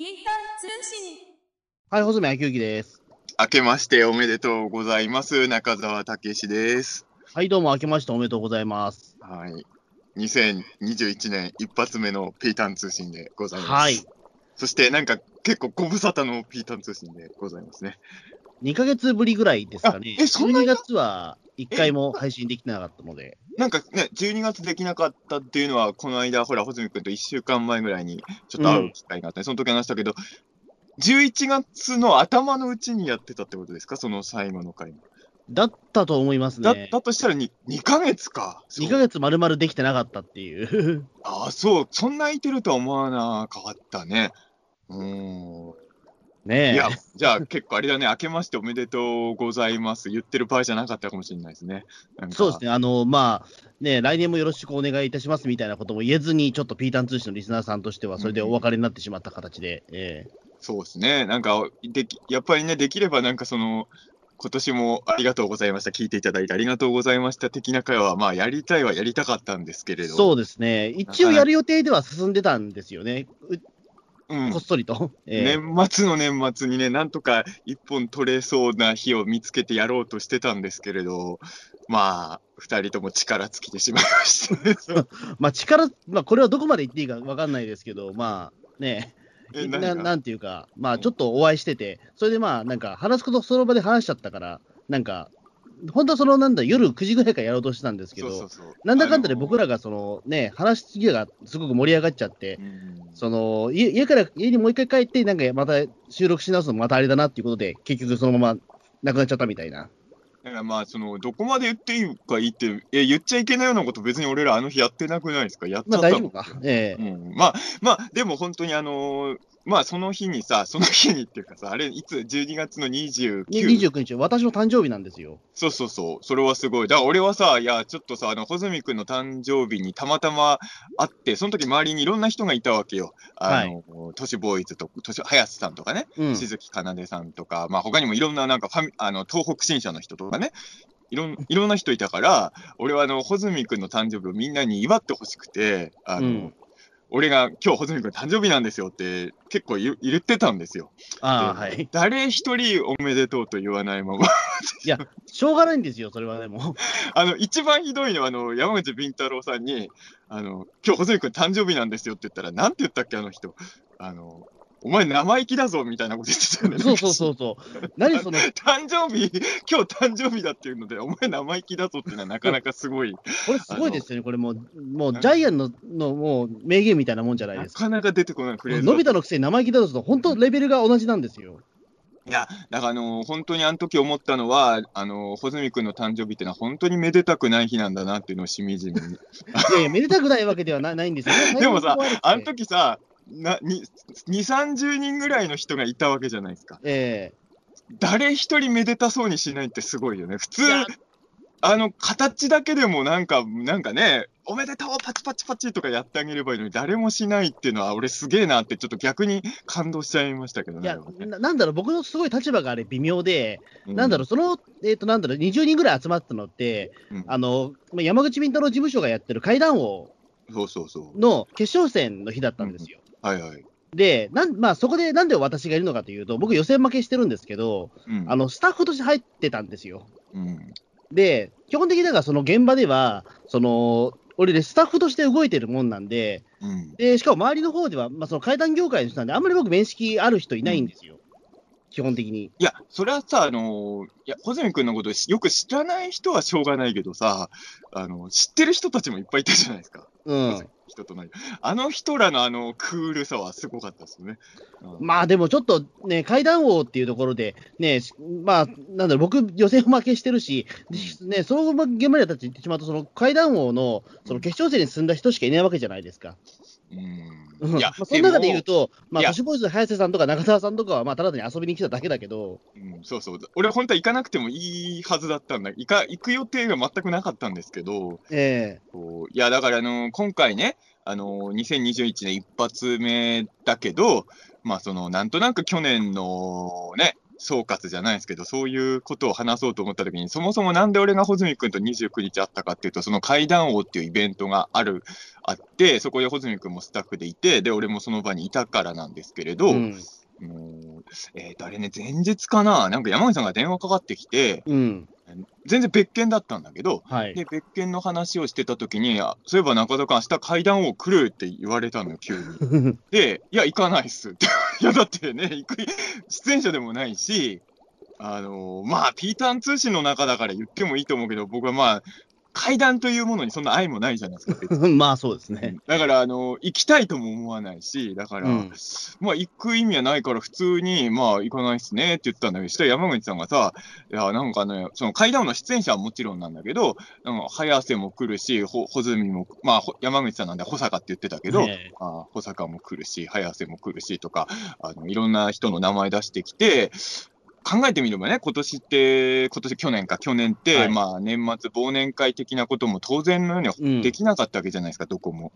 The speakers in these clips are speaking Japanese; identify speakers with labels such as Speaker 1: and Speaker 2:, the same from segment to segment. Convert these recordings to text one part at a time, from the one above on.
Speaker 1: ピータン通信。
Speaker 2: はい、細見明之です。
Speaker 3: 明けましておめでとうございます。中澤武史です。
Speaker 2: はい、どうも明けましておめでとうございます。
Speaker 3: はい。2021年一発目のピータン通信でございます。
Speaker 2: はい。
Speaker 3: そしてなんか結構ご無沙汰のピータン通信でございますね。
Speaker 2: 2ヶ月ぶりぐらいですかね。
Speaker 3: あえそんなに
Speaker 2: ？12月は1回も配信できてなかったので。
Speaker 3: なんかね、12月できなかったっていうのは、この間、ほら、穂積君と1週間前ぐらいにちょっと会う機会があって、その時話したけど、11月の頭のうちにやってたってことですか？その最後の回も。
Speaker 2: だったと思います
Speaker 3: だ
Speaker 2: ね。
Speaker 3: だとしたら 2, 2ヶ月か。そう
Speaker 2: 2ヶ月丸々できてなかったっていう。
Speaker 3: ああ、そう。そんな空いてるとは思わなかったね。うーん。
Speaker 2: ねえ。
Speaker 3: いや、じゃあ結構あれだね、明けましておめでとうございます。言ってる場合じゃなかったかもしれないですね。
Speaker 2: そうですね。あの、まあ、ね、来年もよろしくお願いいたしますみたいなことも言えずに、ちょっとピータン通信のリスナーさんとしては、それでお別れになってしまった形で、ええ
Speaker 3: そうですね。なんかでき、やっぱりね、できればなんかその、今年もありがとうございました。聞いていただいてありがとうございました的な会話は、まあ、やりたいはやりたかったんですけれど。
Speaker 2: そうですね。一応やる予定では進んでたんですよね。う
Speaker 3: うん。
Speaker 2: こっそりと。ええ。
Speaker 3: 年末の年末にね、なんとか一本取れそうな日を見つけてやろうとしてたんですけれど、まあ、二人とも力尽きてしまいましたね。
Speaker 2: まあ力、まあこれはどこまで言っていいかわかんないですけど、まあね、ななんていうか、まあちょっとお会いしてて、それでまあなんか話すことその場で話しちゃったから、なんか、本当はそのなんだ、夜9時ぐらいからやろうとしてたんですけど、
Speaker 3: そうそうそう。
Speaker 2: なんだかんだで僕らがそのね、話しすぎがすごく盛り上がっちゃって、
Speaker 3: うん
Speaker 2: その家家から家にもう一回帰って、なんかまた収録し直すのもまたあれだなっていうことで、結局そのままなくなっちゃったみたいな。
Speaker 3: だからまあ、その、どこまで言っていいかいいって、え、言っちゃいけないようなこと別に俺らあの日やってなくないですか？やっち
Speaker 2: ま
Speaker 3: ゃったもん。
Speaker 2: あ大丈夫か。ええ。
Speaker 3: うん、まあ、まあ、でも本当にあのーまあその日にさ、その日にっていうかさ、あれ、いつ、12月の29、
Speaker 2: に29日、私の誕生日なんですよ。
Speaker 3: そうそうそう、それはすごい。だから俺はさ、いや、ちょっとさ、あの、穂積君の誕生日にたまたま会って、その時周りにいろんな人がいたわけよ。あの、都市ボーイズと、都市、林さんとかね、
Speaker 2: うん。
Speaker 3: 静木かなでさんとか、まあ他にもいろんななんかファミ、あの、東北新社の人とかね、いろんいろんな人いたから、俺はあの、穂積君の誕生日をみんなに祝ってほしくて、あの、
Speaker 2: うん
Speaker 3: 俺が今日穂積君誕生日なんですよって結構言言ってたんですよ。
Speaker 2: あはい。
Speaker 3: 誰一人おめでとうと言わないまま。
Speaker 2: いや、しょうがないんですよ、それはでも。
Speaker 3: あの、一番ひどいのは、あの、山口敏太郎さんに、あの、今日穂積君誕生日なんですよって言ったら、なんて言ったっけ、あの人。あの、お前生意気だぞみたいなこと言ってたよね。
Speaker 2: そうそうそうそう。何その、
Speaker 3: 誕生日、今日誕生日だっていうので、お前生意気だぞっていうのはなかなかすごい、
Speaker 2: これすごいですよね、これもう、もうジャイアンののもう名言みたいなもんじゃない
Speaker 3: な
Speaker 2: ですか。
Speaker 3: かなか出てこないフレーズ
Speaker 2: のび太のくせに生意気だと、本当レベルが同じなんですよ。
Speaker 3: いや、だからあの本当にあの時思ったのは、あの穂積君の誕生日ってのは本当にめでたくない日なんだなっていうのをしみじみに。
Speaker 2: いやいや、めでたくないわけではなないんですよ。
Speaker 3: でもさあの時さ、なに2、30人ぐらいの人がいたわけじゃないですか。
Speaker 2: え
Speaker 3: 誰一人めでたそうにしないってすごいよね。普通あの、形だけでもなんか、なんかね、おめでとうパチパチパチとかやってあげればいいのに、誰もしないっていうのは、俺すげえなって、ちょっと逆に感動しちゃいましたけどね。
Speaker 2: えいやな、なんだろう、僕のすごい立場があれ微妙で、
Speaker 3: う
Speaker 2: なんだろう、その、えっ、と、なんだろう、20人ぐらい集まったのって、
Speaker 3: うん
Speaker 2: あの、まあ山口敏太郎事務所がやってる怪談王
Speaker 3: そうそうそう。
Speaker 2: の決勝戦の日だったんですよ。
Speaker 3: はいはい。
Speaker 2: で、なんまあ、そこでなんで私がいるのかというと、僕予選負けしてるんですけど、
Speaker 3: うん。
Speaker 2: あの、スタッフとして入ってたんですよ。
Speaker 3: うん。
Speaker 2: で、基本的にだからその現場では、その、俺でスタッフとして動いてるもんなんで、
Speaker 3: うん。
Speaker 2: で、しかも周りの方では、まあ、その階段業界の人なんで、あんまり僕面識ある人いないんですよ。基本的に。
Speaker 3: いや、それはさ、あのーいや、穂積君のことよく知らない人はしょうがないけどさ、あの、知ってる人たちもいっぱいいたじゃないですか。
Speaker 2: うん。
Speaker 3: 人となり。あの人らのあのクールさはすごかったですよね。うん
Speaker 2: まあでもちょっとね、階段王っていうところで、ね、しまあ、なんだろう、僕、予選負けしてるし、でね、その現場に立って言ってしまうと、その階段王のその決勝戦に進んだ人しかいないわけじゃないですか。
Speaker 3: うん。いや
Speaker 2: まあ、その中で言うと、まあ、都市ボーイズの早瀬さんとか中澤さんとかは、まあ、ただ単に遊びに来ただけだけど、
Speaker 3: うん、そうそう。俺、本当は行かなくてもいいはずだったんだ。行か、行く予定が全くなかったんですけど、
Speaker 2: え
Speaker 3: こういや、だから、あの今回ね、あの2021年一発目だけど、まあ、その、なんとなく去年のね、総括じゃないですけど、そういうことを話そうと思ったときに、そもそもなんで俺が穂積君と29日会ったかっていうと、その階段王っていうイベントがある、あって、そこで穂積君もスタッフでいて、で、俺もその場にいたからなんですけれど、
Speaker 2: うん。
Speaker 3: もうえーと、あれね、前日かな、なんか山口さんが電話かかってきて、
Speaker 2: うん。
Speaker 3: 全然別件だったんだけど、
Speaker 2: はい。
Speaker 3: で、別件の話をしてたときに、あそういえば中田君、明日階段王来るって言われたのよ、急に。で、いや、行かないっすって。いや、だってね、行く、出演者でもないし、あのまあ、ピーターン通信の中だから言ってもいいと思うけど、僕はまあ、階段というものにそんな愛もないじゃないですか、
Speaker 2: まあそうですね。
Speaker 3: だから、あの行きたいとも思わないし、だから、
Speaker 2: うん。
Speaker 3: まあ、行く意味はないから、普通に、まあ、行かないっすねって言ったんだけど、したら山口さんがさ、いや、なんかね、その階段王の出演者はもちろんなんだけど、なんか早瀬も来るし、ほ穂積も、まあ、ほ山口さんなんで保坂って言ってたけど、
Speaker 2: ええ。
Speaker 3: あ保坂も来るし、早瀬も来るしとか、あのいろんな人の名前出してきて、考えてみればね、今年って、今年、去年か、去年って、
Speaker 2: はい
Speaker 3: まあ、年末忘年会的なことも当然のよう
Speaker 2: うん
Speaker 3: にできなかったわけじゃないですか、どこも。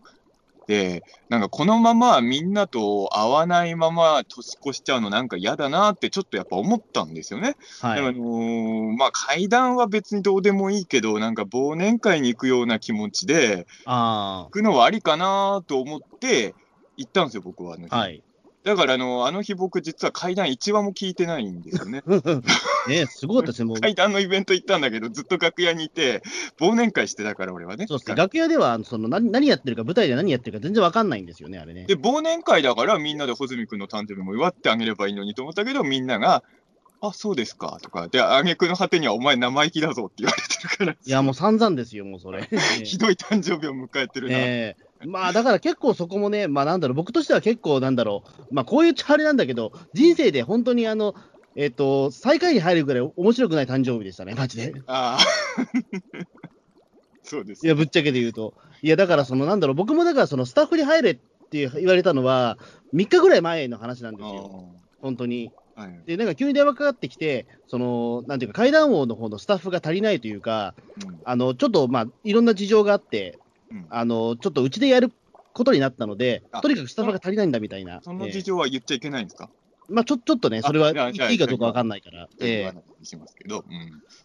Speaker 3: で、なんかこのままみんなと会わないまま年越しちゃうのなんか嫌だなってちょっとやっぱ思ったんですよね。
Speaker 2: はい。
Speaker 3: あのーまあ階段は別にどうでもいいけど、なんか忘年会に行くような気持ちで、
Speaker 2: あ
Speaker 3: 行くのはありかなと思って行ったんですよ、僕はあの日。
Speaker 2: あ。はい。
Speaker 3: だからあの、あの日僕実は階段1話も聞いてないんですよね。
Speaker 2: ねすごかったですね。もう、
Speaker 3: 階段のイベント行ったんだけど、ずっと楽屋にいて、忘年会してたから俺はね。
Speaker 2: そうですね。楽屋では、その何何やってるか、舞台で何やってるか全然わかんないんですよね、あれね。
Speaker 3: で、忘年会だからみんなで穂積君の誕生日も祝ってあげればいいのにと思ったけど、みんなが、あ、そうですか、とか、で、あげくの果てにはお前生意気だぞって言われてるから、
Speaker 2: いや、もう散々ですよ、もうそれ。
Speaker 3: ひどい誕生日を迎えてるな。
Speaker 2: ええまあだから結構そこもね、まあなんだろう、僕としては結構なんだろう、まあこういうチャレなんだけど、人生で本当にあの、えっ、と、最下位に入るぐらい面白くない誕生日でしたね、マジで。
Speaker 3: ああ。そうです
Speaker 2: いや、ぶっちゃけて言うと。いや、だからそのなんだろう、僕もだからそのスタッフに入れって言われたのは、3日ぐらい前の話なんですよ、本当に。
Speaker 3: はい
Speaker 2: で、なんか急に電話かかってきて、その、なんていうか、階段王の方のスタッフが足りないというか、
Speaker 3: うん
Speaker 2: あの、ちょっとまあ、いろんな事情があって、
Speaker 3: うん
Speaker 2: あの、ちょっとうちでやることになったので
Speaker 3: あ、
Speaker 2: とにかくスタッフが足りないんだみたいな。
Speaker 3: その
Speaker 2: ええ。
Speaker 3: 事情は言っちゃいけないんですか、
Speaker 2: まあ、ちょちょっとね、それはいいかどうかわかんないから、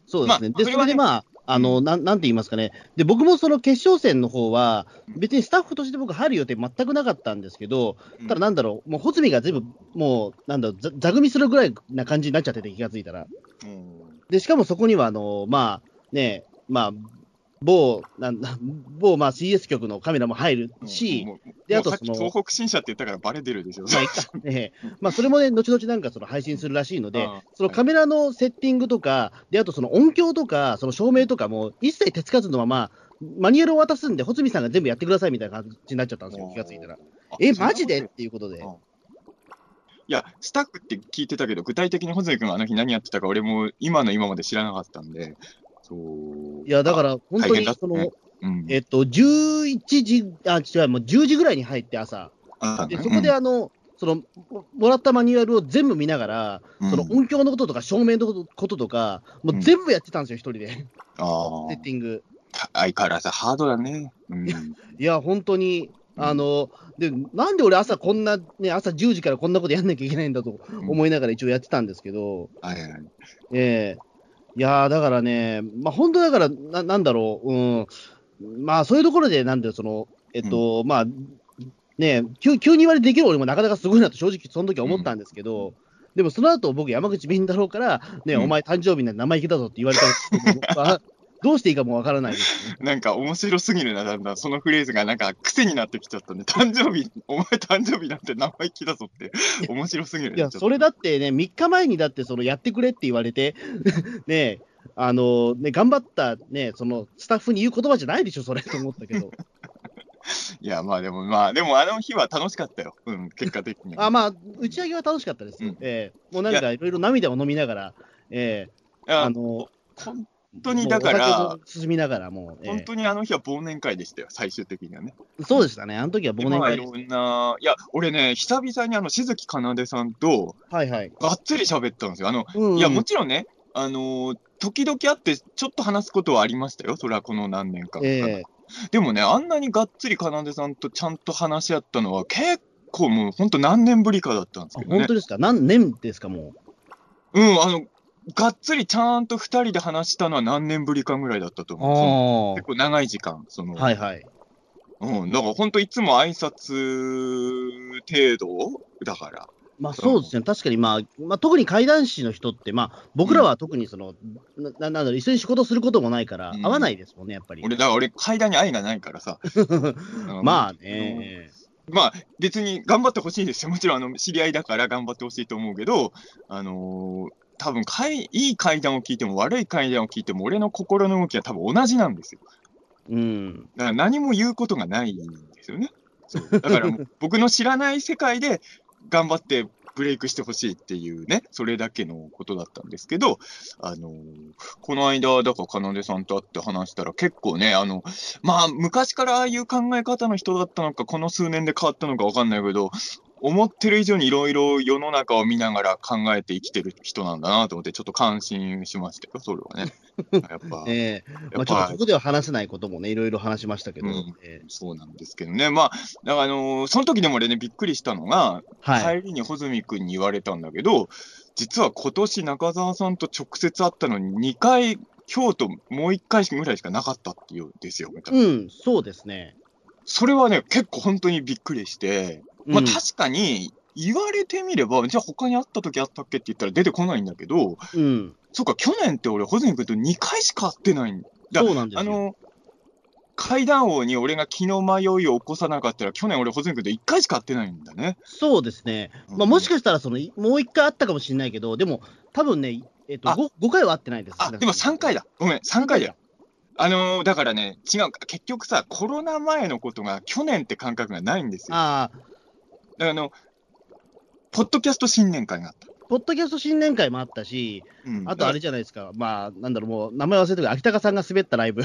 Speaker 2: そうですね。で、そ
Speaker 3: れ
Speaker 2: でまあ、あの、なん、なんて言いますかね。で、僕もその決勝戦の方は、別にスタッフとして僕入る予定全くなかったんですけど、
Speaker 3: うん。
Speaker 2: ただなんだろう、もう、穂積が全部、もう、なんだろう、ざ座組するぐらいな感じになっちゃってて、気がついたら。
Speaker 3: うん。
Speaker 2: で、しかもそこには、あの、まあ、ね、まあ、某、なんだ、某、まあ、CS 局のカメラも入るし、
Speaker 3: もうもう
Speaker 2: であとその
Speaker 3: 東北新社って言ったからバレてるでしょ。
Speaker 2: まあ、いええまあ、それもね、後々なんかその配信するらしいのでそのカメラのセッティングとか、で、あとその音響とか、その照明とかも、一切手つかずのまま、マニュアルを渡すんで、穂積さんが全部やってくださいみたいな感じになっちゃったんですよ、気がついたら。
Speaker 3: あ
Speaker 2: え、マジで？っていうことで。
Speaker 3: うんいや、スタッフって聞いてたけど、具体的に穂積君があの日何やってたか、俺も今の今まで知らなかったんで、そう。
Speaker 2: いや、だから、本当に、その、
Speaker 3: ねうん、
Speaker 2: えっと、11時、あ、違う、もう10時ぐらいに入って朝。で、そこであの、その、ももらったマニュアルを全部見ながら、
Speaker 3: うん
Speaker 2: その音響のこととか照明のことこととか、もう全部やってたんですよ、一人で。
Speaker 3: あ
Speaker 2: セッティング。
Speaker 3: あ、相変わらずハードだね。うん、
Speaker 2: いや、本当に、あの、で、なんで俺朝こんな、ね、朝10時からこんなことやんなきゃいけないんだと思いながら一応やってたんですけど、
Speaker 3: はいはい。
Speaker 2: ええいやーだからね、まあ本当だから、ななんだろう、うん、まあそういうところで、なんだよ、その、えっと、まあ、ね急、急に言われてできる俺もなかなかすごいなと正直その時は思ったんですけど、でもその後僕山口敏太郎から、ね、
Speaker 3: うん。
Speaker 2: お前誕生日なんて生意気だぞって言われたんですけど、うしていいかもわからないですね。
Speaker 3: なんか面白すぎるな、だんだん。そのフレーズがなんか癖になってきちゃったね。誕生日、お前誕生日なんて生意気だぞって。面白すぎるね。
Speaker 2: いや、それだってね、3日前にだって、そのやってくれって言われて、ねあのね、頑張った、ね、そのスタッフに言う言葉じゃないでしょ、それと思ったけど。
Speaker 3: いや、まあでも、まあ、でもあの日は楽しかったよ。うん、結果的には。
Speaker 2: あまあ、打ち上げは楽しかったです。
Speaker 3: うん
Speaker 2: ええもうなんかいろいろ涙を飲みながら、ええ
Speaker 3: あ
Speaker 2: あの
Speaker 3: 本当にだから
Speaker 2: 進みながら、もう、ええ
Speaker 3: 本当にあの日は忘年会でしたよ、最終的にはね。
Speaker 2: そうでしたね、あの時は忘年会です
Speaker 3: 今はいろんな、いや、俺ね、久々にあの、静木かなでさんと、
Speaker 2: はいはい。
Speaker 3: がっつり喋ったんですよ。あの、
Speaker 2: うんうん
Speaker 3: いや、もちろんね、あのー時々会って、ちょっと話すことはありましたよ。それはこの何年か。
Speaker 2: ええ
Speaker 3: でもね、あんなにがっつりかなでさんとちゃんと話し合ったのは、結構もう、本当何年ぶりかだったんですけどね
Speaker 2: あ本当。ですか？何年ですか、も
Speaker 3: うん、あの、がっつりちゃんと二人で話したのは何年ぶりかぐらいだったと思う。結構長い時間、その、
Speaker 2: あ。はいはい。
Speaker 3: うん、だから本当いつも挨拶程度だから。
Speaker 2: まあそうですね、確かに、まあ、まあ、特に怪談師の人って、まあ、僕らは特にその、ななんだろう、一緒に仕事することもないから、
Speaker 3: うん
Speaker 2: 合わないですもんね、やっぱり。
Speaker 3: 俺、だから俺、階段に愛がないからさ。うん
Speaker 2: まあね、
Speaker 3: まあ、別に頑張ってほしいですよ。もちろん、あの、知り合いだから頑張ってほしいと思うけど、あのー多分かい、いい階段を聞いても悪い階段を聞いても、俺の心の動きは多分同じなんですよ。
Speaker 2: うん。
Speaker 3: だから何も言うことがないんですよね。そうだからもう僕の知らない世界で頑張ってブレイクしてほしいっていうね、それだけのことだったんですけど、あのーこの間、だから、かなでさんと会って話したら、結構ね、あの、まあ、昔からああいう考え方の人だったのか、この数年で変わったのかわかんないけど、思ってる以上にいろいろ世の中を見ながら考えて生きてる人なんだなと思って、ちょっと感心しましたよ、それはね。やっぱ、
Speaker 2: ええまあ、ちょっとここでは話せないこともね、いろいろ話しましたけど、
Speaker 3: うん
Speaker 2: ええ
Speaker 3: そうなんですけどね。まあ、だからあのーその時でも俺ね、びっくりしたのが、
Speaker 2: はい。
Speaker 3: 帰りに穂積君に言われたんだけど、実は今年中澤さんと直接会ったのに2回、京都もう1回ぐらいしかなかったっていうんですよ。
Speaker 2: うん、そうですね。
Speaker 3: それはね、結構本当にびっくりして、まあ
Speaker 2: うん
Speaker 3: 確かに言われてみれば、じゃあ他に会った時あったっけって言ったら出てこないんだけど、
Speaker 2: うん、
Speaker 3: そうか、去年って俺、穂積君と2回しか会ってないんだ。
Speaker 2: そうなんですよ。
Speaker 3: あの、階段王に俺が気の迷いを起こさなかったら、去年俺、穂積君と1回しか会ってないんだね。
Speaker 2: そうですね。まあ、もしかしたらその、いもう一回あったかもしれないけど、でも、多分ね、えっと
Speaker 3: あ
Speaker 2: 5, 5回は会ってないです。
Speaker 3: あ、でも3回だ。ごめん、3回だよ。あのーだからね、違う、結局さ、コロナ前のことが去年って感覚がないんですよ。だからあの、ポッドキャスト新年会があった。
Speaker 2: ポッドキャスト新年会もあったし、
Speaker 3: うん
Speaker 2: あとあれじゃないですか、まあ、なんだろう、もう、名前忘れてるけど、秋高さんが滑ったライブ。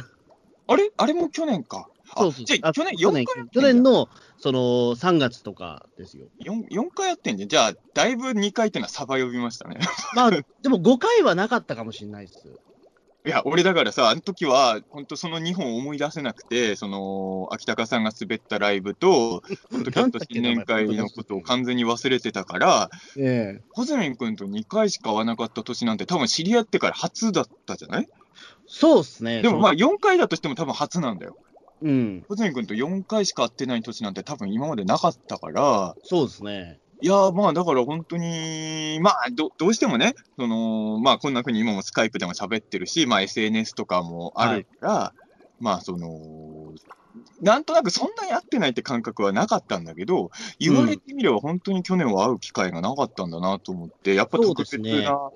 Speaker 3: あれ？あれも去年か。あ
Speaker 2: そうそうあ
Speaker 3: じゃあ去年
Speaker 2: 去
Speaker 3: 4
Speaker 2: 年去年の、その、3月とかですよ。
Speaker 3: 4, 4回やってんじゃん。じゃあ、だいぶ2回っていうのはサバ呼びましたね。
Speaker 2: まあ、でも5回はなかったかもしれないです。
Speaker 3: いや、俺だからさ、あの時は、本当その2本思い出せなくて、その、秋高さんが滑ったライブと、ポッドキャスト新年会のことを完全に忘れてたから、
Speaker 2: ええ
Speaker 3: ホズミン君と2回しか会わなかった年なんて多分知り合ってから初だったじゃない？
Speaker 2: そうですね。
Speaker 3: でもまあ
Speaker 2: あ、
Speaker 3: 4回だとしても多分初なんだよ。
Speaker 2: うん、
Speaker 3: ホズミン君と4回しか会ってない年なんて多分今までなかったから、
Speaker 2: そうですね。
Speaker 3: いやまあだから本当に、まあどどうしてもね、そのまあこんなふうに今もスカイプでも喋ってるし、まあ SNS とかもあるから、まあその、なんとなくそんなに会ってないって感覚はなかったんだけど、言われてみれば本当に去年は会う機会がなかったんだなと思って、やっぱ特別な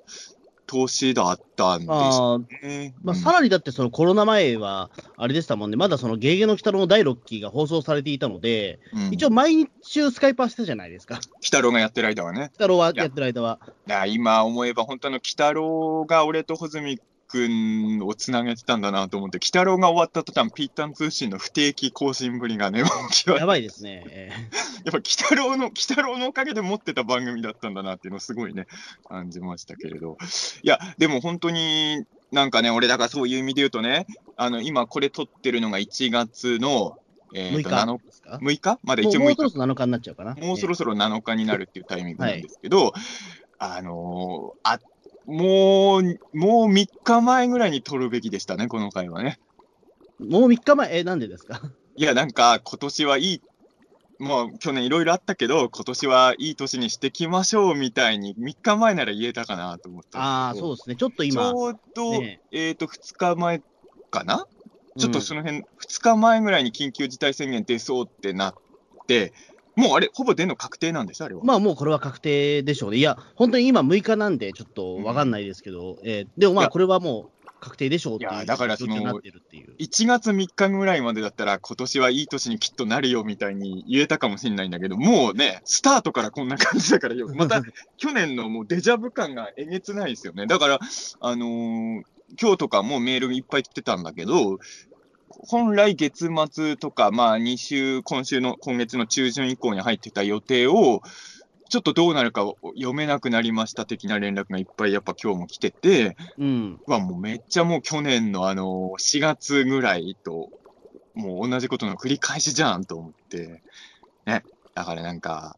Speaker 3: 年だったんです
Speaker 2: ああ、
Speaker 3: ね。
Speaker 2: まあ、
Speaker 3: うん
Speaker 2: さらにだってそのコロナ前は、あれでしたもんね、まだそのゲゲゲの鬼太郎の第6期が放送されていたので、
Speaker 3: うん
Speaker 2: 一応毎日中スカイパーしてたじゃないですか。鬼
Speaker 3: 鬼太郎がやってる間はね。
Speaker 2: 太郎はやってる間は。
Speaker 3: 今思えば本当あの、鬼太郎が俺と穂積君をつなげてたんだなと思って、鬼太郎が終わった途端、ピータン通信の不定期更新ぶりがね、もう際
Speaker 2: やばいですね。え
Speaker 3: やっぱ鬼太郎の、鬼太郎のおかげで持ってた番組だったんだなっていうのをすごいね、感じましたけれど。いや、でも本当になんかね、俺だからそういう意味で言うとね、あの、今これ撮ってるのが1月の、え
Speaker 2: ー、6
Speaker 3: ーと、
Speaker 2: 日
Speaker 3: ？7
Speaker 2: ですか
Speaker 3: 6日？まだ一応6日
Speaker 2: もうそろそろ7日になっちゃうかな。
Speaker 3: もうそろ
Speaker 2: そ
Speaker 3: そろ7日になるっていうタイミングなんですけど、あのーあ、もう、もう3日前ぐらいに撮るべきでしたね、この回はね。
Speaker 2: もう3日前、え、なんでですか？
Speaker 3: いや、なんか、今年はいい、もう去年いろいろあったけど、今年はいい年にしてきましょうみたいに、3日前なら言えたかなと思った。
Speaker 2: ああ、そう。ですね。ちょっと
Speaker 3: ち
Speaker 2: 今、
Speaker 3: ょうど、
Speaker 2: ね。
Speaker 3: えっ、と、2日前かな、ちょっとそ
Speaker 2: の、
Speaker 3: の辺、2日前ぐらいに緊急事態宣言出そうってなって、もうあれ、ほぼ出るの確定なんでしょ、あれは。
Speaker 2: まあもうこれは確定でしょうね。いや、本当に今6日なんで、ちょっとわかんないですけど、えーでもまあこれはもう確定でしょうっていう
Speaker 3: いやだからその
Speaker 2: 状況になってるっていう。
Speaker 3: 1月3日ぐらいまでだったら、今年はいい年にきっとなるよみたいに言えたかもしれないんだけど、もうね、スタートからこんな感じだからよ、また去年のもうデジャブ感がえげつないですよね。だから、あのー今日とかもメールいっぱい来てたんだけど、本来月末とか、まあ2週、今週の、今月の中旬以降に入ってた予定を、ちょっとどうなるか読めなくなりました的な連絡がいっぱいやっぱ今日も来てて、
Speaker 2: うん。
Speaker 3: はもうめっちゃもう去年のあの4月ぐらいと、もう同じことの繰り返しじゃんと思って、ね。だからなんか、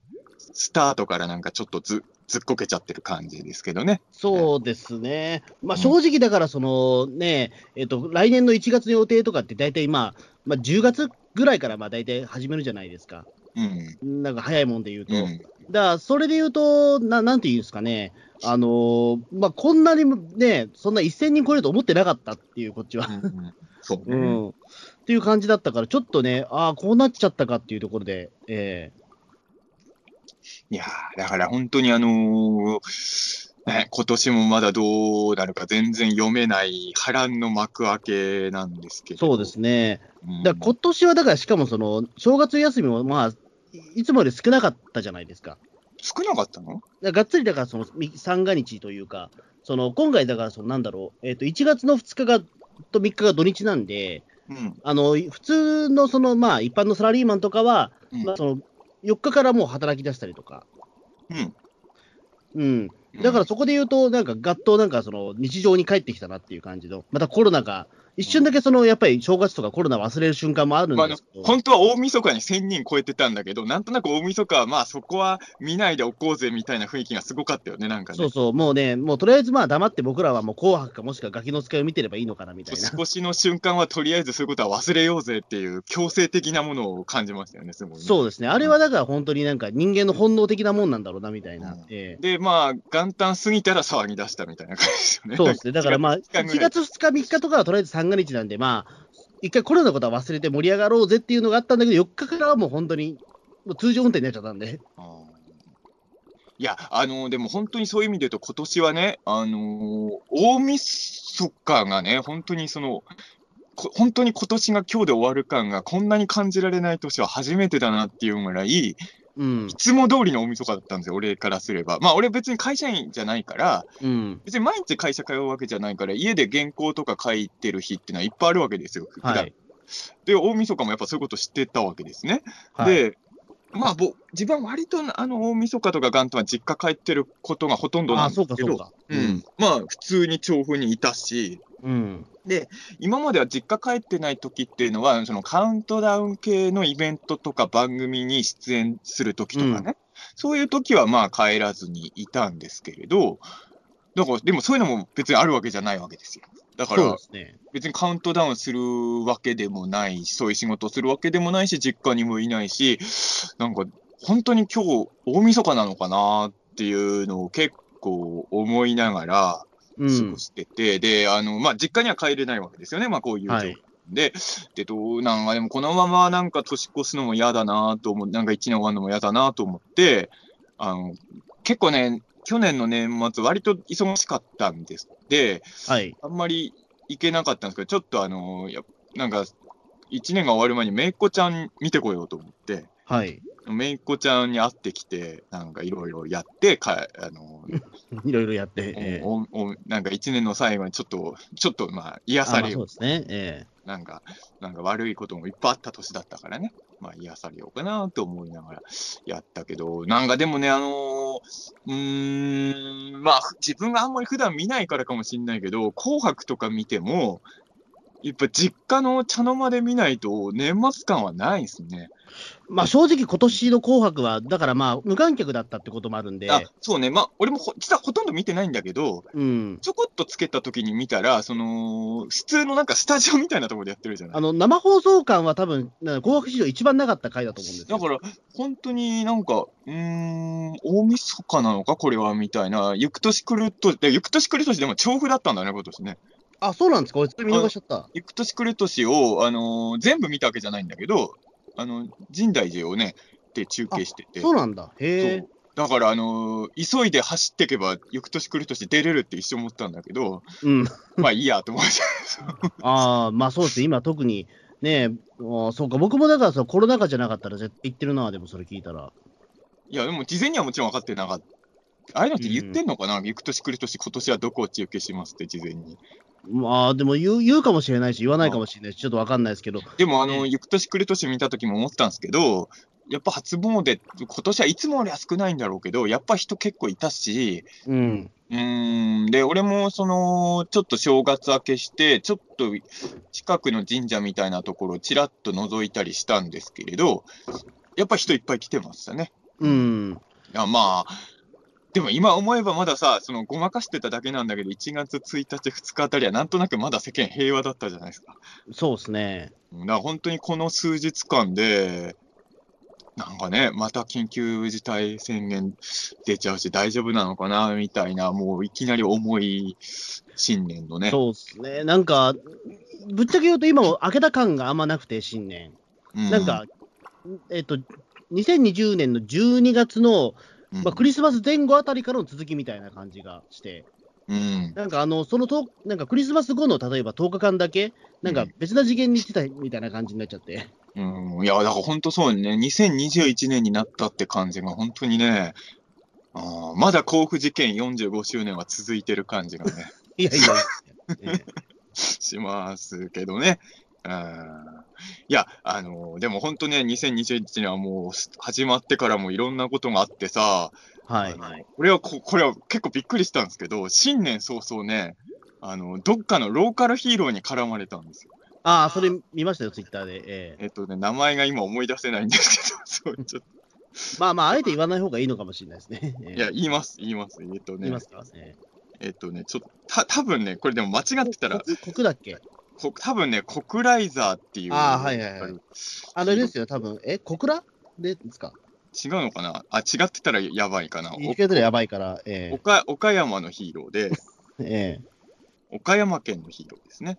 Speaker 3: スタートからなんかちょっとずずっこけちゃってる感じですけどね。
Speaker 2: そうですね。まあ、
Speaker 3: うん
Speaker 2: 正直だから、そのね、えっと、来年の1月の予定とかって大体まあ、まあ、10月ぐらいからまあ大体始めるじゃないですか。
Speaker 3: うん。
Speaker 2: なんか早いもんで言うと。
Speaker 3: うん。
Speaker 2: だから、それで言うと、ななんていうんですかね、あのーまあ、こんなにね、そんな1000人超えると思ってなかったっていう、こっちは。
Speaker 3: うんそう
Speaker 2: う
Speaker 3: ね。
Speaker 2: ん。っていう感じだったから、ちょっとね、ああ、こうなっちゃったかっていうところで、え
Speaker 3: いやーだから本当にあのーね、今年もまだどうなるか全然読めない波乱の幕開けなんですけど。
Speaker 2: ーそうですね。
Speaker 3: うん。
Speaker 2: だ今年は、だからしかもその、正月休みも、まあ、いいつもより少なかったじゃないですか。
Speaker 3: 少なかったの？
Speaker 2: がっつりだからそのみ三が日というか、その今回だからそのなんだろう、えっと1月の2日がと3日が土日なんで、
Speaker 3: うん。
Speaker 2: あの普通のそのまあ一般のサラリーマンとかは、
Speaker 3: うん
Speaker 2: まあ、その4日からもう働き出したりとか、
Speaker 3: うん。
Speaker 2: うん、だからそこで言うと、なんかがっとなんかその日常に帰ってきたなっていう感じの、またコロナが、一瞬だけそのやっぱり正月とかコロナ忘れる瞬間もあるん
Speaker 3: まあ、あの
Speaker 2: ですけど、
Speaker 3: 本当は大晦日に1000人超えてたんだけど、なんとなく大晦日はまあそこは見ないでおこうぜみたいな雰囲気がすごかったよね、なんかね。
Speaker 2: そうそう、もうね、もうとりあえずまあ黙って僕らはもう紅白かもしくはガキの使いを見てればいいのかなみたいな。
Speaker 3: 年越しの瞬間はとりあえずそういうことは忘れようぜっていう強制的なものを感じましたよね、すごい、ね。
Speaker 2: そうですね、あれはだから本当になんか人間の本能的なもんなんだろうなみたいな。
Speaker 3: うん
Speaker 2: ええ
Speaker 3: で、まあ、元旦過ぎたら騒ぎ出したみたいな感じですよね。
Speaker 2: そうですね、だからまあ、
Speaker 3: 1
Speaker 2: 1月2日、3日とかはとりあえず三が日なんで、まあ、一回コロナのことは忘れて盛り上がろうぜっていうのがあったんだけど、4日からはもう本当に、通常運転になっちゃったんで。
Speaker 3: いや、あのでも本当にそういう意味で言うと、今年はね、あのー大晦日がね、本当にその、本当に今年が今日で終わる感がこんなに感じられない年は初めてだなっていうぐら、い
Speaker 2: うん。
Speaker 3: つも通りの大晦日だったんですよ、俺からすれば。まあ、俺別に会社員じゃないから、
Speaker 2: うん。
Speaker 3: 別に毎日会社通うわけじゃないから、家で原稿とか書いてる日っていうのはいっぱいあるわけですよ、普段
Speaker 2: はい。
Speaker 3: で、大晦日もやっぱそういうこと知ってたわけですね。
Speaker 2: はい、
Speaker 3: で、まあ、ぼ自分は割とあの大晦日とか元旦は実家帰ってることがほとんどな
Speaker 2: あ、
Speaker 3: んですけど。うん、まあ、普通に調布にいたし、
Speaker 2: うん。
Speaker 3: 今までは実家帰ってない時っていうのは、そのカウントダウン系のイベントとか番組に出演する時とかね、そういう時はまあ帰らずにいたんですけれど、だから、でもそういうのも別にあるわけじゃないわけですよ。だから。別にカウントダウンするわけでもないし、そういう仕事をするわけでもないし、実家にもいないし、なんか、本当に今日、大晦日なのかなっていうのを結構思いながら
Speaker 2: うん
Speaker 3: 過ご。してて、で、あの、まあ、実家には帰れないわけですよね、まあ、こういう状況
Speaker 2: はい。
Speaker 3: で、で、どうなんか、でもこのままなんか年越すのも嫌だなと思う、なんか一年終わるのも嫌だなと思って、あの、結構ね、去年の年末、割と忙しかったんです。で、
Speaker 2: はい。
Speaker 3: あんまり行けなかったんですけど、ちょっとあの、やなんか、一年が終わる前にめいっ子ちゃん見てこようと思って、
Speaker 2: はい。
Speaker 3: めいっ子ちゃんに会ってきて、なんかいろいろやって、かあの、
Speaker 2: いろいろやって。ええ
Speaker 3: おおなんか一年の最後にちょっと、ちょっとまあ癒
Speaker 2: あ
Speaker 3: されよ
Speaker 2: そうですね。え
Speaker 3: なんか、なんか悪いこともいっぱいあった年だったからね。まあ癒されようかなと思いながらやったけど、なんかでもね、あのーうーん、まあふ自分があんまり普段見ないからかもしんないけど、紅白とか見ても、やっぱ実家の茶の間で見ないと年末感はないですね。
Speaker 2: えまあ正直今年の紅白は、だからまあ無観客だったってこともあるんで、
Speaker 3: あ、そうね。まあ俺もほ実はほとんど見てないんだけど、
Speaker 2: うん。
Speaker 3: ちょこっとつけた時に見たら、その、普通のなんかスタジオみたいなところでやってるじゃない
Speaker 2: あの生放送感は多分、な紅白史上一番なかった回だと思うんですよ。
Speaker 3: だから、本当になんか、うーん、大晦日なのか、これは、みたいな、ゆく年来ると、でゆく年来る年でも調布だったんだね、今年ね。
Speaker 2: あ、そうなんですか？見逃しちゃった。
Speaker 3: ゆく年来る年を、あのー全部見たわけじゃないんだけど、あの、深大寺をね、で中継してて。
Speaker 2: そうなんだ。へえ
Speaker 3: そう。だから、あのー急いで走っていけば、ゆく年来る年出れるって一瞬思ったんだけど、
Speaker 2: うん。
Speaker 3: まあいいやと思って。
Speaker 2: ああ、まあそうですね。今特に、ねああそうか、僕もだからさ、コロナ禍じゃなかったら絶対行ってるな、でもそれ聞いたら。
Speaker 3: いや、でも事前にはもちろん分かってなかった。ああいうのって言ってんのかな、ゆく年来る年、今年はどこを中継しますって、事前に。
Speaker 2: まあでも言う言うかもしれないし、言わないかもしれないし、ちょっとわかんないですけど、
Speaker 3: でも、あの、
Speaker 2: ね
Speaker 3: ゆく年来る年見た時も思ったんですけど、やっぱ初詣、今年はいつもよりは少ないんだろうけど、やっぱ人結構いたし、
Speaker 2: うん。
Speaker 3: うーん、で、俺もその、ちょっと正月明けして、ちょっと近くの神社みたいなところをちらっと覗いたりしたんですけれど、やっぱ人いっぱい来てましたね。
Speaker 2: うん。
Speaker 3: や、まあ、でも今思えばまださ、そのごまかしてただけなんだけど、1月1日、2日あたりはなんとなくまだ世間平和だったじゃないですか。
Speaker 2: そうですね。
Speaker 3: うんだから本当にこの数日間で、なんかね、また緊急事態宣言出ちゃうし、大丈夫なのかなみたいな、もういきなり重い新年のね。
Speaker 2: そうですね。なんか、ぶっちゃけ言うと今も明けた感があんまなくて、新年。
Speaker 3: う
Speaker 2: なんか、えっと、2020年の12月の、
Speaker 3: うん、
Speaker 2: まあ、クリスマス前後あたりからの続きみたいな感じがして、
Speaker 3: うん、
Speaker 2: なんかあの、そのと、なんかクリスマス後の例えば10日間だけ、なんか別な次元にしてたみたいな感じになっちゃって。
Speaker 3: うん、いや、だから本当そうね、2021年になったって感じが本当にね、あーまだ甲府事件45周年は続いてる感じがね、
Speaker 2: いやいや、え え
Speaker 3: しますけどね。うんいや、あのでも本当ね、2021年はもうす始まってからもいろんなことがあってさ、
Speaker 2: はい
Speaker 3: これはこ、これは結構びっくりしたんですけど、新年早々ね、あの、どっかのローカルヒーローに絡まれたんですよ。
Speaker 2: ああ、それ見ましたよ、ツイッターで。ええ
Speaker 3: えっとね、名前が今思い出せないんですけど、そう、ちょっ
Speaker 2: まあまあ、あえて言わない方がいいのかもしれないですね。え
Speaker 3: いや、言います、言います。えっとね
Speaker 2: 言いま、すか、え
Speaker 3: えっとね、ちょっと、た、多分ね、これでも間違
Speaker 2: え
Speaker 3: ってたら、
Speaker 2: 国国だっけ？
Speaker 3: こ多分ね、コクライザーっていう。
Speaker 2: あーはいはいはいあれですよ、多分え、小倉でですか？
Speaker 3: 違うのかな？あ、違ってたらやばいかな。
Speaker 2: 言い方でやばいから、ええ
Speaker 3: 岡岡山のヒーローで、
Speaker 2: ええ
Speaker 3: 岡山県のヒーローですね。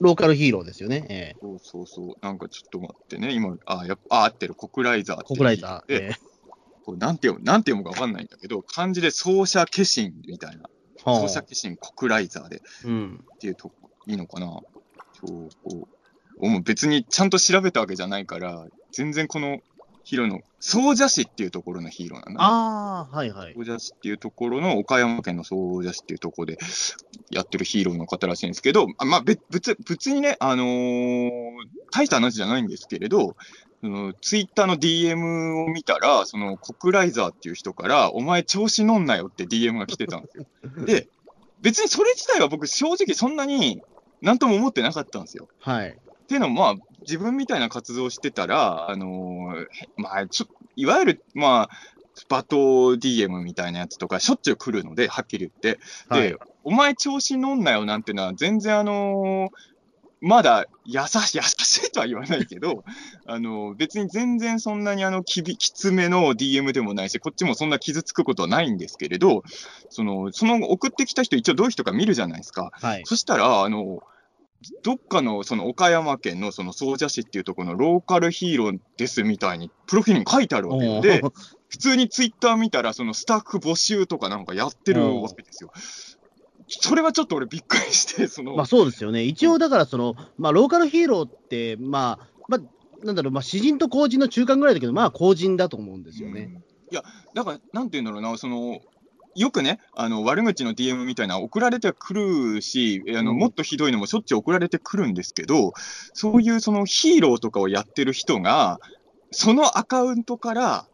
Speaker 2: ローカルヒーローですよね。ええ
Speaker 3: そうそうそう。なんかちょっと待ってね。今、あ、やあ、合ってる。コクライザーって
Speaker 2: コクライザー。
Speaker 3: で、
Speaker 2: ええ
Speaker 3: こうなんて読む、なんて読むかわかんないんだけど、漢字で奏者化身みたいな。
Speaker 2: はあ
Speaker 3: 奏者化身コクライザーで
Speaker 2: うん。
Speaker 3: っていうとこ、いいのかなそう、こう、もう別にちゃんと調べたわけじゃないから、全然このヒーローの、奏者師っていうところのヒーローなんだね。
Speaker 2: ああ、はいはい。
Speaker 3: 総社市っていうところの岡山県の総社市っていうところでやってるヒーローの方らしいんですけど、あまあ、別別別にね、あのー大した話じゃないんですけれど、そのツイッターの DM を見たら、そのコクライザーっていう人から、お前調子乗んなよって DM が来てたんですよ。で、別にそれ自体は僕正直そんなになんとも思ってなかったんですよ。
Speaker 2: はい。
Speaker 3: っていうのも、まあ、自分みたいな活動をしてたら、あのーへまあ、ちょいわゆる、まあ、バト DM みたいなやつとか、しょっちゅう来るので、はっきり言って。
Speaker 2: はい
Speaker 3: で、お前調子乗んなよなんてのは、全然あのーまだ優しい、優しいとは言わないけど、あのー別に全然そんなにあのきびきつめの DM でもないし、こっちもそんな傷つくことはないんですけれど、その、その送ってきた人、一応どういう人か見るじゃないですか。
Speaker 2: はい。
Speaker 3: そしたら、あの、どっかのその岡山県のその総社市っていうところのローカルヒーローですみたいに、プロフィールに書いてあるわけ
Speaker 2: お
Speaker 3: で、
Speaker 2: ー
Speaker 3: 普通にツイッター見たら、そのスタッフ募集とかなんかやってるわけですよ。それはちょっと俺びっくりして、その、
Speaker 2: まあそうですよね。一応だからその、まあローカルヒーローって、まあ、まあ、なんだろう、まあ詩人と公人の中間ぐらいだけど、まあ公人だと思うんですよね。
Speaker 3: うんいや、だから、なんて言うんだろうな、その、よくね、あの悪口の DM みたいな送られてくるし、あの
Speaker 2: うん。
Speaker 3: もっとひどいのもしょっちゅう送られてくるんですけど、そういうそのヒーローとかをやってる人が、そのアカウントから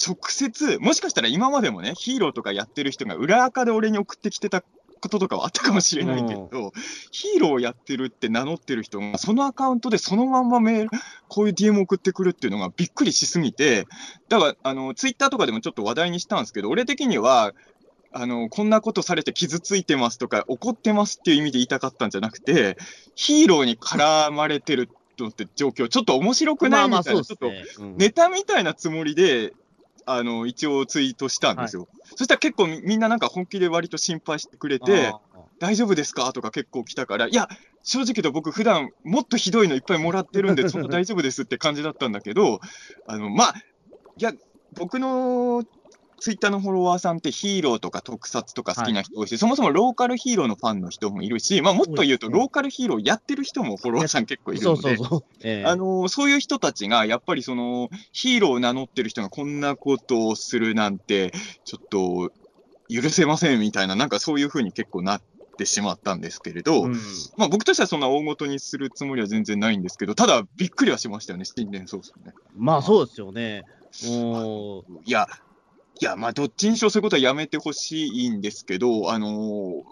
Speaker 3: 直接、もしかしたら今までもね、ヒーローとかやってる人が裏垢で俺に送ってきてたこととかはあったかもしれないけど、ヒーローをやってるって名乗ってる人が、そのアカウントでそのまんまメール、こういう DM 送ってくるっていうのがびっくりしすぎて、だから、あの、ツイッターとかでもちょっと話題にしたんですけど、俺的には、あの、こんなことされて傷ついてますとか、怒ってますっていう意味で言いたかったんじゃなくて、ヒーローに絡まれてるのって状況、ちょっと面白くないみたいな、ちょっとネタみたいなつもりで、あの、一応ツイートしたんですよ。そしたら結構みみんななんか本気で割と心配してくれて、
Speaker 2: あ
Speaker 3: 大丈夫ですか？とか結構来たから、いや、正直言うと僕普段もっとひどいのいっぱいもらってるんで、そんな大丈夫ですって感じだったんだけど、あの、まあ、いや、僕のツイッターのフォロワーさんってヒーローとか特撮とか好きな人多いし、そもそもローカルヒーローのファンの人もいるし、まあもっと言うと
Speaker 2: うん
Speaker 3: ローカルヒーローやってる人もフォロワーさん結構いる
Speaker 2: そ
Speaker 3: ので、
Speaker 2: うそう
Speaker 3: いう人たちが、やっぱりそのヒーローを名乗ってる人がこんなことをするなんて、ちょっと許せませんみたいな、なんかそういうふうに結構なってしまったんですけれど、
Speaker 2: うん。
Speaker 3: まあ、僕としてはそんな大ごとにするつもりは全然ないんですけど、ただ、びっくりはしましたよね、新年早々ね。
Speaker 2: まあそうですよね。
Speaker 3: いや、いや、まあ、どっちにしろそういうことはやめてほしいんですけど、あのー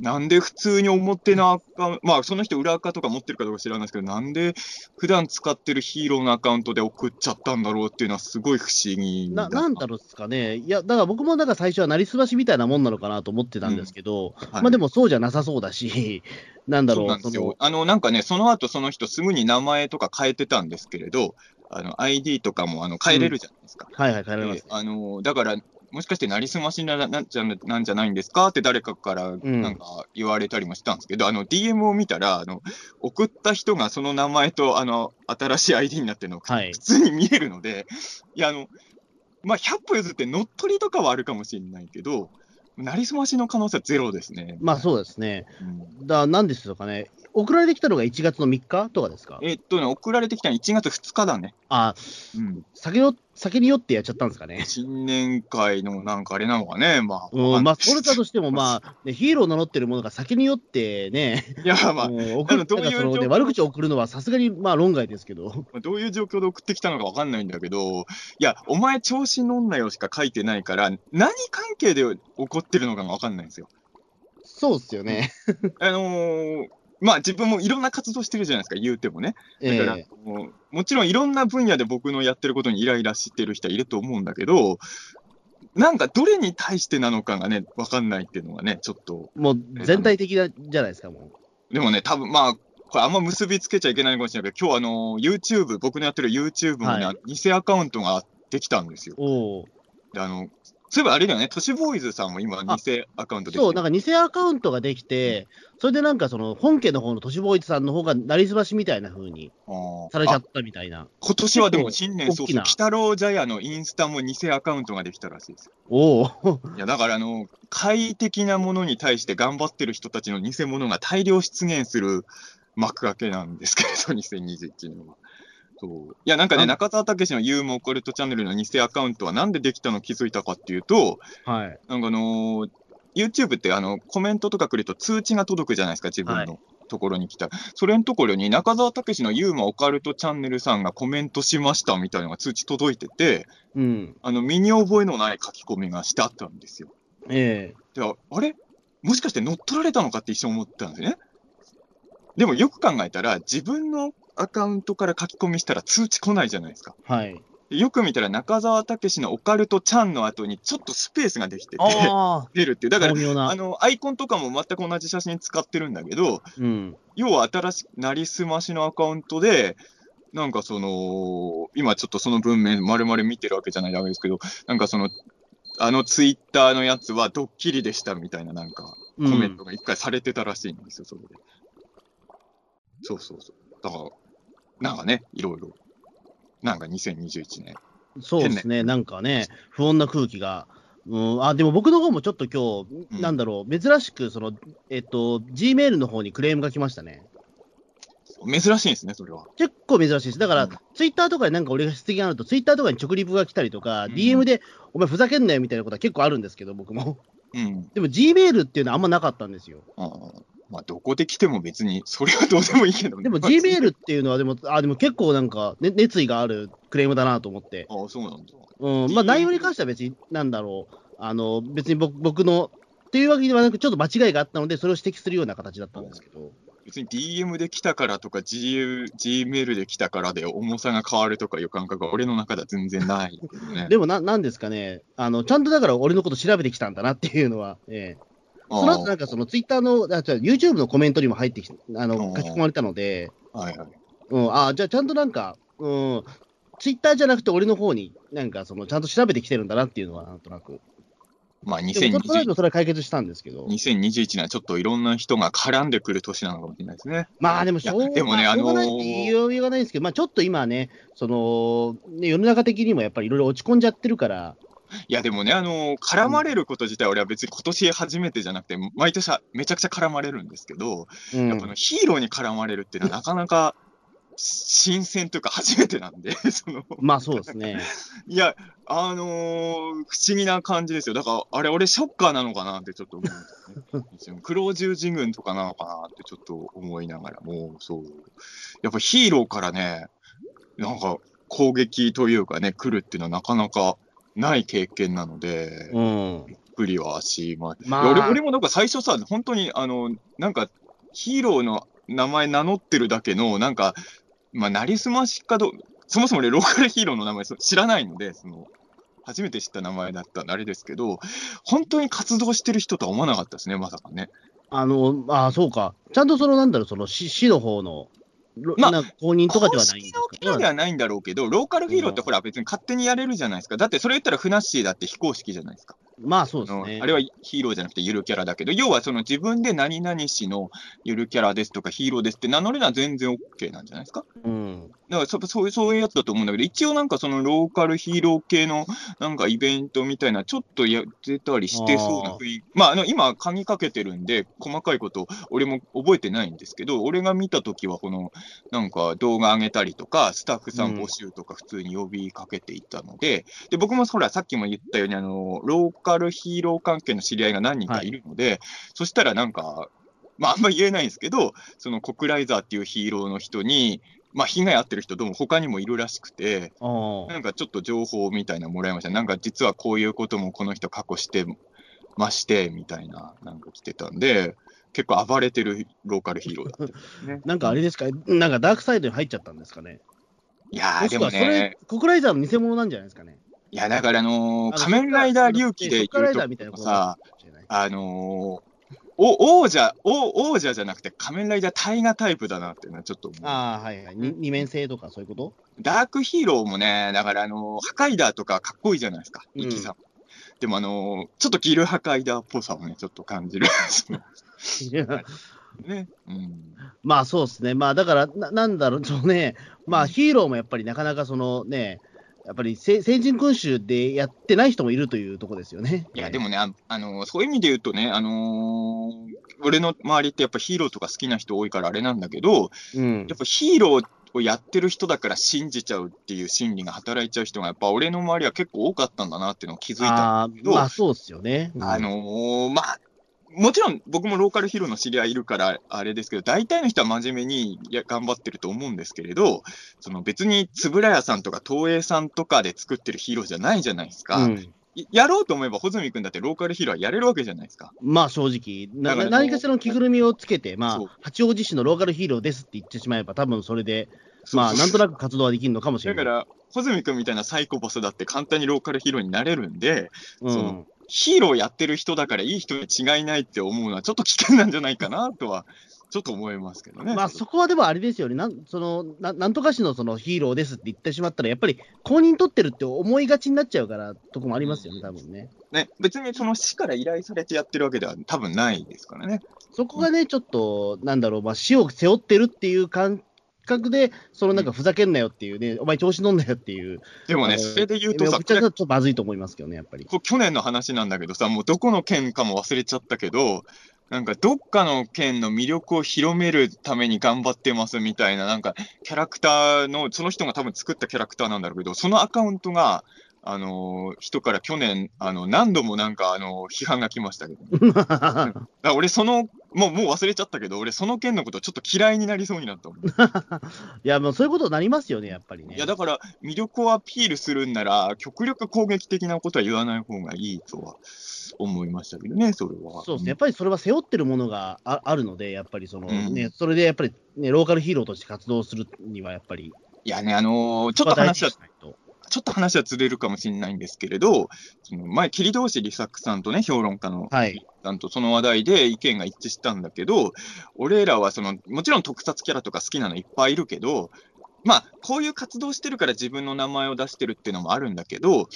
Speaker 3: なんで普通に表のアカウント、まあその人裏アカとか持ってるかどうか知らないですけど、なんで普段使ってるヒーローのアカウントで送っちゃったんだろうっていうのはすごい不思議
Speaker 2: な、
Speaker 3: だ
Speaker 2: なんだろうですかね。いや、だから僕もなんか最初はなりすましみたいなもんなのかなと思ってたんですけど、
Speaker 3: はい
Speaker 2: まあでもそうじゃなさそうだし、なんだろう、
Speaker 3: そうなんですよ。あの、なんかね、その後その人すぐに名前とか変えてたんですけれど、あの、ID とかもあの変えれるじゃないですか。
Speaker 2: はいはい、帰られます、
Speaker 3: えーあの、だから、もしかしてなりすましななんじゃなんじゃないんですかって誰かから
Speaker 2: ん
Speaker 3: なんか言われたりもしたんですけど、あの DM を見たら、あの送った人がその名前とあの新しい ID になってるのが
Speaker 2: はい
Speaker 3: 普通に見えるので、いや、あの、まあ、100歩譲って乗っ取りとかはあるかもしれないけど、なりすましの可能性はゼロですね。
Speaker 2: まあそうですね。
Speaker 3: うん
Speaker 2: だなんですかね。送られてきたのが1月の3日とかですか？
Speaker 3: えっとね、送られてきたの1月2日だね。
Speaker 2: あ、
Speaker 3: うん。
Speaker 2: 酒の、酒によってやっちゃったんですかね？
Speaker 3: 新年会のなんかあれなのかね、まあ。
Speaker 2: うん、まあ、それだとしても、まあ、ね、ヒーローを名乗ってるものが酒によってね、
Speaker 3: いや、まあ、
Speaker 2: うん送る
Speaker 3: ど
Speaker 2: ね、悪口を送るのはさすがに、まあ、論外ですけど。
Speaker 3: まあどういう状況で送ってきたのかわかんないんだけど、いや、お前調子乗んなよしか書いてないから、何関係で怒ってるのかがわかんないんですよ。
Speaker 2: そうっすよね。
Speaker 3: あのーまあ自分もいろんな活動してるじゃないですか、言うてもね。だから、
Speaker 2: え
Speaker 3: もうもちろんいろんな分野で僕のやってることにイライラしてる人はいると思うんだけど、なんかどれに対してなのかがね、わかんないっていうのがね、ちょっと。
Speaker 2: えもう全体的なじゃないですか、も
Speaker 3: でもね、多分まあ、これあんま結びつけちゃいけないかもしれないけど、今日あの、YouTube、僕のやってる YouTube もね、
Speaker 2: は
Speaker 3: 偽アカウントができたんですよ。で、あの、そういえばあれだよね、都市ボーイズさんも今、
Speaker 2: あ
Speaker 3: 偽アカウントで
Speaker 2: そう、なんか偽アカウントができて、それでなんかその本家の方の都市ボーイズさんの方がなりすましみたいな風に
Speaker 3: あーあ
Speaker 2: されちゃったみたいな。
Speaker 3: 今年はでも新年早々、鬼太郎茶屋のインスタも偽アカウントができたらしいですよ。
Speaker 2: おお。
Speaker 3: いや、だからあの、快適なものに対して頑張ってる人たちの偽物が大量出現する幕開けなんですけれど、2021年は。そういや、なんかね、
Speaker 2: あ
Speaker 3: 中澤武史のユーモオカルトチャンネルの偽アカウントはなんでできたの気づいたかっていうと、
Speaker 2: はい。
Speaker 3: なんかあのー YouTube ってあのコメントとか来ると通知が届くじゃないですか、自分
Speaker 2: は
Speaker 3: のところに来たら。それのところに中澤武史のユーモオカルトチャンネルさんがコメントしましたみたいなのが通知届いてて、
Speaker 2: うん。
Speaker 3: あの身に覚えのない書き込みがしてあったんですよ。
Speaker 2: ええ
Speaker 3: で、あれ？もしかして乗っ取られたのかって一瞬思ったんですよね。でもよく考えたら、自分のアカウントから書き込みしたら通知来ないじゃないですか。
Speaker 2: はい。
Speaker 3: でよく見たら中澤武史のオカルトちゃんの後にちょっとスペースができてて、
Speaker 2: あ
Speaker 3: 出るっていう。だ
Speaker 2: あ、
Speaker 3: からあ。の、アイコンとかも全く同じ写真使ってるんだけど、
Speaker 2: うん。
Speaker 3: 要は新しく、なりすましのアカウントで、なんかその、今ちょっとその文面丸々見てるわけじゃないわけですけど、なんかその、あのツイッターのやつはドッキリでしたみたいななんかコメントが一回されてたらしいんですよ、それで。そうそうそう。だから、なんかね、いろいろ。なんか2021年。
Speaker 2: そうですね、なんかね、不穏な空気が。うん、あでも僕の方もちょっと今日、
Speaker 3: うん
Speaker 2: なんだろう、珍しく、その、えっと、G メールの方にクレームが来ましたね。
Speaker 3: 珍しいんですね、それは。
Speaker 2: 結構珍しいです。だから、
Speaker 3: うん
Speaker 2: ツイッターとかでなんか俺が質疑があると、ツイッターとかに直リプが来たりとか、
Speaker 3: うん
Speaker 2: DM で、お前ふざけんなよみたいなことは結構あるんですけど、僕も。
Speaker 3: うん。
Speaker 2: でも G メールっていうのはあんまなかったんですよ。
Speaker 3: まあ、どこで来ても別に、それはどうでもいいけどね。
Speaker 2: でも G メールっていうのは、でも、あ、でも結構なんか、ね、熱意があるクレームだなと思って。
Speaker 3: ああ、そうなんだ。
Speaker 2: うん、まあ内容に関しては別に、なんだろう、あの、別に僕僕の、っていうわけではなく、ちょっと間違いがあったので、それを指摘するような形だったんですけど。
Speaker 3: 別に DM で来たからとか G、G メールで来たからで重さが変わるとかいう感覚は俺の中では全然ないね。
Speaker 2: でもな、なんですかね、あの、ちゃんとだから俺のこと調べてきたんだなっていうのは、ええその後なんかそのツイッターの、あ、違う、YouTube のコメントにも入ってきあ
Speaker 3: あ
Speaker 2: の、
Speaker 3: ー
Speaker 2: 書き込まれたので、
Speaker 3: はいはい。
Speaker 2: うん、あじゃあちゃんとなんか、うん、ツイッターじゃなくて俺の方に、なんかその、ちゃんと調べてきてるんだなっていうのは、なんとなく。
Speaker 3: まあ
Speaker 2: でもそれそれ
Speaker 3: 2020
Speaker 2: は解決したんですけど。
Speaker 3: 2021年はちょっといろんな人が絡んでくる年なのかもしれないですね。
Speaker 2: まあでもしょう
Speaker 3: いやでもね
Speaker 2: まあ
Speaker 3: の
Speaker 2: ないですけど、まあちょっと今ね、その、ね、世の中的にもやっぱりいろいろ落ち込んじゃってるから、
Speaker 3: いやでもね、あの絡まれること自体俺は別に今年初めてじゃなくて、毎年はめちゃくちゃ絡まれるんですけど、
Speaker 2: うん
Speaker 3: やっぱあのヒーローに絡まれるっていうのはなかなか新鮮というか初めてなんで、その、
Speaker 2: まあそうですね。
Speaker 3: いや、あのー不思議な感じですよ。だから、あれ、俺、ショッカーなのかなってちょっと思うんですよね。黒十字軍とかなのかなってちょっと思いながらも、そう。やっぱヒーローからね、なんか攻撃というかね、来るっていうのはなかなかない経験なので、
Speaker 2: うん。
Speaker 3: くりはしま
Speaker 2: まあ
Speaker 3: 俺俺もなんか最初さ、本当に、あの、なんか、ヒーローの名前名乗ってるだけの、なんか、まあ、なりすましかど、そもそも俺、ローカルヒーローの名前そ知らないので、その、初めて知った名前だったんであれですけど、本当に活動してる人とは思わなかったですね、まさかね。
Speaker 2: あの、ああ、そうか。ちゃんとその、なんだろう、その市市の方の、ろ
Speaker 3: まあ
Speaker 2: 公認とかではないんです
Speaker 3: 公式のキャラではないんだろうけど、ローカルヒーローって
Speaker 2: うん
Speaker 3: ほら別に勝手にやれるじゃないですか。だってそれ言ったらフナッシーだって非公式じゃないですか。
Speaker 2: まあそうですね。
Speaker 3: あれはヒーローじゃなくてゆるキャラだけど、要はその自分で何々氏のゆるキャラですとかヒーローですって名乗るのは全然 OK なんじゃないですか？
Speaker 2: うん。
Speaker 3: だからそそういうそういうやつだと思うんだけど、一応なんかそのローカルヒーロー系のなんかイベントみたいな、ちょっとやってたりしてそうな雰囲気。まあ、あの今、鍵かけてるんで、細かいこと、俺も覚えてないんですけど、俺が見たときは、このなんか動画上げたりとか、スタッフさん募集とか普通に呼びかけていたので、で僕もほら、さっきも言ったように、あのローカルヒーロー関係の知り合いが何人かいるので、そしたらなんか、まあ、あんま言えないんですけど、そのコクライザーっていうヒーローの人に、まあ、被害遭ってる人どうも他にもいるらしくて、
Speaker 2: ああ。
Speaker 3: なんかちょっと情報みたいなのもらいました。なんか実はこういうこともこの人過去してまして、みたいな、なんか来てたんで、結構暴れてるローカルヒーローだったね。
Speaker 2: なんかあれですか、なんかダークサイドに入っちゃったんですかね？
Speaker 3: いやー、でも
Speaker 2: もしくはそれ
Speaker 3: ね、、
Speaker 2: コクライザーの偽物なんじゃないですかね？
Speaker 3: いや、だからあのー仮面ライダー龍騎で言う
Speaker 2: ザーみたいなこと
Speaker 3: とさ、あのーお王者お、王者じゃなくて仮面ライダー大河タイプだなっていうのはちょっと思う。
Speaker 2: ああ、はいはい。に二面性とかそういうこと
Speaker 3: ダークヒーローもね、だからあのーハカイダーとかかっこいいじゃないですか、
Speaker 2: うん
Speaker 3: イキさん。でもあのーちょっとギルハカイダーっぽさをね、ちょっと感じる。ね。うん。
Speaker 2: まあそうですね。まあだから、ななんだろう、ね、まあヒーローもやっぱりなかなかそのね、やっぱりせ先人君主でやってない人もいるというところですよね。
Speaker 3: いや、でもね、ああのーそういう意味で言うとね、あのー俺の周りってやっぱヒーローとか好きな人多いからあれなんだけど、
Speaker 2: うん
Speaker 3: やっぱヒーローをやってる人だから信じちゃうっていう心理が働いちゃう人が、やっぱ俺の周りは結構多かったんだなっていうのを気づいた。
Speaker 2: あ
Speaker 3: けど
Speaker 2: ーまあそうですよね。うん
Speaker 3: あのーまあ、もちろん僕もローカルヒーローの知り合いいるからあれですけど、大体の人は真面目に頑張ってると思うんですけれど、その別に円谷さんとか東映さんとかで作ってるヒーローじゃないじゃないですか。
Speaker 2: うん
Speaker 3: いやろうと思えば、穂積君だってローカルヒーローはやれるわけじゃないですか。
Speaker 2: まあ正直、な
Speaker 3: だから
Speaker 2: 何かしらの着ぐるみをつけて、まあ、八王子市のローカルヒーローですって言ってしまえば、多分それで、まあ、なんとなく活動はできるのかもしれない。
Speaker 3: だから、穂積君みたいなサイコパスだって簡単にローカルヒーローになれるんで、
Speaker 2: うん
Speaker 3: そのヒーローやってる人だからいい人に違いないって思うのはちょっと危険なんじゃないかなとは、ちょっと思いますけどね。
Speaker 2: まあ、そこはでもあれですよね、なんそのななんとか市のそのヒーローですって言ってしまったら、やっぱり公認取ってるって思いがちになっちゃうから、とこもありますよね、多分ね。
Speaker 3: ね、別にその市から依頼されてやってるわけでは多分ないですからね。
Speaker 2: そこがね、ちょっと、なんだろう、まあ、死を背負ってるっていう感覚で、そのなんかふざけんなよっていうね、お前調子乗んなよっていう。
Speaker 3: でもね、それで言うとさ、
Speaker 2: めちゃくちゃちょっとまずいと思いますけどね、やっぱり。
Speaker 3: こ去年の話なんだけどさ、もうどこの県かも忘れちゃったけど、なんかどっかの県の魅力を広めるために頑張ってますみたいな、なんかキャラクターの、その人が多分作ったキャラクターなんだろうけど、そのアカウントが、あのー人から去年、あの、何度もなんか、あの批判が来ましたけど、ね、俺その、もう、もう忘れちゃったけど、俺その県のことちょっと嫌いになりそうになった。
Speaker 2: いや、もうそういうことになりますよね、やっぱりね。
Speaker 3: いや、だから、魅力をアピールするんなら、極力攻撃的なことは言わない方がいいとは思いましたけどね、それは。
Speaker 2: そうですね、やっぱりそれは背負ってるものがああるので、やっぱりその、
Speaker 3: うん
Speaker 2: ね、それでやっぱり、ね、ローカルヒーローとして活動するには、やっぱり、
Speaker 3: いやね、あのーちょっと話
Speaker 2: と。
Speaker 3: ちょっと話はずれるかもしれないんですけれど、その前、切通し利作さんとね、評論家の
Speaker 2: はい。
Speaker 3: さんとその話題で意見が一致したんだけど、俺らはその、もちろん特撮キャラとか好きなのいっぱいいるけど、まあ、こういう活動してるから自分の名前を出してるっていうのもあるんだけど、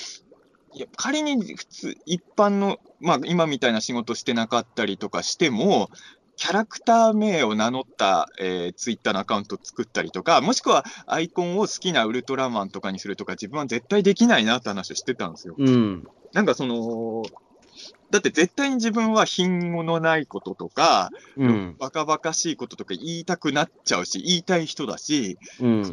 Speaker 3: いや仮に普通、一般の、まあ、今みたいな仕事してなかったりとかしても、キャラクター名を名乗った、えー、ツイッターのアカウント作ったりとか、もしくはアイコンを好きなウルトラマンとかにするとか、自分は絶対できないなって話をしてたんですよ。
Speaker 2: うん。
Speaker 3: なんかその、だって絶対に自分は品のないこととか、
Speaker 2: うん。
Speaker 3: バカバカしいこととか言いたくなっちゃうし、言いたい人だし、
Speaker 2: うん。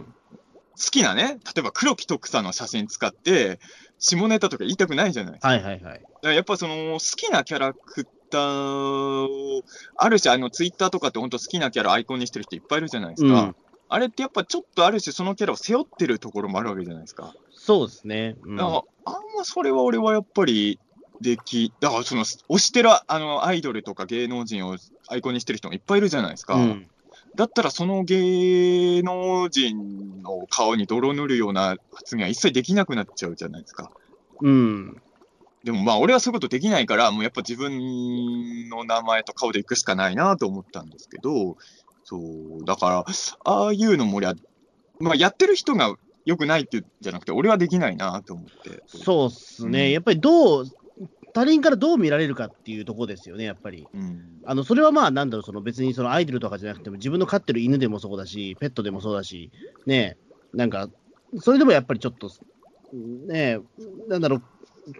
Speaker 3: 好きなね、例えば黒木徳さんの写真使って、下ネタとか言いたくないじゃないですか。
Speaker 2: はいはいはい。
Speaker 3: だからやっぱその好きなキャラクターを、ある種あのツイッターとかって本当好きなキャラアイコンにしてる人いっぱいいるじゃないですか。
Speaker 2: うん
Speaker 3: あれってやっぱちょっとある種そのキャラを背負ってるところもあるわけじゃないですか。
Speaker 2: そうですね。うん
Speaker 3: だからあんまそれは俺はやっぱりでき、だからその、推してるあのアイドルとか芸能人をアイコンにしてる人もいっぱいいるじゃないですか。
Speaker 2: うん。
Speaker 3: だったらその芸能人の顔に泥塗るような発言は一切できなくなっちゃうじゃないですか。
Speaker 2: うん。で
Speaker 3: でもまあ俺はそういうことできないから、もうやっぱ自分の名前と顔で行くしかないなと思ったんですけど、そう、だから、ああいうのも俺は、まあやってる人が良くないっていうんじゃなくて、俺はできないなと思って。
Speaker 2: そうっすね、
Speaker 3: うん
Speaker 2: やっぱりどう、他人からどう見られるかっていうところですよね、やっぱり。
Speaker 3: うん。
Speaker 2: あのそれはまあ、なんだろう、その別にそのアイドルとかじゃなくても、自分の飼ってる犬でもそうだし、ペットでもそうだし、ねえ、なんか、それでもやっぱりちょっと、ねえ、なんだろう、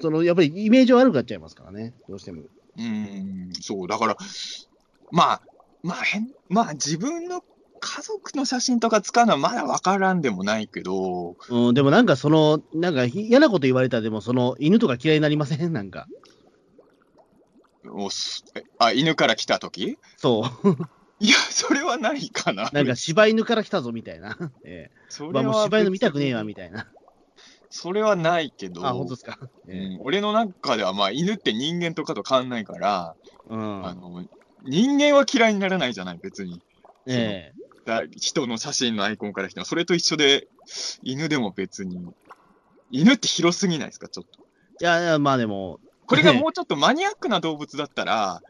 Speaker 2: そのやっぱりイメージ悪くなっちゃいますからね、どうしても。
Speaker 3: うん、そう、だから、まあ、まあ変、まあ自分の家族の写真とか使うのはまだわからんでもないけど、
Speaker 2: うん、でもなんかその、なんか嫌なこと言われたら、でもその犬とか嫌いになりません？なんか。
Speaker 3: おすえあ、犬から来たとき
Speaker 2: そう。
Speaker 3: いや、それはないかな。
Speaker 2: なんか柴犬から来たぞみたいな。ええ。まあ
Speaker 3: それは
Speaker 2: もう柴犬見たくねえわみたいな。
Speaker 3: それはないけど、
Speaker 2: あ、本当ですか？
Speaker 3: う
Speaker 2: え
Speaker 3: ん、俺の中では、まあ、犬って人間とかと変わんないから、
Speaker 2: え。うん。
Speaker 3: あの、人間は嫌いにならないじゃない、別に。
Speaker 2: ええ。
Speaker 3: だ人の写真のアイコンから来ても、それと一緒で、犬でも別に。犬って広すぎないですか、ちょっと。
Speaker 2: いやいや、まあでも、
Speaker 3: これがもうちょっとマニアックな動物だったら、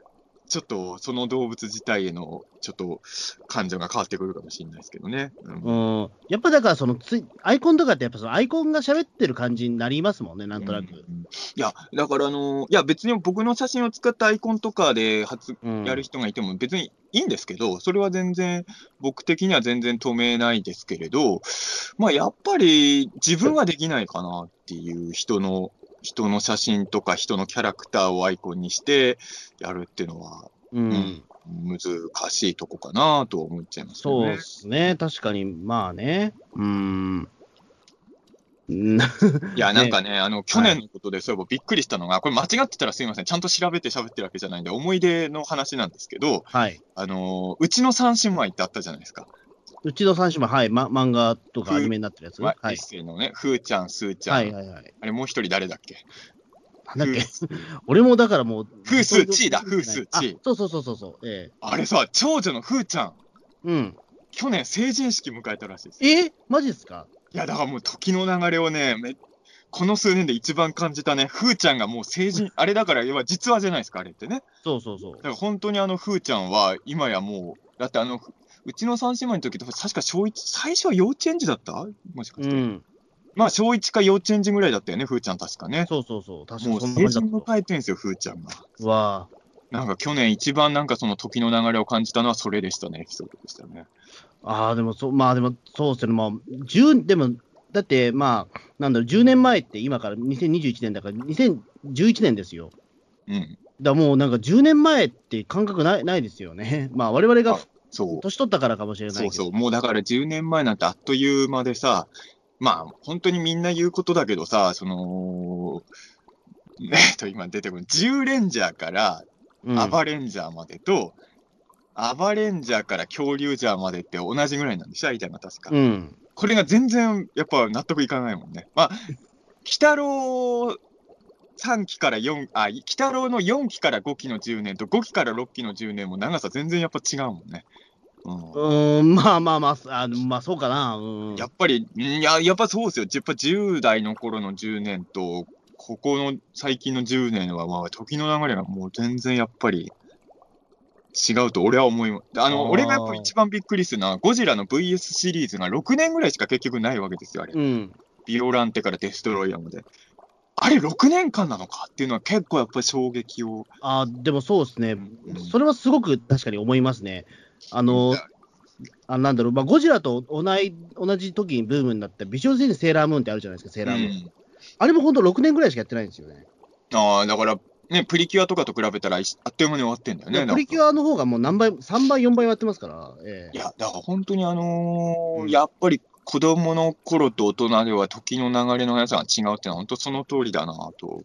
Speaker 3: ちょっとその動物自体へのちょっと感情が変わってくるかもしれないですけどね。うん
Speaker 2: うん。やっぱだから、そのつい、アイコンとかって、やっぱそのアイコンが喋ってる感じになりますもんね、なんとなく。
Speaker 3: うんいや、だからあの、いや別に僕の写真を使ったアイコンとかで発
Speaker 2: うん。
Speaker 3: やる人がいても別にいいんですけど、それは全然、僕的には全然止めないですけれど、まあやっぱり自分はできないかなっていう人の、人の写真とか人のキャラクターをアイコンにしてやるっていうのは
Speaker 2: うん。
Speaker 3: うん難しいとこかなとは思っちゃいます
Speaker 2: そうで。すね。確かに、まあね。うん。う ん
Speaker 3: いや、なんかね、あの、去年のことでそういえばびっくりしたのが、これ間違ってたらすいません。ちゃんと調べて喋ってるわけじゃないんで、思い出の話なんですけど、
Speaker 2: はい。
Speaker 3: あの、うちの三姉妹ってあったじゃないですか。
Speaker 2: うちの三姉妹、はい、ま、漫画とか
Speaker 3: ふ
Speaker 2: アニメになってるやつ。
Speaker 3: ま
Speaker 2: はい
Speaker 3: 一。世のね、ふーちゃん、すーちゃん。
Speaker 2: はいはいはい。
Speaker 3: あれ、もう一人誰だっけ？
Speaker 2: なんだっけ？
Speaker 3: ふー
Speaker 2: 俺もだからもう。
Speaker 3: フースーチーだフースーチー
Speaker 2: あそうそうそうそうそう。え
Speaker 3: あれさ、長女のふーちゃん、
Speaker 2: えうん。
Speaker 3: 去年成人式迎えたらしいです。
Speaker 2: え？マジですか？
Speaker 3: いや、だからもう時の流れをね、めこの数年で一番感じたね、ふーちゃんがもう成人、あれだから、要は実話じゃないですか、あれってね。
Speaker 2: そうそうそう
Speaker 3: だ。から本当にあの、ふーちゃんは、今やもう、だってあの、うちの三姉妹の時って、確か小一、最初は幼稚園児だった？もしかして。
Speaker 2: うん。
Speaker 3: まあ、小一か幼稚園児ぐらいだったよね、ふーちゃん確かね。
Speaker 2: そうそうそう。確か
Speaker 3: もう
Speaker 2: にそんな感
Speaker 3: 成人
Speaker 2: じだった。
Speaker 3: 迎えてんすよ、ふーちゃんが。
Speaker 2: わ
Speaker 3: なんか去年一番なんかその時の流れを感じたのはそれでしたね、エピソードでしたね。
Speaker 2: あ。ああ、でもそう、まあでも、そうですね。まあ、10、でも、だって、まあ、なんだろう、10年前って今から2021年だから、2011年ですよ。
Speaker 3: うん。
Speaker 2: だもうなんか10年前って感覚ないないですよね。まあ、我々が
Speaker 3: あそう。
Speaker 2: 年取ったからかもしれない。
Speaker 3: そうそう。もうだから10年前なんてあっという間でさ、まあ、本当にみんな言うことだけどさ、その、えっと、今出てくる、10レンジャーから
Speaker 2: うん
Speaker 3: アバレンジャーまでと、アバレンジャーから恐竜ジャーまでって同じぐらいなんでしょ、間が確か。
Speaker 2: うん。
Speaker 3: これが全然、やっぱ納得いかないもんね。まあ、鬼太郎3期から4、あ、鬼太郎の4期から5期の10年と5期から6期の10年も長さ全然やっぱ違うもんね。うん
Speaker 2: まあまあまあ、あまあそうかな。うん。
Speaker 3: やっぱり、んいや、やっぱそうですよ。やっぱ10代の頃の10年と、ここの最近の10年は、まあ、時の流れがもう全然やっぱり違うと俺は思います。あの、
Speaker 2: あー
Speaker 3: 俺がやっぱ一番びっくりするのは、ゴジラの VS シリーズが6年ぐらいしか結局ないわけですよ、あれ。
Speaker 2: うん。
Speaker 3: ビオランテからデストロイヤーまで。あれ6年間なのかっていうのは結構やっぱり衝撃を。
Speaker 2: あでもそうですね
Speaker 3: うん。
Speaker 2: それはすごく確かに思いますね。あの、あなんだろう、まあ、ゴジラと同い同じ時にブームになった美少女セーラームーンってあるじゃないですか、セーラームーン。
Speaker 3: うん
Speaker 2: あれも本当6年ぐらいしかやってないんですよね。
Speaker 3: ああ、だから、ね、プリキュアとかと比べたらあっという間に終わってんだよね。
Speaker 2: プリキュアの方がもう何倍、3倍、4倍やってますから、ええ
Speaker 3: いや、だから本当にあのー
Speaker 2: うん
Speaker 3: やっぱり子供の頃と大人では時の流れの速さが違うっていうのは本当その通りだなと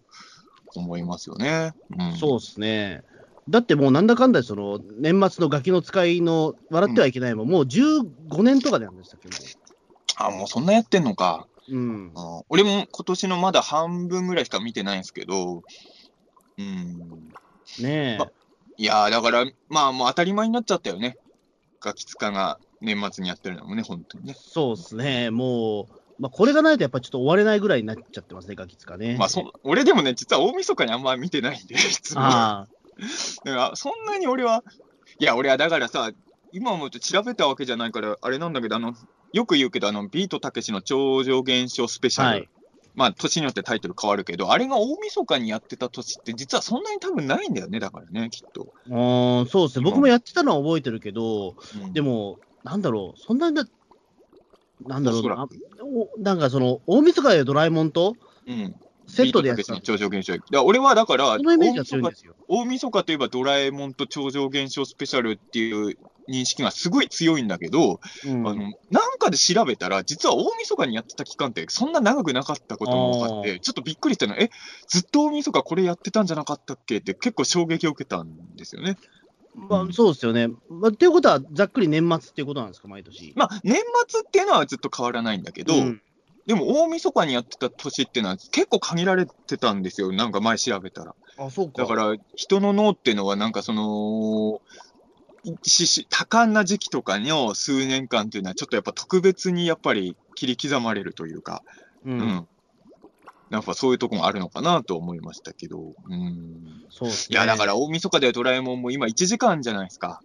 Speaker 3: 思いますよね。うん、
Speaker 2: そうですね。だってもうなんだかんだでその年末のガキの使いの笑ってはいけないも、もう15年とかでなんでしたっけも
Speaker 3: あ、もうそんなやってんのか。
Speaker 2: う。うん。
Speaker 3: うん俺も今年のまだ半分ぐらいしか見てないんですけど、うん。
Speaker 2: ねえ。
Speaker 3: まいやー、だから、まあもう当たり前になっちゃったよね。ガキ使が年末にやってるのもね、本当にね。
Speaker 2: そうですね。もう、まあ、これがないとやっぱちょっと終われないぐらいになっちゃってますね、ガキ使ね。
Speaker 3: まあそ、俺でもね、実は大晦日にあんま見てないんで、いつも。
Speaker 2: あ
Speaker 3: だから、そんなに俺は、いや、俺はだからさ、今思うと調べたわけじゃないから、あれなんだけど、あの、よく言うけど、あの、ビートたけしの超常現象スペシ
Speaker 2: あ、
Speaker 3: ャル。
Speaker 2: はい。
Speaker 3: まあ、年によってタイトル変わるけど、あれが大晦日にやってた年って、実はそんなに多分ないんだよね、だからね、きっと。
Speaker 2: うん、そうですね。僕もやってたのは覚えてるけど、
Speaker 3: うん
Speaker 2: でも、なんだろう、そんなにな、なんだろうな、おなんかその、大晦日でドラえもんと
Speaker 3: うん。
Speaker 2: セットでやってた。
Speaker 3: 超常現象。だから俺はだから、大晦日。大晦日といえばドラえもんと超常現象スペシャルっていう認識がすごい強いんだけど、
Speaker 2: うん
Speaker 3: あの、なんかで調べたら、実は大晦日にやってた期間ってそんな長くなかったことも分かっ
Speaker 2: あ
Speaker 3: て、ちょっとびっくりしたのは、え、ずっと大晦日これやってたんじゃなかったっけ？って結構衝撃を受けたんですよね。
Speaker 2: まあ、そうですよね。まあ、っていうことは、ざっくり年末っていうことなんですか、毎年。
Speaker 3: まあ、年末っていうのはずっと変わらないんだけど、
Speaker 2: うん
Speaker 3: でも大晦日にやってた年っていうのは結構限られてたんですよ。なんか前調べたら。
Speaker 2: あ、そうか。
Speaker 3: だから、人の脳っていうのは、なんかその、しし多感な時期とかの数年間っていうのは、ちょっとやっぱ特別にやっぱり切り刻まれるというか、
Speaker 2: う。
Speaker 3: うんん。なんかそういうとこもあるのかなと思いましたけど、うん。
Speaker 2: そうですね。
Speaker 3: いや、だから大晦日でドラえもんも今1時間じゃないですか。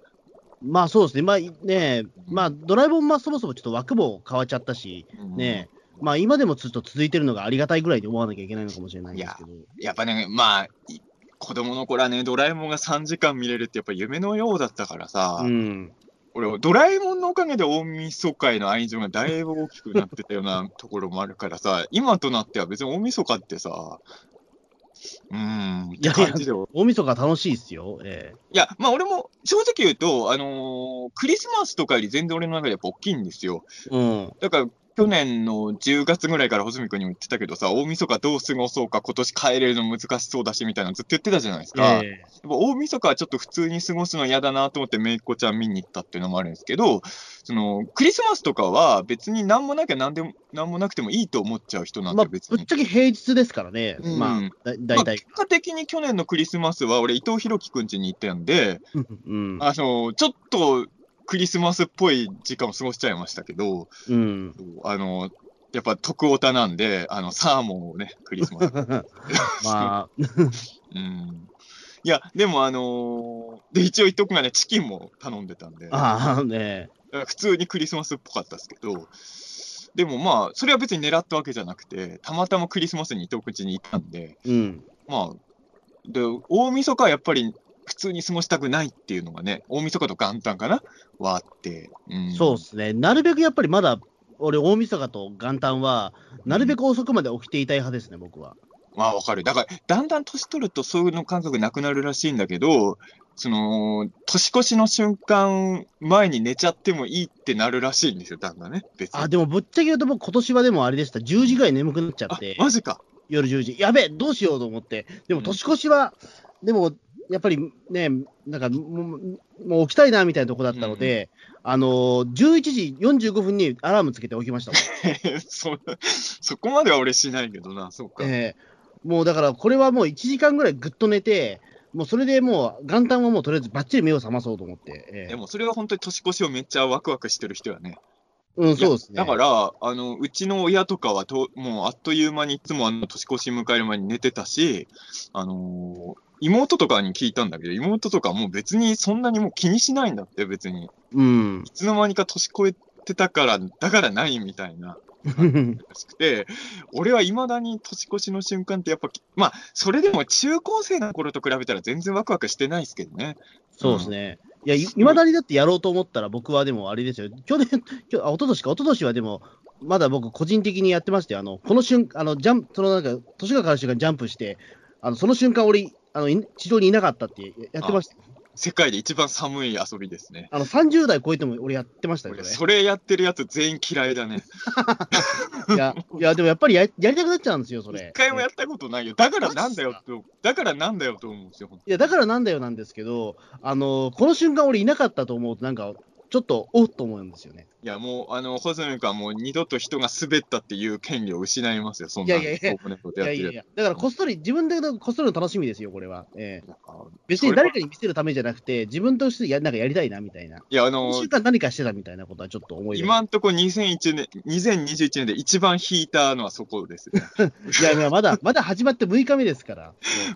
Speaker 2: まあそうですね。まあね、まあ、ドラえもん、まあそもそもちょっと枠も変わっちゃったし、
Speaker 3: うん
Speaker 2: ね、まあ今でもずっと続いてるのがありがたいぐらいに思わなきゃいけないのかもしれないんですけど。
Speaker 3: やっぱね、まあ、い子供の頃はね、ドラえもんが3時間見れるってやっぱ夢のようだったからさ、
Speaker 2: うん。
Speaker 3: 俺、ドラえもんのおかげで大晦日への愛情がだいぶ大きくなってたようなところもあるからさ、今となっては別に大晦日ってさ、うーん、
Speaker 2: いや
Speaker 3: 感じで。い
Speaker 2: 大晦日楽しいっすよ。え
Speaker 3: や、まあ俺も正直言うと、あのークリスマスとかより全然俺の中でやっぱ大きいんですよ。
Speaker 2: えうん。
Speaker 3: だから、去年の10月ぐらいから穂積君にも言ってたけどさ、大晦日どう過ごそうか、今年帰れるの難しそうだしみたいなのずっと言ってたじゃないですか。
Speaker 2: え
Speaker 3: やっぱ大晦日はちょっと普通に過ごすの嫌だなと思って、めいっ子ちゃん見に行ったっていうのもあるんですけど、そのクリスマスとかは別に何もなきゃ何でも何もなくてもいいと思っちゃう人なん
Speaker 2: まあ、
Speaker 3: で、別に。
Speaker 2: ぶっちゃけ平日ですからね。
Speaker 3: うん
Speaker 2: まあ、だ
Speaker 3: まあ、
Speaker 2: 大体
Speaker 3: 結。果的に去年のクリスマスは、俺、伊藤博樹くん家に行ったんで、
Speaker 2: うん。
Speaker 3: あのちょっとクリスマスっぽい時間を過ごしちゃいましたけど、
Speaker 2: うん。
Speaker 3: あのやっぱ徳オタなんで、あのサーモンをね、クリスマス。
Speaker 2: まあ、
Speaker 3: うんいや、でも、あのーで、一応言っとくがね、チキンも頼んでたんで、
Speaker 2: ああね。
Speaker 3: ら普通にクリスマスっぽかったですけど、でもまあ、それは別に狙ったわけじゃなくて、たまたまクリスマスに伊藤口に行ったんで、
Speaker 2: うん。
Speaker 3: まあ、で、大晦日はやっぱり普通に過ごしたくないっていうのがね、大晦日と元旦かな？はあって、うん、
Speaker 2: そうですね。なるべくやっぱりまだ、俺、大晦日と元旦は、なるべく遅くまで起きていたい派ですね、僕は。
Speaker 3: まあわかる。だから、だんだん年取るとそういうの感覚なくなるらしいんだけど、その、年越しの瞬間前に寝ちゃってもいいってなるらしいんですよ、だんだんね。
Speaker 2: あ、でもぶっちゃけ言うと、僕、今年はでもあれでした。10時ぐらい眠くなっちゃ
Speaker 3: あ
Speaker 2: って、
Speaker 3: マジか。
Speaker 2: 夜10時。やべえ、どうしようと思って。でも、年越しは、でも、やっぱりね、なんかもう、もう起きたいなみたいなとこだったので、あのー、11時45分にアラームつけて起きました。
Speaker 3: そ、そこまでは俺しないけどな、そうか。
Speaker 2: ええもうだから、これはもう1時間ぐらいぐっと寝て、もうそれでもう、元旦はもうとりあえずばっちり目を覚まそうと思って。ええ
Speaker 3: でもそれは本当に年越しをめっちゃワクワクしてる人はね。
Speaker 2: うん、そうですね。
Speaker 3: だから、あの、うちの親とかはと、もうあっという間にいつもあの年越し迎える前に寝てたし、あのー妹とかに聞いたんだけど、妹とかもう別にそんなにもう気にしないんだって、別に。
Speaker 2: うん。
Speaker 3: いつの間にか年越えてたから、だからないみたいな。らしくて、俺は未だに年越しの瞬間ってやっぱ、まあ、それでも中高生の頃と比べたら全然ワクワクしてないですけどね。
Speaker 2: そうですね。いや、いいまだにだってやろうと思ったら、僕はでもあれですよ。去年、きょあ、一昨年か、一昨年はでも、まだ僕、個人的にやってまして、あの、この瞬あの、ジャンプ、そのなんか、年が変わる瞬間ジャンプして、あの、その瞬間俺、あの、い地上にいなかったってややってました。
Speaker 3: 世界で一番寒い遊びですね。
Speaker 2: あの、30代超えても俺やってましたよ、
Speaker 3: 俺、
Speaker 2: ね。
Speaker 3: それやってるやつ全員嫌いだね。
Speaker 2: いや、いや、でもやっぱりややりたくなっちゃうんですよ、それ。
Speaker 3: 一回もやったことないよ。だからなんだよと、だからなんだよと思うんですよ。
Speaker 2: いや、だからなんだよなんですけど、あの、この瞬間俺いなかったと思うと、なんか、ちょっと、おっと思うんですよね。
Speaker 3: いや、もう、あの、ホズミ君はもう二度と人が滑ったっていう権利を失いますよ、そんな。
Speaker 2: いやいやいやいやいやいや、だからこっそり、自分でこっそりの楽しみですよ、これは。ええ別に誰かに見せるためじゃなくて、自分としてやなんかやりたいなみたいな。
Speaker 3: いや、あ
Speaker 2: 1
Speaker 3: の
Speaker 2: 週、間何かしてたみたいなことはちょっと思い出
Speaker 3: 今んとこ2001年、2021年で一番引いたのはそこですね。
Speaker 2: いやいや、まだ、まだ始まって6日目ですから。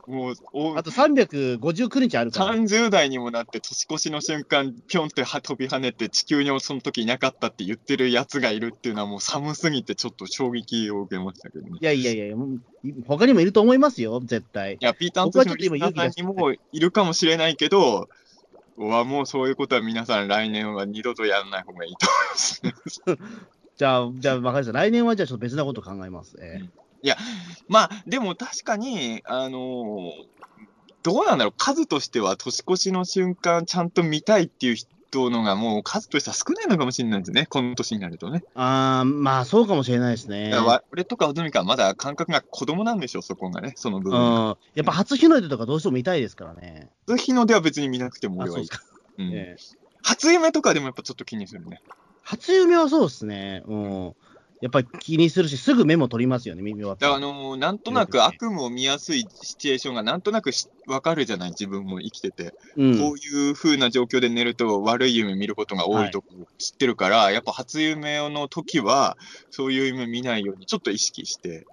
Speaker 3: もう、お
Speaker 2: あと359日あるから。
Speaker 3: 30代にもなって年越しの瞬間、ぴょんっては飛び跳ねて地球にその時いなかったって言ってるやつがいるっていうのはもう寒すぎてちょっと衝撃を受けましたけどね。
Speaker 2: いやいやいや、他にもいると思いますよ、絶対
Speaker 3: い。や、ピーターンとしてのリスナにもいるかもしれないけど、はもうそういうことは皆さん来年は二度とやらない方がいいと思いますね。
Speaker 2: じゃあ、じゃあ、わかりました。来年はじゃあちょっと別なこと考えます。ええ
Speaker 3: まあ、でも確かに、あのーどうなんだろう、数としては年越しの瞬間ちゃんと見たいっていう人のがもう数としては少ないのかもしれないですね、この年になるとね。
Speaker 2: あー、まあ、そうかもしれないですね。
Speaker 3: 俺とか穂積はまだ感覚が子供なんでしょ、そこがね、その部
Speaker 2: う
Speaker 3: 分が。
Speaker 2: ん。やっぱ初日の出とかどうしても見たいですからね。
Speaker 3: 初日の出は別に見なくても
Speaker 2: あ、
Speaker 3: 俺はいい。
Speaker 2: か。
Speaker 3: うん
Speaker 2: ええ
Speaker 3: 初夢とかでもやっぱちょっと気にするね。
Speaker 2: 初夢はそうですね。うん。やっぱり気にするし、すぐメモ取りますよね、耳は。
Speaker 3: だから、あのーなんとなく悪夢を見やすいシチュエーションがなんとなくしわかるじゃない、自分も生きてて。
Speaker 2: うん
Speaker 3: こういう風な状況で寝ると悪い夢見ることが多いとこ知ってるから、やっぱ初夢の時は、そういう夢見ないように、ちょっと意識して、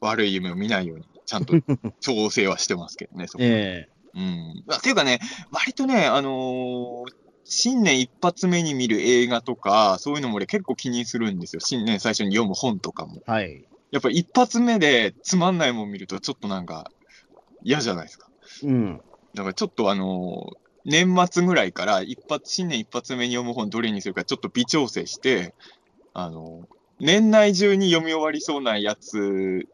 Speaker 3: 悪い夢を見ないように、ちゃんと 調整はしてますけどね、そこ
Speaker 2: え
Speaker 3: うん。あていうかね、割とね、あのー新年一発目に見る映画とか、そういうのも俺結構気にするんですよ。新年最初に読む本とかも。
Speaker 2: えはい。
Speaker 3: やっぱ一発目でつまんないもん見ると、ちょっとなんか嫌じゃないですか。
Speaker 2: うん。
Speaker 3: だからちょっとあのー年末ぐらいから一発、新年一発目に読む本どれにするかちょっと微調整して、あのー年内中に読み終わりそうなやつ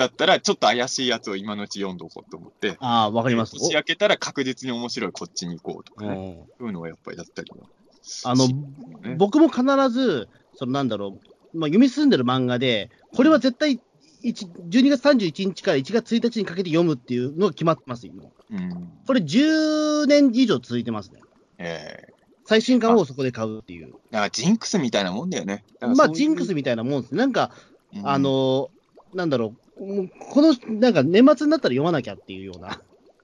Speaker 3: だったら、ちょっと怪しいやつを今のうち読んどこうと思って、
Speaker 2: ああ、わかります。
Speaker 3: 年明けたら確実に面白いこっちに行こうとかね。そういうのをやっぱりやったりは
Speaker 2: あの僕も必ず、そのなんだろう、まあ、読み進んでる漫画で、これは絶対1、12月31日から1月1日にかけて読むっていうのが決まってます、今。
Speaker 3: うん。
Speaker 2: これ10年以上続いてますね。
Speaker 3: ええ
Speaker 2: 最新刊をそこで買うっていう。
Speaker 3: だからジンクスみたいなもんだよね。だから
Speaker 2: まあ、ジンクスみたいなもんですね。なんか、
Speaker 3: うん
Speaker 2: あの、なんだろう、もうこの、なんか年末になったら読まなきゃっていうような、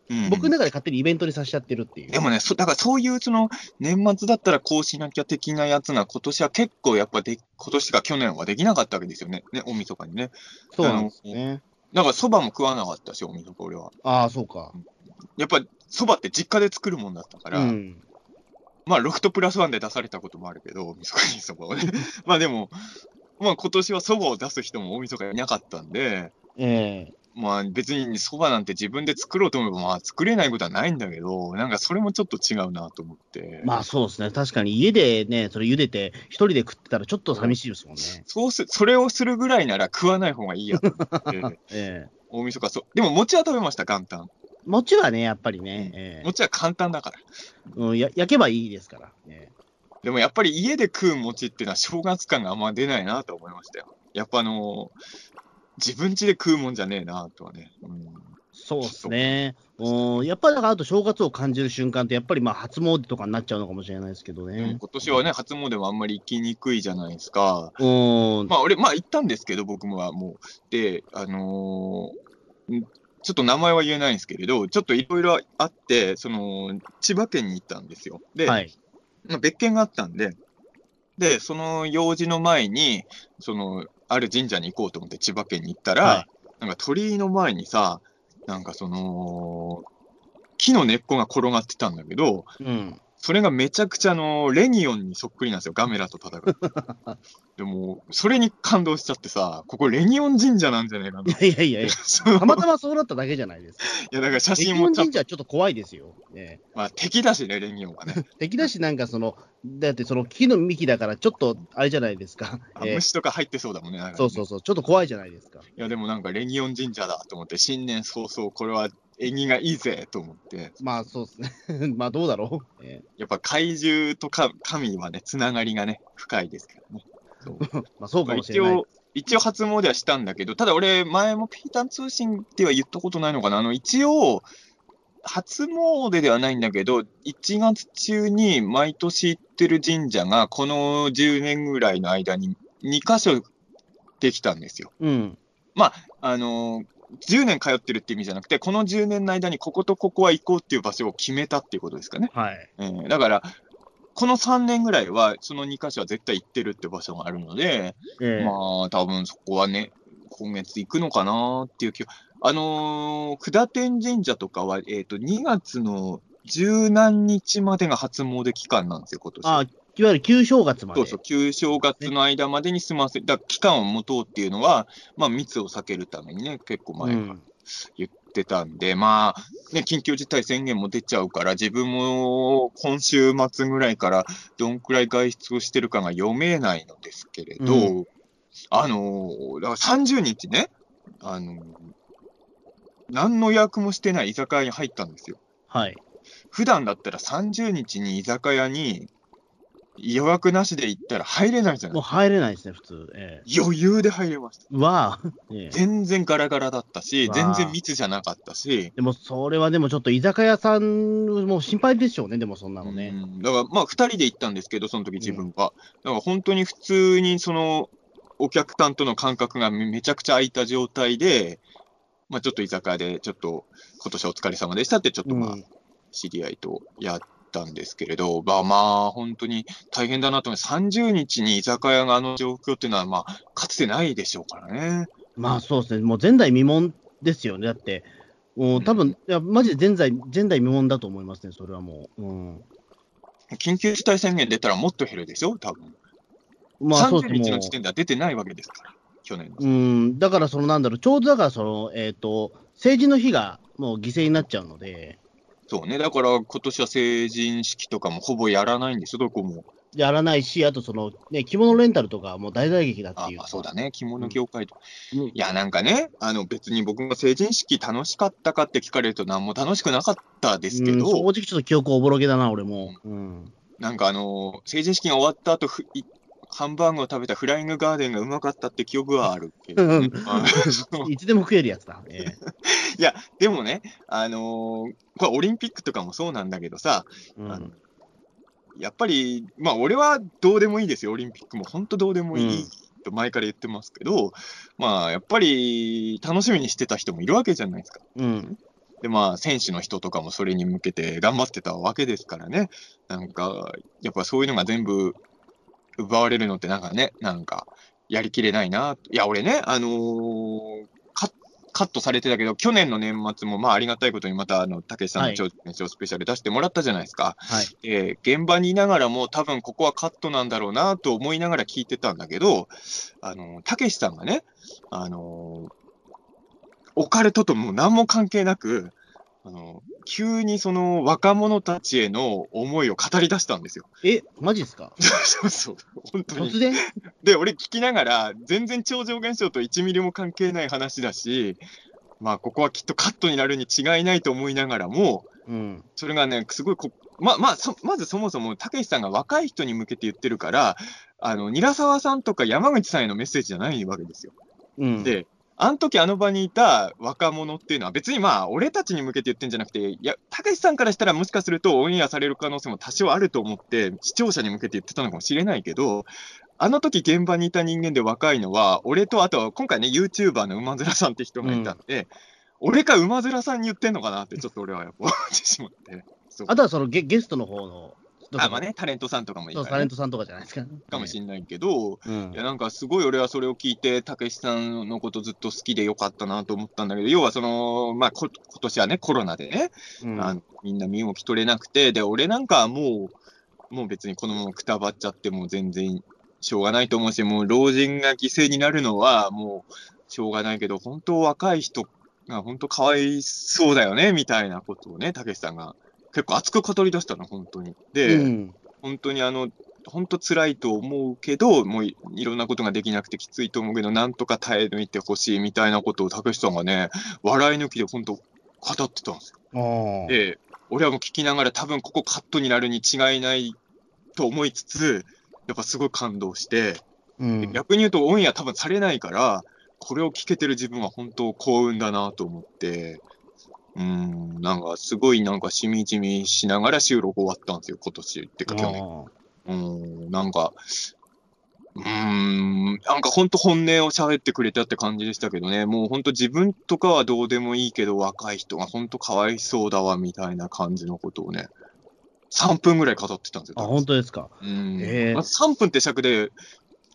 Speaker 3: うん
Speaker 2: 僕の中で勝手にイベントにさせちゃってるっていう。
Speaker 3: でもね、そだからそういうその年末だったらこうしなきゃ的なやつな、今年は結構やっぱで、今年か去年はできなかったわけですよね、ね大晦日にね。
Speaker 2: そうなんですね。
Speaker 3: だからそばも食わなかったし、大晦日俺は。
Speaker 2: ああ、そうか。
Speaker 3: やっぱそばって実家で作るもんだったから、
Speaker 2: うん。
Speaker 3: まあロフトプラスワンで出されたこともあるけど、大晦日にそばをね。まあでも、まあ今年はそばを出す人も大晦日いなかったんで、
Speaker 2: ええ
Speaker 3: まあ別にそばなんて自分で作ろうと思えばまあ作れないことはないんだけど、なんかそれもちょっと違うなと思って。
Speaker 2: まあそうですね。確かに家でね、それ茹でて、一人で食ってたらちょっと寂しいですもんね。
Speaker 3: そうす、それをするぐらいなら食わない方がいいやと思って、
Speaker 2: ええ
Speaker 3: 大晦日そう。でも餅は食べました、元旦。
Speaker 2: 餅はね、やっぱりね、ええ
Speaker 3: 餅は簡単だから。
Speaker 2: うんや焼けばいいですから。え
Speaker 3: でもやっぱり家で食う餅っていうのは正月感があんま出ないなと思いましたよ。やっぱあのー自分家で食うもんじゃねえなとはね。うん、
Speaker 2: そうですね。うんやっぱりだから、あと正月を感じる瞬間って、やっぱりまあ初詣とかになっちゃうのかもしれないですけどね。
Speaker 3: 今年はね、初詣もあんまり行きにくいじゃないですか。
Speaker 2: うん。
Speaker 3: まあ俺、まあ行ったんですけど、僕もはもう。で、あのーんちょっと名前は言えないんですけれど、ちょっといろいろあって、その、千葉県に行ったんですよ。で、
Speaker 2: はい。
Speaker 3: まあ、別件があったんで、で、その用事の前に、その、ある神社に行こうと思って千葉県に行ったら、
Speaker 2: はい
Speaker 3: なんか鳥居の前にさ、なんかその、木の根っこが転がってたんだけど、
Speaker 2: うん。
Speaker 3: それがめちゃくちゃあの、レニオンにそっくりなんですよ、ガメラと戦う。でも、それに感動しちゃってさ、ここレニオン神社なんじゃないかな。
Speaker 2: いやいやいやいや、たまたまそうなっただけじゃないですか。
Speaker 3: いや、だから写
Speaker 2: 歴
Speaker 3: 真もちゃんと、
Speaker 2: 本神社はちょっと怖いですよ。え
Speaker 3: まあ敵だしね、レニオンはね。
Speaker 2: え 敵だし、なんかその、だってその木の幹だから、ちょっとあれじゃないですか。
Speaker 3: あ
Speaker 2: ええ
Speaker 3: 虫とか入ってそうだもんね。ね
Speaker 2: そうそうそう、ちょっと怖いじゃないですか。
Speaker 3: いや、でもなんかレニオン神社だと思って、新年早々、これは縁起がいいぜと思って、
Speaker 2: まあそうですね。まあどうだろう。え
Speaker 3: やっぱ怪獣とか神はね、つながりがね、深いですからね。そう
Speaker 2: え まあそう
Speaker 3: まあ
Speaker 2: かもしれない。
Speaker 3: 一応、一応初詣はしたんだけど、ただ俺、前もピータン通信では言ったことないのかな、あの、一応、初詣ではないんだけど、1月中に毎年行ってる神社が、この10年ぐらいの間に2箇所できたんですよ。
Speaker 2: うん。
Speaker 3: あのー10年通ってるって意味じゃなくて、この10年の間にこことここは行こうっていう場所を決めたっていうことですかね。
Speaker 2: はい。
Speaker 3: えーだから、この3年ぐらいは、その2箇所は絶対行ってるって場所があるので、
Speaker 2: ええ
Speaker 3: まあ、多分そこはね、今月行くのかなっていう気は。あのー、九天神社とかは、えっ、と、2月の十何日までが初詣期間なんですよ、今年。
Speaker 2: あ、いわゆる旧正月まで。
Speaker 3: そうそう、旧正月の間までに済ませ、だから期間を持とうっていうのは、まあ、密を避けるためにね、結構前から
Speaker 2: うん。
Speaker 3: 言ってたんで、まあ、ね、緊急事態宣言も出ちゃうから、自分も今週末ぐらいからどんくらい外出をしてるかが読めないのですけれど、
Speaker 2: う
Speaker 3: あのー、だから30日ね、あのー何の予約もしてない居酒屋に入ったんですよ。
Speaker 2: はい。
Speaker 3: 普段だったら30日に居酒屋に予約なしで行ったら入れないじゃない。
Speaker 2: もう入れないですね、普通。え
Speaker 3: 余裕で入れました。
Speaker 2: えわあ、ええ。
Speaker 3: 全然ガラガラだったし、
Speaker 2: わあ。
Speaker 3: 全然密じゃなかったし、
Speaker 2: でもそれはでもちょっと居酒屋さんも心配でしょうね、でもそんなのね。
Speaker 3: うんだからまあ2人で行ったんですけど、その時自分は。だから本当に普通にそのお客さんとの感覚がめめちゃくちゃ空いた状態で、まあ、ちょっと居酒屋で、ちょっと今年お疲れ様でしたって、ちょっとまあ
Speaker 2: うん。
Speaker 3: 知り合いとやったんですけれど、まあまあ、本当に大変だなと思います。30日に居酒屋があの状況っていうのは、まあ、かつてないでしょうからね。
Speaker 2: まあそうですね、もう前代未聞ですよね、だって、もう多分いやマジで前代前代未聞だと思いますね、それはもう。うん、
Speaker 3: 緊急事態宣言出たらもっと減るでしょ、多分。30
Speaker 2: まあそうですも
Speaker 3: 日の時点では出てないわけですから、去年の。
Speaker 2: う、うん、だからそのなんだろう、ちょうどだからその、えっ、と、成人の日がもう犠牲になっちゃうので、
Speaker 3: そうね。だから今年は成人式とかもほぼやらないんですよ、どこも。
Speaker 2: やらないし、あとその、ね、着物レンタルとかもう大打撃だっていう。
Speaker 3: ああ、そうだね。着物業界と。
Speaker 2: うん
Speaker 3: いや、なんかね、あの別に僕が成人式楽しかったかって聞かれると何も楽しくなかったですけ
Speaker 2: うん
Speaker 3: ど、
Speaker 2: 正直ちょっと記憶おぼろげだな、俺も。うん。
Speaker 3: なんかあの、成人式が終わった後、ハンバーグを食べたフライングガーデンがうまかったって記憶はあるけど、ね
Speaker 2: いつでも食えるやつだ。え え
Speaker 3: いや、でもね、あのーこれオリンピックとかもそうなんだけどさ、
Speaker 2: うん
Speaker 3: やっぱり、まあ俺はどうでもいいですよ、オリンピックも本当どうでもいいと前から言ってますけど、まあやっぱり楽しみにしてた人もいるわけじゃないですか。
Speaker 2: うん。
Speaker 3: で、まあ選手の人とかもそれに向けて頑張ってたわけですからね。なんか、やっぱそういうのが全部奪われるのってなんかね、なんかやりきれないな。いや、俺ね、あのーカカットされてたけど、去年の年末もまあありがたいことにまたあの、たけしさんの超超スペシャル出してもらったじゃないですか。
Speaker 2: はい。
Speaker 3: えー現場にいながらも多分ここはカットなんだろうなと思いながら聞いてたんだけど、あの、たけしさんがね、あのオカルトとも何も関係なく、あの、急にその若者たちへの思いを語り出したんですよ。
Speaker 2: え、マジですか？
Speaker 3: そうそう、本当に。
Speaker 2: 突然？
Speaker 3: で、俺聞きながら、全然超常現象と1ミリも関係ない話だし、まあ、ここはきっとカットになるに違いないと思いながらも、
Speaker 2: うん。
Speaker 3: それがね、すごいこ、ま、まあ、そまずそもそも、たけしさんが若い人に向けて言ってるから、あの、韮沢さんとか山口さんへのメッセージじゃないわけですよ。
Speaker 2: うん。
Speaker 3: で、あの時あの場にいた若者っていうのは別にまあ、俺たちに向けて言ってんじゃなくて、いや、たけしさんからしたらもしかするとオンエアされる可能性も多少あると思って、視聴者に向けて言ってたのかもしれないけど、あの時現場にいた人間で若いのは、俺とあとは今回ね、YouTuber の馬面さんって人がいたんで、俺か馬面さんに言ってんのかなってちょっと俺はやっぱ思ってしまって。
Speaker 2: あとはそのゲゲストの方の、
Speaker 3: あ、まあね、タレントさんとかもいいね。
Speaker 2: タレン、トさんとかじゃないですか。
Speaker 3: かもしれないけど、
Speaker 2: うん。
Speaker 3: いや、なんかすごい俺はそれを聞いて、たけしさんのことずっと好きでよかったなと思ったんだけど、要はその、まあ、こ今年はね、コロナでね、
Speaker 2: うん。
Speaker 3: あのみんな身動き取れなくて、で、俺なんかはもう、もう別にこのままくたばっちゃっても全然しょうがないと思うし、もう老人が犠牲になるのはもうしょうがないけど、本当若い人が本当かわいそうだよね、みたいなことをね、たけしさんが結構熱く語り出したの、本当に。で、
Speaker 2: うん。
Speaker 3: 本当にあの、本当辛いと思うけど、もういいろんなことができなくてきついと思うけど、なんとか耐え抜いてほしいみたいなことを、たけしさんがね、笑い抜きで本当語ってたんですよ。で、俺はもう聞きながら多分ここカットになるに違いないと思いつつ、やっぱすごい感動して、
Speaker 2: うん。
Speaker 3: 逆に言うとオンエア多分されないから、これを聞けてる自分は本当幸運だなと思って、うーん、ん、なんかすごいなんかしみじみしながら収録終わったんですよ、今年ってか去年。
Speaker 2: あ
Speaker 3: うん、なんか、うーん、なんか本当本音を喋ってくれたって感じでしたけどね、もう本当自分とかはどうでもいいけど、若い人が本当かわいそうだわ、みたいな感じのことをね、3分ぐらい語ってたんですよ。
Speaker 2: あ、本当ですか？
Speaker 3: うん。
Speaker 2: へえ
Speaker 3: まあ、3分って尺で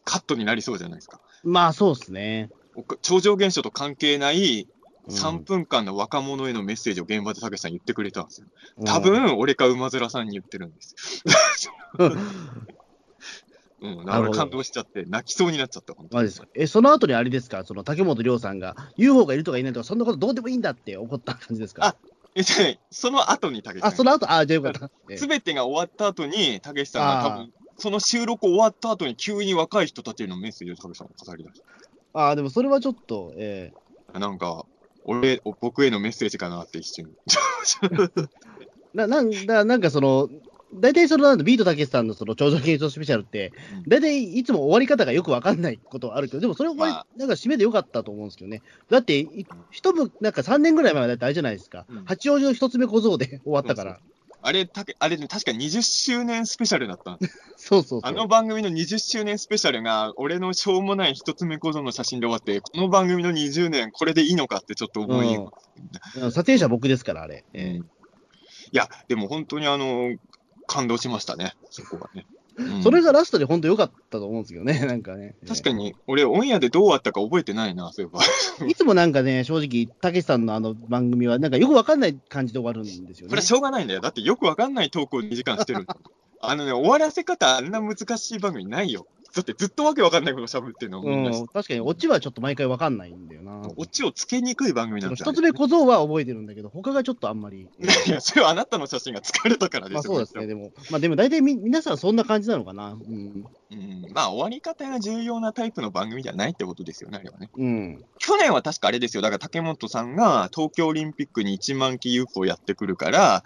Speaker 3: カットになりそうじゃないですか。
Speaker 2: まあ、そうですね。
Speaker 3: お超常現象と関係ない
Speaker 2: うん
Speaker 3: 3分間の若者へのメッセージを現場でたけしさん言ってくれたんですよ。
Speaker 2: うん
Speaker 3: 多分、俺か馬面さんに言ってるんですよ。うん、だから
Speaker 2: なるほど
Speaker 3: 感動しちゃって、泣きそうになっちゃった、本当。
Speaker 2: え、その後にあれですか、その竹本涼さんが UFO がいるとかいないとか、そんなことどうでもいいんだって怒った感じですか？
Speaker 3: あえじゃあその後にたけしさ
Speaker 2: あ、
Speaker 3: ん
Speaker 2: その後、あ、じゃあよかった。え
Speaker 3: すべてが終わった後に、たけしさんが多
Speaker 2: あ
Speaker 3: 分、その収録終わった後に急に若い人たちへのメッセージをたけしさんが語り出し
Speaker 2: あ、でもそれはちょっと、え
Speaker 3: た。なんか、俺、僕へのメッセージかなって一瞬。
Speaker 2: ー ななんだなんかその、大体そのなんだビートたけしさんのその超常現象スペシャルって
Speaker 3: うん、
Speaker 2: 大体いつも終わり方がよくわかんないことはあるけど、でもそれ終わり、
Speaker 3: まあ
Speaker 2: なんか締めでよかったと思うんですけどね。だって、い一部、なんか3年ぐらい前はだってあれじゃないですか。
Speaker 3: うん
Speaker 2: 八王子の一つ目小僧で終わったから。
Speaker 3: あれ、たけあれね、確か20周年スペシャルだったんです
Speaker 2: そうそうそう。
Speaker 3: あの番組の20周年スペシャルが、俺のしょうもない一つ目小僧の写真で終わって、この番組の20年、これでいいのかってちょっと思い、
Speaker 2: うん撮影者僕ですから、あれ。え
Speaker 3: うんいや、でも本当にあの、感動しましたね、そこはね。うん
Speaker 2: それがラストで本当良かったと思うんですけどね、なんかね。
Speaker 3: 確かに、俺、オンエアでどうあったか覚えてないな、そういえば。
Speaker 2: いつもなんかね、正直、たけしさんのあの番組は、なんかよくわかんない感じで終わるんですよね
Speaker 3: これは。しょうがないんだよ。だってよくわかんないトークを2時間してるあのね、終わらせ方、あんな難しい番組ないよ。だってずっとわけわかんないこと喋ってるの、
Speaker 2: うん、確かに、オチはちょっと毎回わかんないんだよな。
Speaker 3: オチをつけにくい番組なんだよ。
Speaker 2: 一つ目小僧は覚えてるんだけど、他がちょっとあんまり。
Speaker 3: いや、それはあなたの写真が疲れたからですよ。
Speaker 2: まあそうですね、でも、まあでも大体み皆さんそんな感じなのかな。うん。
Speaker 3: うん、まあ、終わり方が重要なタイプの番組じゃないってことですよね、あれはね。
Speaker 2: うん。
Speaker 3: 去年は確かあれですよ。だから竹本さんが東京オリンピックに1万機 UFO やってくるから、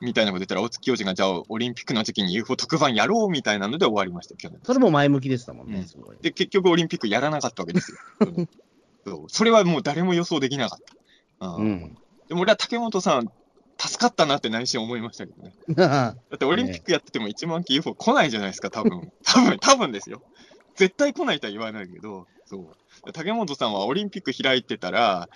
Speaker 3: みたいなこと言ったら、大月教授がじゃあオリンピックの時期に UFO 特番やろうみたいなので終わりましたよ、去年。
Speaker 2: それも前向きでしたもんね、
Speaker 3: うん
Speaker 2: すごい。
Speaker 3: で、結局オリンピックやらなかったわけですよ。うんそうそれはもう誰も予想できなかった。うん
Speaker 2: うん。
Speaker 3: でも俺は竹本さん、助かったなって内心思いましたけどね。だってオリンピックやってても1万機 UFO 来ないじゃないですか、多分。多分、多分ですよ。絶対来ないとは言わないけど、そう。竹本さんはオリンピック開いてたら、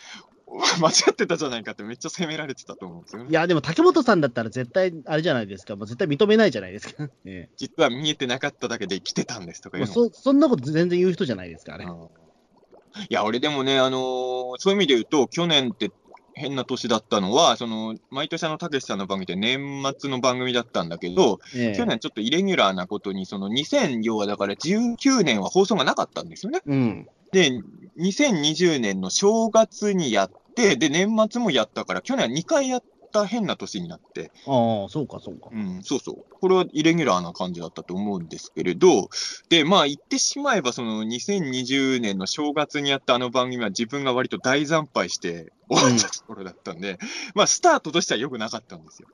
Speaker 3: 間違ってたじゃないかってめっちゃ責められてたと思うんですよね。
Speaker 2: いや、でも竹本さんだったら絶対、あれじゃないですか。もう絶対認めないじゃないですか。え
Speaker 3: 実は見えてなかっただけで来てたんですとかう
Speaker 2: そそんなこと全然言う人じゃないですか、あ
Speaker 3: いや、俺でもね、あのーそういう意味で言うと、去年って変な年だったのは、その、毎年あの、たけしさんの番組って年末の番組だったんだけど、
Speaker 2: ええ
Speaker 3: 去年ちょっとイレギュラーなことに、その2000、要はだから19年は放送がなかったんですよね。
Speaker 2: うん。
Speaker 3: で、2020年の正月にやって、で、年末もやったから、去年は2回やった変な年になって、
Speaker 2: ああ、そうか、そうか。
Speaker 3: うん、そうそう。これはイレギュラーな感じだったと思うんですけれど、で、まあ言ってしまえば、その2020年の正月にやったあの番組は自分が割と大惨敗して終わったところだったんで、まあスタートとしては良くなかったんですよ。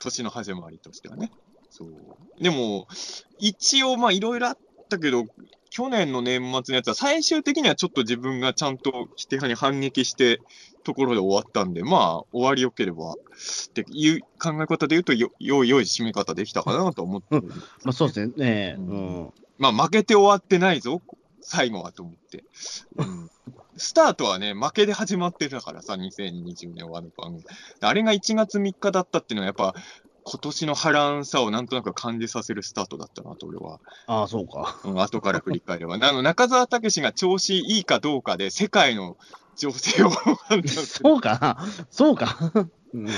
Speaker 3: 年の始まりとしてはね。そう。でも、一応まあいろいろあったけど、去年の年末のやつは最終的にはちょっと自分がちゃんと否定派に反撃して、ところで終わったんで、まあ、終わりよければ、っていう考え方で言うと、よ、よい良い締め方できたかなと思ってる。
Speaker 2: まあそうですね。ええ
Speaker 3: う
Speaker 2: うんん。
Speaker 3: まあ、負けて終わってないぞ、最後はと思って。うん。スタートはね、負けで始まってたからさ、2020年終わる番組。あれが1月3日だったっていうのは、やっぱ、今年の波乱さをなんとなく感じさせるスタートだったなと、俺は。
Speaker 2: ああ、そうか。
Speaker 3: うん、後から振り返れば。あの、中澤武史が調子いいかどうかで、世界の情勢を
Speaker 2: そうかな。そうか。うん。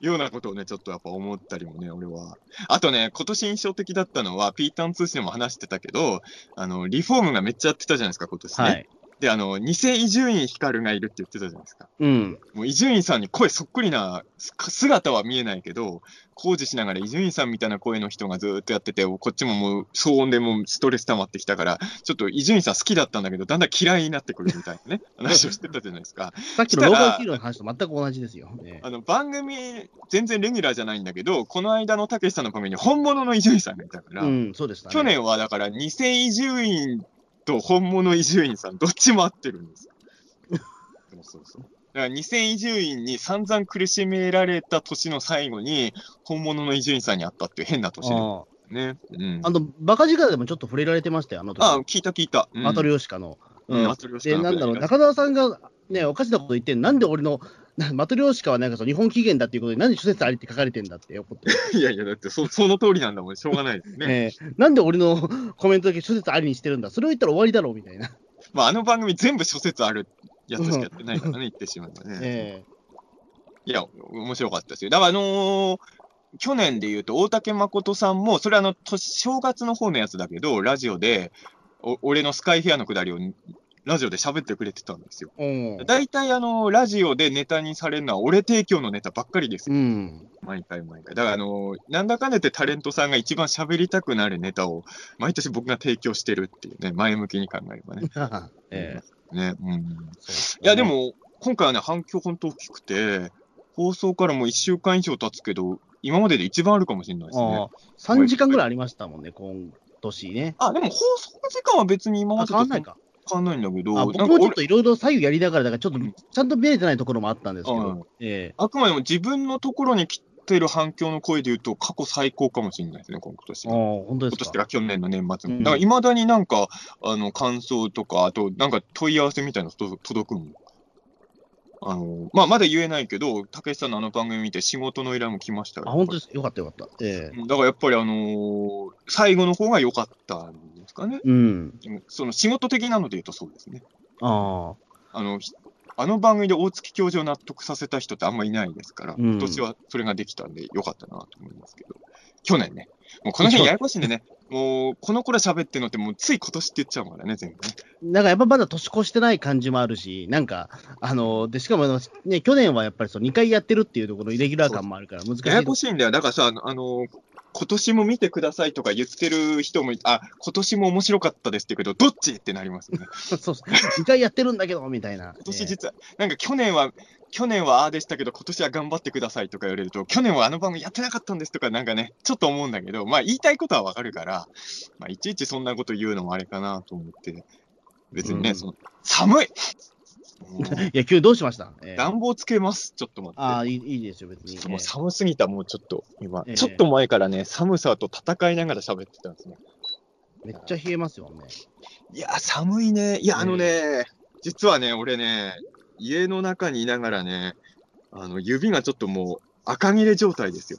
Speaker 3: ようなことをね、ちょっとやっぱ思ったりもね、俺は。あとね、今年印象的だったのは、ピーターン通信でも話してたけど、あの、リフォームがめっちゃやってたじゃないですか、今年ね。
Speaker 2: はい。
Speaker 3: で、あの、偽伊集院光がいるって言ってたじゃないですか。
Speaker 2: うん。
Speaker 3: もう伊集院さんに声そっくりな、す姿は見えないけど、工事しながら伊集院さんみたいな声の人がずーっとやってて、こっちももう騒音でもうストレス溜まってきたから、ちょっと伊集院さん好きだったんだけど、だんだん嫌いになってくるみたいなね、話をしてたじゃないですか。
Speaker 2: さっきのローカルヒーローの話と全く同じですよ。ね
Speaker 3: あの、番組、全然レギュラーじゃないんだけど、この間のたけしさんの番組に本物の伊集院さんがいたから、
Speaker 2: うん、そうでしたね。
Speaker 3: 去年はだから偽伊集院と本物伊集院さん、どっちも合ってるんですよ。そうそうそう。だから2000移住院に散々苦しめられた年の最後に、本物の移住院さんに会ったっていう変な年ね。うん
Speaker 2: あ。あの、バカ力でもちょっと触れられてましたよ、あの時。
Speaker 3: あ、聞いた聞いた。うん
Speaker 2: マトリョーシカの。
Speaker 3: うんマトリョーシカ
Speaker 2: で、
Speaker 3: の
Speaker 2: なんだろう、中澤さんがね、おかしなこと言って、なんで俺の、なマトリョーシカはなんかその日本起源だっていうことで、なんで諸説ありって書かれてんだって怒って、
Speaker 3: いやいや、だってそ、その通りなんだもん。しょうがないですね。
Speaker 2: えーなんで俺のコメントだけ諸説ありにしてるんだ、それを言ったら終わりだろうみたいな。
Speaker 3: まあ、あの番組全部諸説あるやつしかやってないからね、言ってしまうとね。
Speaker 2: え
Speaker 3: いや、面白かったですよ。だから、あのー去年で言うと、大竹誠さんも、それあの、年正月の方のやつだけど、ラジオで、お俺のスカイフェアのくだりを、ラジオで喋ってくれてたんですよ。大体、あの、ラジオでネタにされるのは、俺提供のネタばっかりですよ。
Speaker 2: うん。
Speaker 3: 毎回毎回。だから、あの、なんだかんだ言ってタレントさんが一番喋りたくなるネタを、毎年僕が提供してるっていうね、前向きに考えればね。
Speaker 2: え
Speaker 3: ね、うん。
Speaker 2: ー
Speaker 3: いや、で、も、今回はね、反響本当大きくて、放送からもう1週間以上経つけど、今までで一番あるかもしれないですね。
Speaker 2: ああ3時間ぐらいありましたもんね、今年ね。
Speaker 3: あ、でも放送時間は別に今ま
Speaker 2: あ、
Speaker 3: でと
Speaker 2: 変わんないか。
Speaker 3: 変わんないんだけど、
Speaker 2: 僕もちょっ
Speaker 3: 俺
Speaker 2: といろいろ左右やりながら、だからちょっと
Speaker 3: うん
Speaker 2: ちゃんと見れてないところもあったんですけ
Speaker 3: うん
Speaker 2: ど、え
Speaker 3: あくまでも自分のところに来てる反響の声で言うと、過去最高かもしれないですね、今年
Speaker 2: えああ、本当
Speaker 3: 今
Speaker 2: ですか？
Speaker 3: 年が去年の年末の。
Speaker 2: うん
Speaker 3: だから、いまだになんか、あの、感想とか、あと、なんか問い合わせみたいなのと届くもん。あの、まあ、まだ言えないけど、たけしさんのあの番組見て仕事の依頼も来ましたよ。
Speaker 2: あ、本当ですよかったよかった。ええ
Speaker 3: だからやっぱりあのー最後の方が良かったんですかね。
Speaker 2: うん。
Speaker 3: その仕事的なので言うとそうですね。
Speaker 2: ああ、
Speaker 3: あの、ひあの番組で大月教授を納得させた人ってあんまいないですから、
Speaker 2: うん
Speaker 3: 今年はそれができたんで良かったなと思いますけど、去年ね、もうこの辺ややこしいんでね、もうこの頃喋ってるのってもうつい今年って言っちゃうからね、全部ね。
Speaker 2: なんかやっぱまだ年越してない感じもあるし、なんか、あの、で、しかもね、去年はやっぱりそう2回やってるっていうところ、イレギュラー感もあるから難しい。
Speaker 3: ややこしいんだよ。だからさ、あの、今年も見てくださいとか言ってる人もい、あ、今年も面白かったですって言うけど、どっちってなりますよね。
Speaker 2: そうそう。2回やってるんだけど、みたいな。
Speaker 3: 今年実は、なんか去年は、去年はああでしたけど、今年は頑張ってくださいとか言われると、去年はあの番組やってなかったんですとか、なんかね、ちょっと思うんだけど、まあ言いたいことはわかるから、まあいちいちそんなこと言うのもあれかなと思って、別にね、
Speaker 2: うん
Speaker 3: その、寒いもう
Speaker 2: ええいや、急にどうしました、ええ
Speaker 3: 暖房つけます。ちょっと待って。
Speaker 2: ああ、いいいいですよ、別に。
Speaker 3: もう寒すぎた、もうちょっと、今、
Speaker 2: ええ
Speaker 3: ちょっと前からね、寒さと戦いながら喋ってたんですね。
Speaker 2: ええめっちゃ冷えますよね。
Speaker 3: いや、寒いね。いや、あのね、実はね、俺ね、家の中にいながらね、あの、指がちょっともう、赤切れ状態ですよ。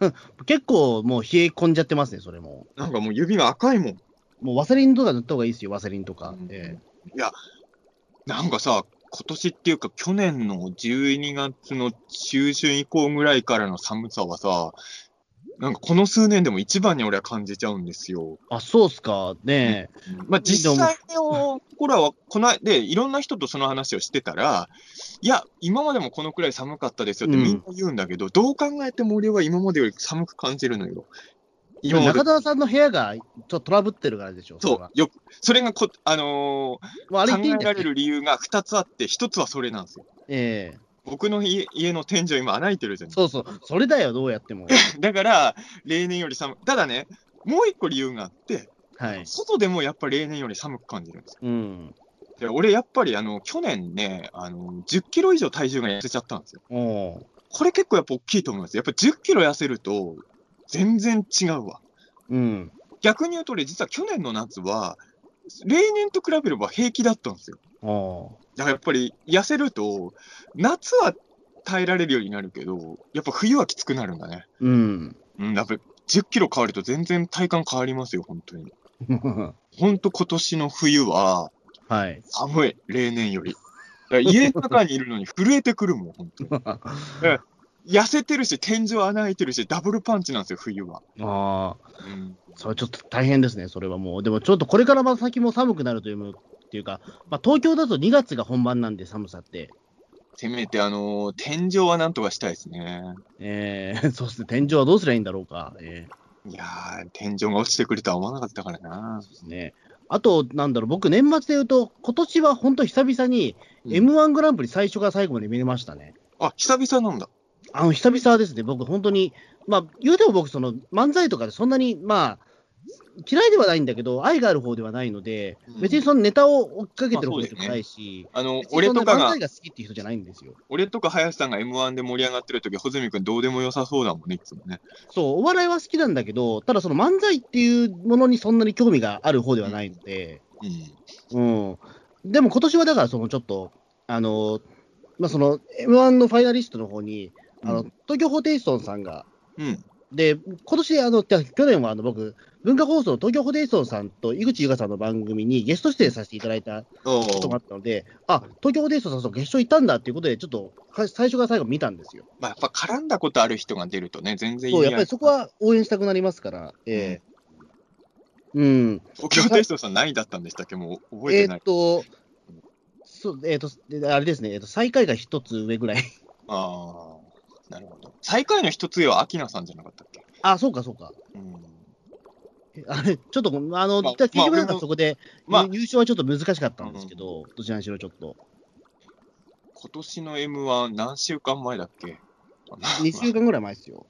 Speaker 2: 結構もう冷え込んじゃってますね、それも。
Speaker 3: なんかもう指が赤いもん。
Speaker 2: もうワセリンとか塗った方がいいですよ、ワセリンとか。
Speaker 3: うん
Speaker 2: え
Speaker 3: いや、なんかさ、今年っていうか、去年の12月の中旬以降ぐらいからの寒さはさ、なんかこの数年でも一番に俺は感じちゃうんですよ。
Speaker 2: えあ、そうっすか。ねえ。
Speaker 3: まあ実際の頃は、こので、いろんな人とその話をしてたら、いや、今までもこのくらい寒かったですよって
Speaker 2: うん
Speaker 3: みんな言うんだけど、どう考えても俺は今までより寒く感じるのよ。今
Speaker 2: 中。澤さんの部屋がちょっとトラブってるからでしょ。
Speaker 3: そう、よく、それがこ、あの
Speaker 2: まあ、あれ
Speaker 3: ー考えられる理由が2つあって、1つはそれなんですよ。
Speaker 2: ええ
Speaker 3: 僕の家家の天井今穴開いてるじゃない
Speaker 2: そうそう。それだよ、どうやっても。
Speaker 3: だから、例年より寒ただね、もう一個理由があって、
Speaker 2: はい。
Speaker 3: 外でもやっぱ例年より寒く感じるんですよ。
Speaker 2: うん。
Speaker 3: で俺、やっぱりあの去年ねあの、10キロ以上体重が痩せちゃったんですよ。これ結構やっぱ大きいと思います。やっぱ10キロ痩せると、全然違うわ。
Speaker 2: うん。
Speaker 3: 逆に言うと、俺、実は去年の夏は、例年と比べれば平気だったんですよ。だからやっぱり痩せると、夏は耐えられるようになるけど、やっぱ冬はきつくなるんだね。
Speaker 2: うん。
Speaker 3: うん、やっぱり10キロ変わると全然体感変わりますよ、本当に。本当今年の冬は
Speaker 2: はい。
Speaker 3: 寒い、例年より。家の中にいるのに震えてくるもん、本当に。痩せてるし、天井穴開いてるし、ダブルパンチなんですよ、冬は。
Speaker 2: ああ、
Speaker 3: うん、
Speaker 2: それちょっと大変ですね、それはもう。でもちょっとこれからまた先も寒くなるというっていうか、まあ、東京だと2月が本番なんで、寒さって。
Speaker 3: せめて、あのー天井はなんとかしたいですね。
Speaker 2: えー、そうですね、天井はどうすりゃいいんだろうか。え
Speaker 3: いやー、天井が落ちてくるとは思わなかったからな
Speaker 2: ー、。ですね。あと、なんだろう、僕、年末で言うと、今年は本当久々に、
Speaker 3: うん
Speaker 2: M1 グランプリ最初から最後まで見れましたね。
Speaker 3: あ、久々なんだ。
Speaker 2: あの、久々ですね、僕、本当に、まあ、言うても僕、その、漫才とかでそんなに、まあ、嫌いではないんだけど、愛がある方ではないので、
Speaker 3: うん
Speaker 2: 別にそのネタを追っかけてる方でもないし、
Speaker 3: あの、俺とかが
Speaker 2: 漫才、が好きっていう人じゃないんですよ。
Speaker 3: 俺とか林さんが M1 で盛り上がってる時穂積君どうでもよさそうだもんね、いつもね。
Speaker 2: そう、お笑いは好きなんだけど、ただその漫才っていうものにそんなに興味がある方ではないので、
Speaker 3: うん。
Speaker 2: うん。でも今年はだからそのちょっと、あの、まあ、その M1 のファイナリストの方に、あの、
Speaker 3: うん
Speaker 2: 東京ホテイソンさんが、
Speaker 3: うん。
Speaker 2: で、今年、あの、じゃあ去年はあの僕、文化放送、東京ホテイソンさんと井口優香さんの番組にゲスト出演させていただいた
Speaker 3: お
Speaker 2: こともあ
Speaker 3: ー
Speaker 2: ったので、あ、東京ホテイソンさんと決勝行ったんだっていうことで、ちょっっとか最初から最後見たんですよ。
Speaker 3: まあ、やっぱ絡んだことある人が出るとね、全然意
Speaker 2: そう、やっぱりそこは応援したくなりますから、ええうん。
Speaker 3: 東京テストさん何だったんでしたっけ？もう覚え
Speaker 2: えー
Speaker 3: てない。
Speaker 2: っと、そう、えーっと、であれですね、えーっと、最下位が一つ上ぐらい。
Speaker 3: ああ、なるほど。最下位の一つ上はアキナさんじゃなかったっけ？
Speaker 2: あ、そうか、そうか。
Speaker 3: うん。
Speaker 2: えあれ、ちょっと、あの、
Speaker 3: まあ
Speaker 2: 結局なんかそこで、
Speaker 3: まあ
Speaker 2: 優勝はちょっと難しかったんですけど、どちらにしろちょっと。
Speaker 3: 今年の M1 何週間前だっけ
Speaker 2: ？2週間ぐらい前ですよ。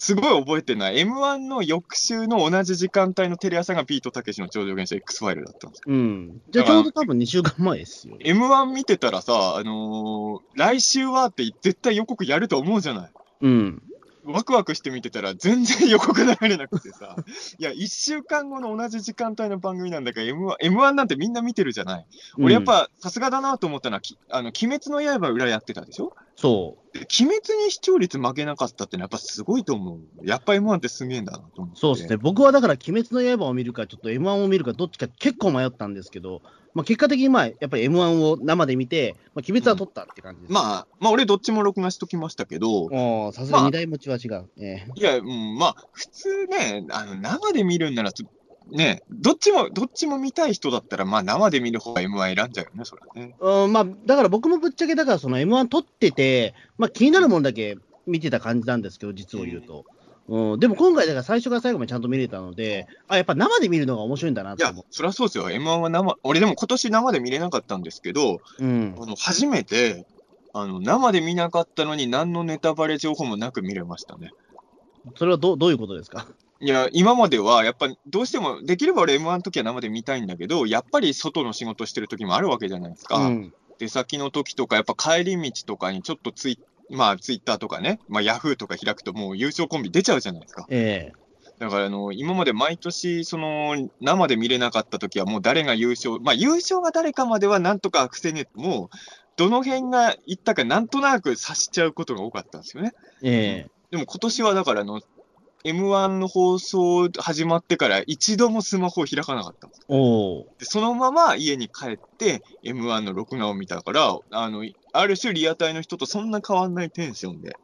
Speaker 3: すごい覚えてない。M1 の翌週の同じ時間帯のテレ朝がビートたけしの超常現象 X ファイルだったんですよ。
Speaker 2: うん。じゃあちょうど多分2週間前ですよ。
Speaker 3: M1 見てたらさ、あのー来週はって絶対予告やると思うじゃない。
Speaker 2: うん。
Speaker 3: ワクワクして見てたら全然予告流れなくてさ。いや、1週間後の同じ時間帯の番組なんだから M1、M1 なんてみんな見てるじゃない。俺やっぱさすがだなと思ったのは、きあの、鬼滅の刃裏やってたでしょ？
Speaker 2: そう。
Speaker 3: で鬼滅に視聴率負けなかったってのはやっぱすごいと思う。やっぱ M1 ってすげえんだなと思って。
Speaker 2: そうですね。僕はだから、鬼滅の刃を見るか、ちょっと M1 を見るか、どっちか結構迷ったんですけど、まあ、結果的にまあ、やっぱり M1 を生で見て、まあ、鬼滅は撮ったって感じです。
Speaker 3: まあ、まあ俺どっちも録画しときましたけど、
Speaker 2: もう、さすがに二台持ちは違う。ええ
Speaker 3: いや、うん、まあ、普通ね、あの、生で見るんならちょ、ね、どっちも、どっちも見たい人だったら、まあ、生で見る方が M1 選んじゃうよね、それはね。
Speaker 2: うん、まあ、だから僕もぶっちゃけ、だからその M1 撮ってて、まあ、気になるものだけ見てた感じなんですけど、実を言うと。うん、でも今回、だから最初から最後までちゃんと見れたので、あ、やっぱ生で見るのが面白いんだないと
Speaker 3: や
Speaker 2: 思う。、
Speaker 3: そりゃそうですよ。M1 は生、俺でも今年生で見れなかったんですけど、
Speaker 2: うん。
Speaker 3: あの、初めて、あの、生で見なかったのに何のネタバレ情報もなく見れましたね。
Speaker 2: それはどどういうことですか？
Speaker 3: いや、今までは、やっぱ、どうしても、できれば俺 M1 の時は生で見たいんだけど、やっぱり外の仕事してる時もあるわけじゃないですか。
Speaker 2: うん。
Speaker 3: 出先の時とか、やっぱ帰り道とかにちょっとツイまあ、ツイッターとかね、まあ、ヤフーとか開くともう優勝コンビ出ちゃうじゃないですか。
Speaker 2: え
Speaker 3: だから、あの、今まで毎年、その、生で見れなかった時はもう誰が優勝、まあ、優勝が誰かまではなんとか防げても、どの辺が行ったかなんとなく察しちゃうことが多かったんですよね。
Speaker 2: ええ
Speaker 3: でも今年はだから、あの、M1 の放送始まってから一度もスマホを開かなかった
Speaker 2: おー
Speaker 3: でそのまま家に帰って M1 の録画を見たから、あの、ある種リアタイの人とそんな変わんないテンションで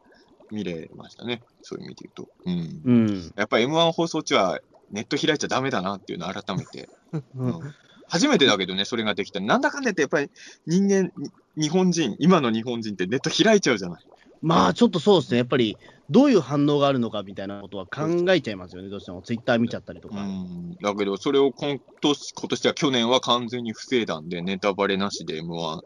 Speaker 3: 見れましたね。そういう意味で言うと。うん。
Speaker 2: うん。
Speaker 3: やっぱ M1 放送中はネット開いちゃダメだなっていうのを改めて。
Speaker 2: う
Speaker 3: うんん初めてだけどね、それができた。なんだかんだ言ってやっぱり人間、に日本人、今の日本人ってネット開いちゃうじゃない。
Speaker 2: まあ、ちょっとそうですね。やっぱり、どういう反応があるのかみたいなことは考えちゃいますよね。どうしても。ツイッター見ちゃったりとか。
Speaker 3: うん。だけど、それを今年、今年は去年は完全に防いだんで、ネタバレなしで M1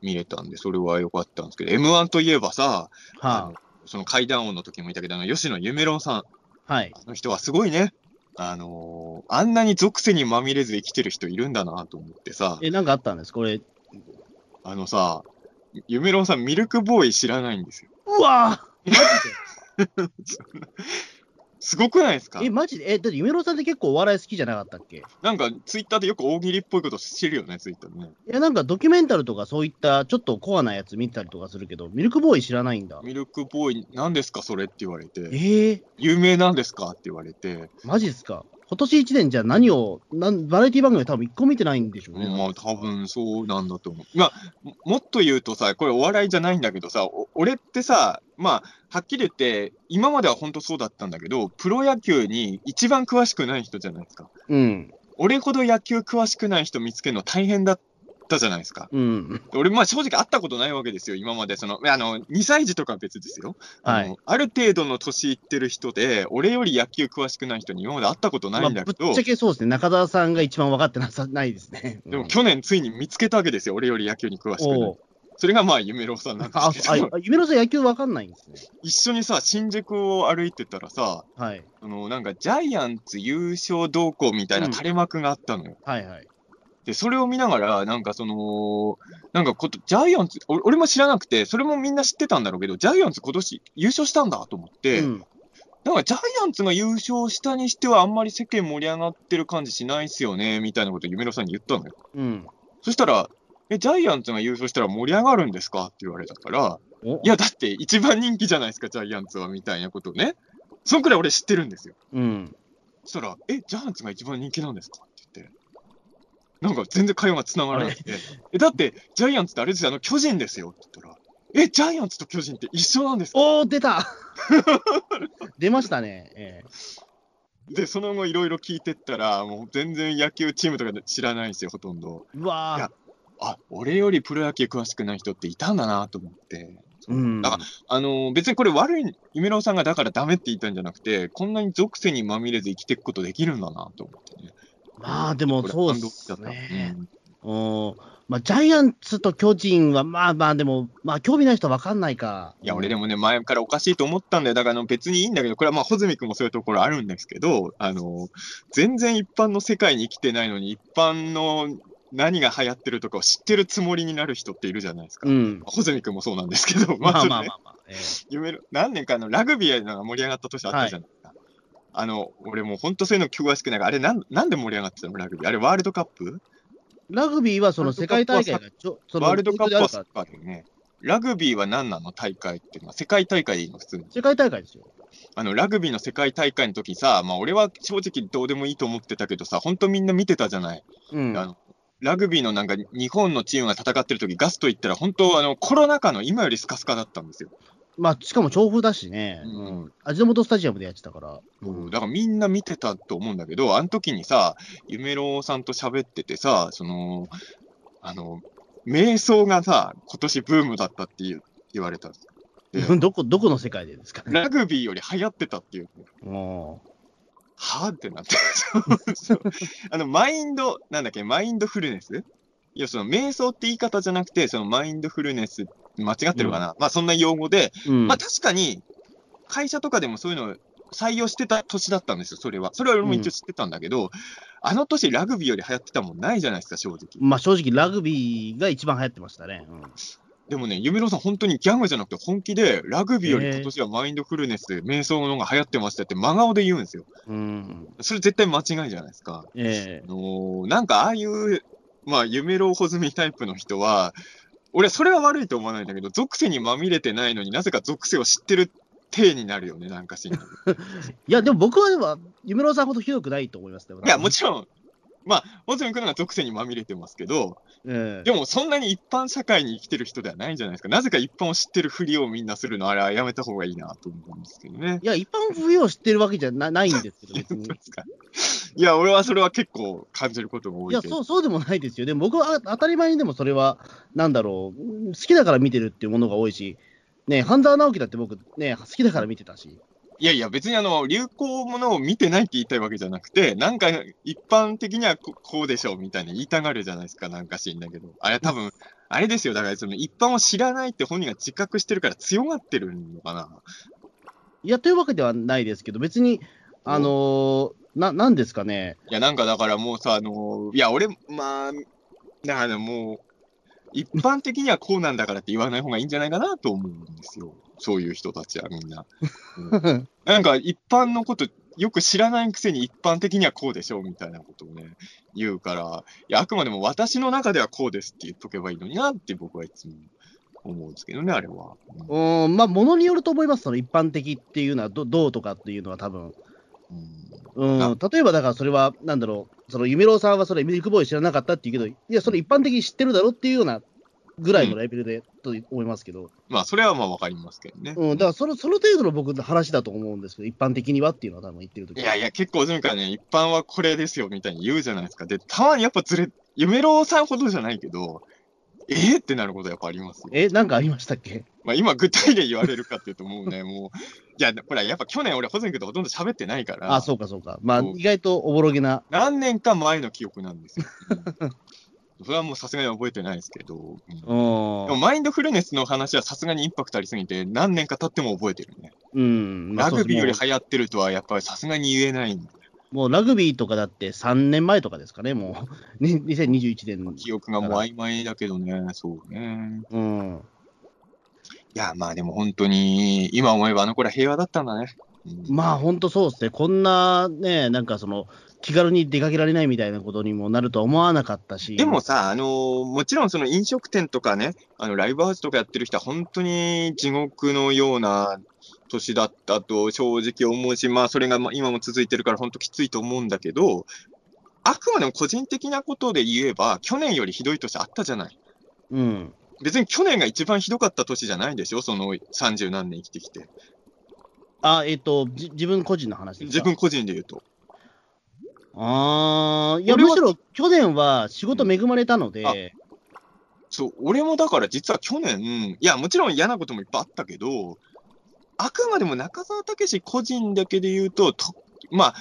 Speaker 3: 見れたんで、それは良かったんですけど、M1 といえばさ、あ
Speaker 2: は
Speaker 3: のその階段王の時もいたけど、あの吉野夢郎さん、
Speaker 2: あ、はい。
Speaker 3: あの人はすごいね。あのーあんなに属性にまみれず生きてる人いるんだなと思ってさ、
Speaker 2: え、なんかあったんです？これ。
Speaker 3: あのさ、夢郎さん、ミルクボーイ知らないんですよ。
Speaker 2: うわーマ
Speaker 3: すごくないですか？
Speaker 2: え、マジで？え、だって夢郎さんって結構お笑い好きじゃなかったっけ？い
Speaker 3: なんか、ツイッターでよく大喜利っぽいことしてるよね、ツイッターでね。
Speaker 2: や、なんかドキュメンタルとかそういったちょっとコアなやつ見てたりとかするけど、ミルクボーイ知らないんだ。
Speaker 3: ミルクボーイ、何ですか、それって言われて、
Speaker 2: えー、
Speaker 3: 有名なんですかって言われて、
Speaker 2: マジですか？今年1年じゃあ何を、なんバラエティ番組多分一個見てないんでしょうね。
Speaker 3: まあ、多分そうなんだと思う。まあ、ももっと言うとさ、これお笑いじゃないんだけどさ、お俺ってさ、まあ、はっきり言って、今までは本当そうだったんだけど、プロ野球に一番詳しくない人じゃないですか。
Speaker 2: うん。
Speaker 3: 俺ほど野球詳しくない人見つけるの大変だったじゃないですか。
Speaker 2: うん。
Speaker 3: 俺、まあ正直会ったことないわけですよ、今まで。その、あの、2歳児とかは別ですよ。
Speaker 2: はい
Speaker 3: ある程度の年いってる人で、俺より野球詳しくない人に今まで会ったことないんだけど、
Speaker 2: まあぶっちゃけそうですね。中澤さんが一番分かってなさないですね。
Speaker 3: でも去年ついに見つけたわけですよ、俺より野球に詳しくない。それがまあ、夢郎さんなんで
Speaker 2: あ、
Speaker 3: すけど、
Speaker 2: あ、夢のさん野球わかんないんですね。
Speaker 3: 一緒にさ、新宿を歩いてたらさ、
Speaker 2: はい。
Speaker 3: あの、なんかジャイアンツ優勝動向みたいな垂れ幕があったのよ。
Speaker 2: はいはい。
Speaker 3: で、それを見ながら、なんかその、なんかこと、ジャイアンツ、俺俺も知らなくて、それもみんな知ってたんだろうけど、ジャイアンツ今年優勝したんだと思って、
Speaker 2: うん。
Speaker 3: なんかジャイアンツが優勝したにしては、あんまり世間盛り上がってる感じしないっすよね、みたいなことを夢野さんに言ったのよ。
Speaker 2: うん。
Speaker 3: そしたら、え、ジャイアンツが優勝したら盛り上がるんですかって言われたから、
Speaker 2: お
Speaker 3: いや、だって一番人気じゃないですか、ジャイアンツは、みたいなことをね。そんくらい俺知ってるんですよ。
Speaker 2: うん。
Speaker 3: そしたら、え、ジャイアンツが一番人気なんですか？なんか全然会話が繋がらなくて。え、だって、ジャイアンツってあれですよ、あの、巨人ですよって言ったら、え、ジャイアンツと巨人って一緒なんですか？
Speaker 2: おー、出た 出ましたね。え
Speaker 3: で、その後いろいろ聞いてったら、もう全然野球チームとか知らないんですよ、ほとんど。
Speaker 2: えうわ
Speaker 3: あ、俺よりプロ野球詳しくない人っていたんだなと思って。
Speaker 2: うん。
Speaker 3: だから、あのー別にこれ悪い、夢郎さんがだからダメって言ったんじゃなくて、こんなに属性にまみれず生きていくことできるんだなと思ってね。
Speaker 2: まあ、でもそうですね。
Speaker 3: うん
Speaker 2: うん。まあ、ジャイアンツと巨人は、まあまあ、でも、まあ、興味ない人は分かんないか。
Speaker 3: いや、俺でもね、前からおかしいと思ったんだよ。だからあの別にいいんだけど、これはまあ、穂積君もそういうところあるんですけど、あの、全然一般の世界に生きてないのに、一般の何が流行ってるとかを知ってるつもりになる人っているじゃないですか。
Speaker 2: うん。
Speaker 3: 穂積君もそうなんですけど、
Speaker 2: まあ
Speaker 3: ちょっとね
Speaker 2: まあまあまあ。ええ
Speaker 3: 夢の何年かのラグビーが盛り上がった年あったじゃないですか。あの、俺もう本当そういうの詳しくないから、あれなん、なんで盛り上がってたの？ラグビー。あれワールドカップ？
Speaker 2: ラグビーはその世界大会がちょ、その
Speaker 3: ワールドカップはサッカーだよね。ラグビーは何なの大会っていうの？は、世界大会でいいの普通に。
Speaker 2: 世界大会ですよ。
Speaker 3: あの、ラグビーの世界大会の時さ、まあ俺は正直どうでもいいと思ってたけどさ、本当みんな見てたじゃない。
Speaker 2: うん。
Speaker 3: あのラグビーのなんか日本のチームが戦ってる時ガスト行ったら本当あのコロナ禍の今よりスカスカだったんですよ。
Speaker 2: まあ、しかも調布だしね。
Speaker 3: う
Speaker 2: うんん。味の素スタジアムでやってたから。
Speaker 3: うんだからみんな見てたと思うんだけど、あの時にさ、夢郎さんと喋っててさ、その、あの、瞑想がさ、今年ブームだったって言う言われたんですよ。で
Speaker 2: どこ、どこの世界でですかね。
Speaker 3: ラグビーより流行ってたっていう。
Speaker 2: も
Speaker 3: はぁってなって。あの、マインド、なんだっけ、マインドフルネス？いや、その、瞑想って言い方じゃなくて、その、マインドフルネス、間違ってるかな、まあ、そんな用語で、
Speaker 2: う。うん。
Speaker 3: まあ、確かに、会社とかでもそういうのを採用してた年だったんですよ、それは。それは俺も一応知ってたんだけど、あの年ラグビーより流行ってたもんないじゃないですか、正直。
Speaker 2: まあ、正直、ラグビーが一番流行ってましたね。うん
Speaker 3: でもね、夢郎さん、本当にギャグじゃなくて、本気で、ラグビーより今年はマインドフルネス、瞑想の方が流行ってましたって真顔で言うんですよ。
Speaker 2: うん。
Speaker 3: それ絶対間違いじゃないですか。
Speaker 2: ええ
Speaker 3: あのーなんかああいう、まあ、夢郎穂積タイプの人は、俺、それは悪いと思わないんだけど、属性にまみれてないのになぜか属性を知ってる体になるよね、なんかしん。い
Speaker 2: や、でも僕はでも、夢郎さんほどひどくないと思いますね。
Speaker 3: いや、もちろん、まあ、穂積君のが属性にまみれてますけど、
Speaker 2: ええ
Speaker 3: でもそんなに一般社会に生きてる人ではないんじゃないですか。なぜか一般を知ってるふりをみんなするの、あれはやめた方がいいなと思うんですけどね。
Speaker 2: いや、一般不要知ってるわけじゃなないんですけど、別に。
Speaker 3: いや、俺はそれは結構感じることが多
Speaker 2: いや、
Speaker 3: いけど。
Speaker 2: そう、そうでもないですよ。でも僕はあ当たり前にでもそれは、なんだろう、うん好きだから見てるっていうものが多いし、ね、半沢直樹だって僕、ね、好きだから見てたし。
Speaker 3: いやいや、別にあの、流行ものを見てないって言いたいわけじゃなくて、なんか一般的にはここうでしょうみたいに言いたがるじゃないですか、なんかしんだけど。あれ多分、あれですよ、だからその一般を知らないって本人が自覚してるから強がってるのかな。
Speaker 2: いや、というわけではないですけど、別に、あのーな、なんですかね。
Speaker 3: いや、なんかだからもうさ、あのいや、俺、まあ、だからもう、一般的にはこうなんだからって言わない方がいいんじゃないかなと思うんですよ。そういう人たちはみんな。う んなんか一般のことよく知らないくせに一般的にはこうでしょうみたいなことをね、言うから、いや、あくまでも私の中ではこうですって言っとけばいいのになって僕はいつも思うんですけどね、あれは。うん
Speaker 2: うん、まあ、ものによると思います、その一般的っていうのはど、どうとかっていうのは多分。
Speaker 3: うん
Speaker 2: うん、例えばだからそれは、なんだろう、その夢郎さんはそれ、ミルクボーイ知らなかったって言うけど、いや、それ一般的に知ってるだろっていうようなぐらいのレベルで、と思いますけど、
Speaker 3: まあ、それはまあわかりますけどね。
Speaker 2: うん、だからそのその程度の僕の話だと思うんですけど、一般的にはっていうのは多分言ってるとき
Speaker 3: いやいや、結構前からね、一般はこれですよみたいに言うじゃないですか。で、たまにやっぱずれ、夢郎さんほどじゃないけど、えー、ってなることやっぱありますよ。
Speaker 2: え、なんかありましたっけ？
Speaker 3: まあ、今具体で言われるかっていうともうね、もう、いや、ほら、やっぱ去年俺、保全君とほとんど喋ってないから、
Speaker 2: あ、そうかそうか。まあ、意外とおぼろげな。
Speaker 3: 何年か前の記憶なんですよ。うんそれはもうさすがに覚えてないですけど、うん
Speaker 2: うん
Speaker 3: でもマインドフルネスの話はさすがにインパクトありすぎて、何年か経っても覚えてるね。
Speaker 2: うん。まあ
Speaker 3: ラグビーより流行ってるとは、やっぱりさすがに言えないんで
Speaker 2: もうラグビーとかだって3年前とかですかね、もう。ね、2021年の。
Speaker 3: 記憶がもう曖昧だけどね、そうね。
Speaker 2: うん。
Speaker 3: いや、まあでも本当に、今思えばあの頃は平和だったんだね。うん
Speaker 2: まあ本当そうですね。こんなね、なんかその、気軽に出かけられないみたいなことにもなるとは思わなかったし。
Speaker 3: でもさ、あのーもちろんその飲食店とかね、あのライブハウスとかやってる人は本当に地獄のような年だったと正直思うし、まあそれがまあ今も続いてるから本当きついと思うんだけど、あくまでも個人的なことで言えば、去年よりひどい年あったじゃない。
Speaker 2: うん。
Speaker 3: 別に去年が一番ひどかった年じゃないでしょ、その30何年生きてきて。
Speaker 2: あ、えっ、と、じ自分個人の話
Speaker 3: 自分個人で言うと。
Speaker 2: ああ、いや、むしろ去年は仕事恵まれたので、
Speaker 3: そう、俺もだから実は去年、いや、もちろん嫌なこともいっぱいあったけど、あくまでも中澤武史個人だけで言うと、とまあ、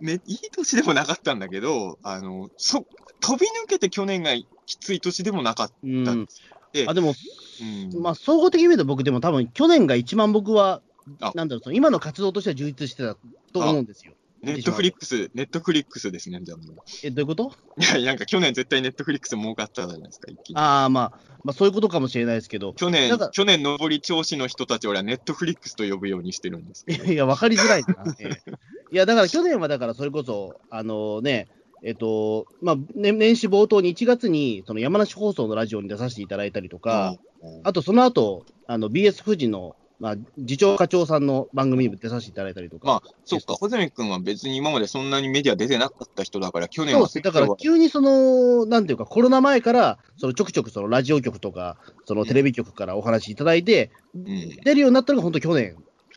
Speaker 3: め、いい年でもなかったんだけど、あの、そ、飛び抜けて去年がきつい年でもなかっ
Speaker 2: うん。
Speaker 3: え
Speaker 2: あ、でも、
Speaker 3: た。うん。
Speaker 2: まあ、総合的に見ると僕でも多分去年が一番僕は
Speaker 3: あ、
Speaker 2: なんだろう、今の活動としては充実してたと思うんですよ。
Speaker 3: ネットフリックス、ネットフリックスですね、じゃあもう。
Speaker 2: え、どういうこと？
Speaker 3: いや、なんか去年絶対ネットフリックス儲かったじゃないですか、一気に。
Speaker 2: ああ、まあ、まあ、そういうことかもしれないですけど、
Speaker 3: 去年去年上り調子の人たち、俺はネットフリックスと呼ぶようにしてるんですけど。
Speaker 2: いやいや、分かりづらいな。ええいや、だから去年はだからそれこそ、あのね、えっと、まあ、ね年始冒頭に1月に、その山梨放送のラジオに出させていただいたりとか、
Speaker 3: うん
Speaker 2: あとその後、あの BS 富士の、まあ、次長課長さんの番組に出させていただいたりとか、
Speaker 3: まあ、そっか、穂積君は別に今までそんなにメディア出てなかった人だから、去年は
Speaker 2: そうだから急にその、なんていうか、コロナ前から、そのちょくちょくそのラジオ局とか、そのテレビ局からお話いただいて、
Speaker 3: うん、い
Speaker 2: 出るようになったのが本当去年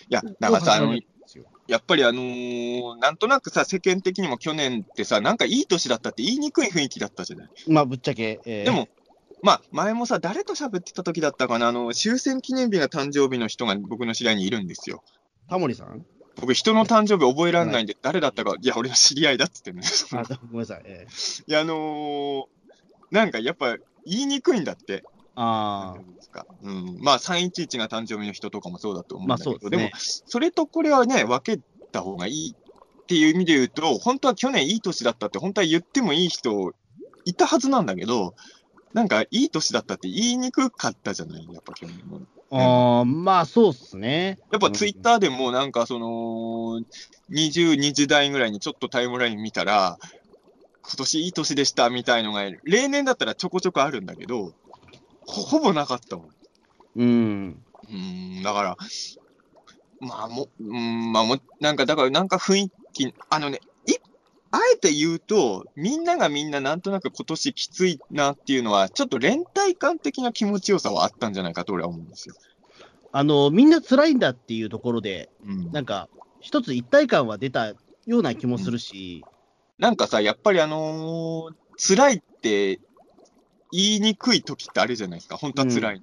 Speaker 3: や、だからさ、あの。やっぱりあのーなんとなくさ、世間的にも去年ってさ、なんかいい年だったって言いにくい雰囲気だったじゃない。
Speaker 2: まあ、ぶっちゃけ。えー
Speaker 3: でも、まあ、前もさ、誰と喋ってた時だったかな、あの、終戦記念日が誕生日の人が僕の知り合いにいるんですよ。
Speaker 2: タモリさん？
Speaker 3: 僕、人の誕生日覚えられないんで、誰だったか、いや、俺の知り合いだっつってんね。
Speaker 2: あごめんなさい。えー
Speaker 3: いや、あのーなんかやっぱ言いにくいんだって。
Speaker 2: あ
Speaker 3: なんていうん。まあ、311が誕生日の人とかもそうだと思うんだけど、
Speaker 2: まあそうですね
Speaker 3: も、それとこれはね、分けた方がいいっていう意味で言うと、本当は去年いい年だったって、本当は言ってもいい人いたはずなんだけど、なんかいい年だったって言いにくかったじゃないやっぱ去年も。
Speaker 2: あ、あーまあそうっすね。
Speaker 3: やっぱツイッターでもなんかその、22時代ぐらいにちょっとタイムライン見たら、今年いい年でしたみたいのが、例年だったらちょこちょこあるんだけど、ほほぼなかったもん。
Speaker 2: うん。
Speaker 3: うーん、だから、まあもう、ん、まあもう、なんか、だからなんか雰囲気、あのね、い、あえて言うと、みんながみんななんとなく今年きついなっていうのは、ちょっと連帯感的な気持ちよさはあったんじゃないかと俺は思うんですよ。
Speaker 2: あの、みんな辛いんだっていうところで、
Speaker 3: うん。
Speaker 2: なんか、一つ一体感は出たような気もするし、
Speaker 3: なんかさ、やっぱりあのー辛いって言いにくい時ってあるじゃないですか、本当は辛い。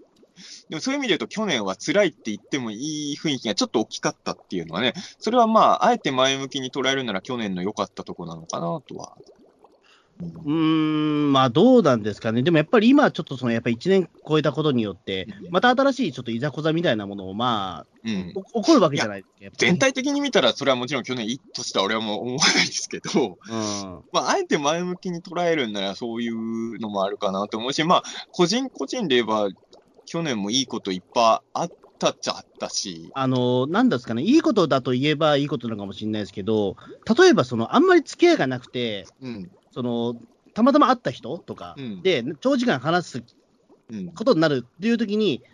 Speaker 3: でもそういう意味で言うと、去年は辛いって言ってもいい雰囲気がちょっと大きかったっていうのはね、それはまあ、あえて前向きに捉えるなら去年の良かったとこなのかなとは。
Speaker 2: うーん、まあどうなんですかね。でもやっぱり今、ちょっとその、やっぱり1年超えたことによって、また新しいちょっといざこざみたいなものを、まあ、
Speaker 3: うん。
Speaker 2: お起こるわけじゃないですか。
Speaker 3: 全体的に見たら、それはもちろん去年いい年とは俺はもう思わないですけど、
Speaker 2: うん。
Speaker 3: まあ、あえて前向きに捉えるんならそういうのもあるかなと思うし、まあ、個人個人で言えば、去年もいいこといっぱいあったっちゃあったし、
Speaker 2: あの、なんですかね、いいことだと言えばいいことなのかもしれないですけど、例えばその、あんまり付き合いがなくて、
Speaker 3: うん、
Speaker 2: その、たまたま会った人とか
Speaker 3: うん
Speaker 2: で、長時間話す
Speaker 3: うん。
Speaker 2: ことになるっていう時に、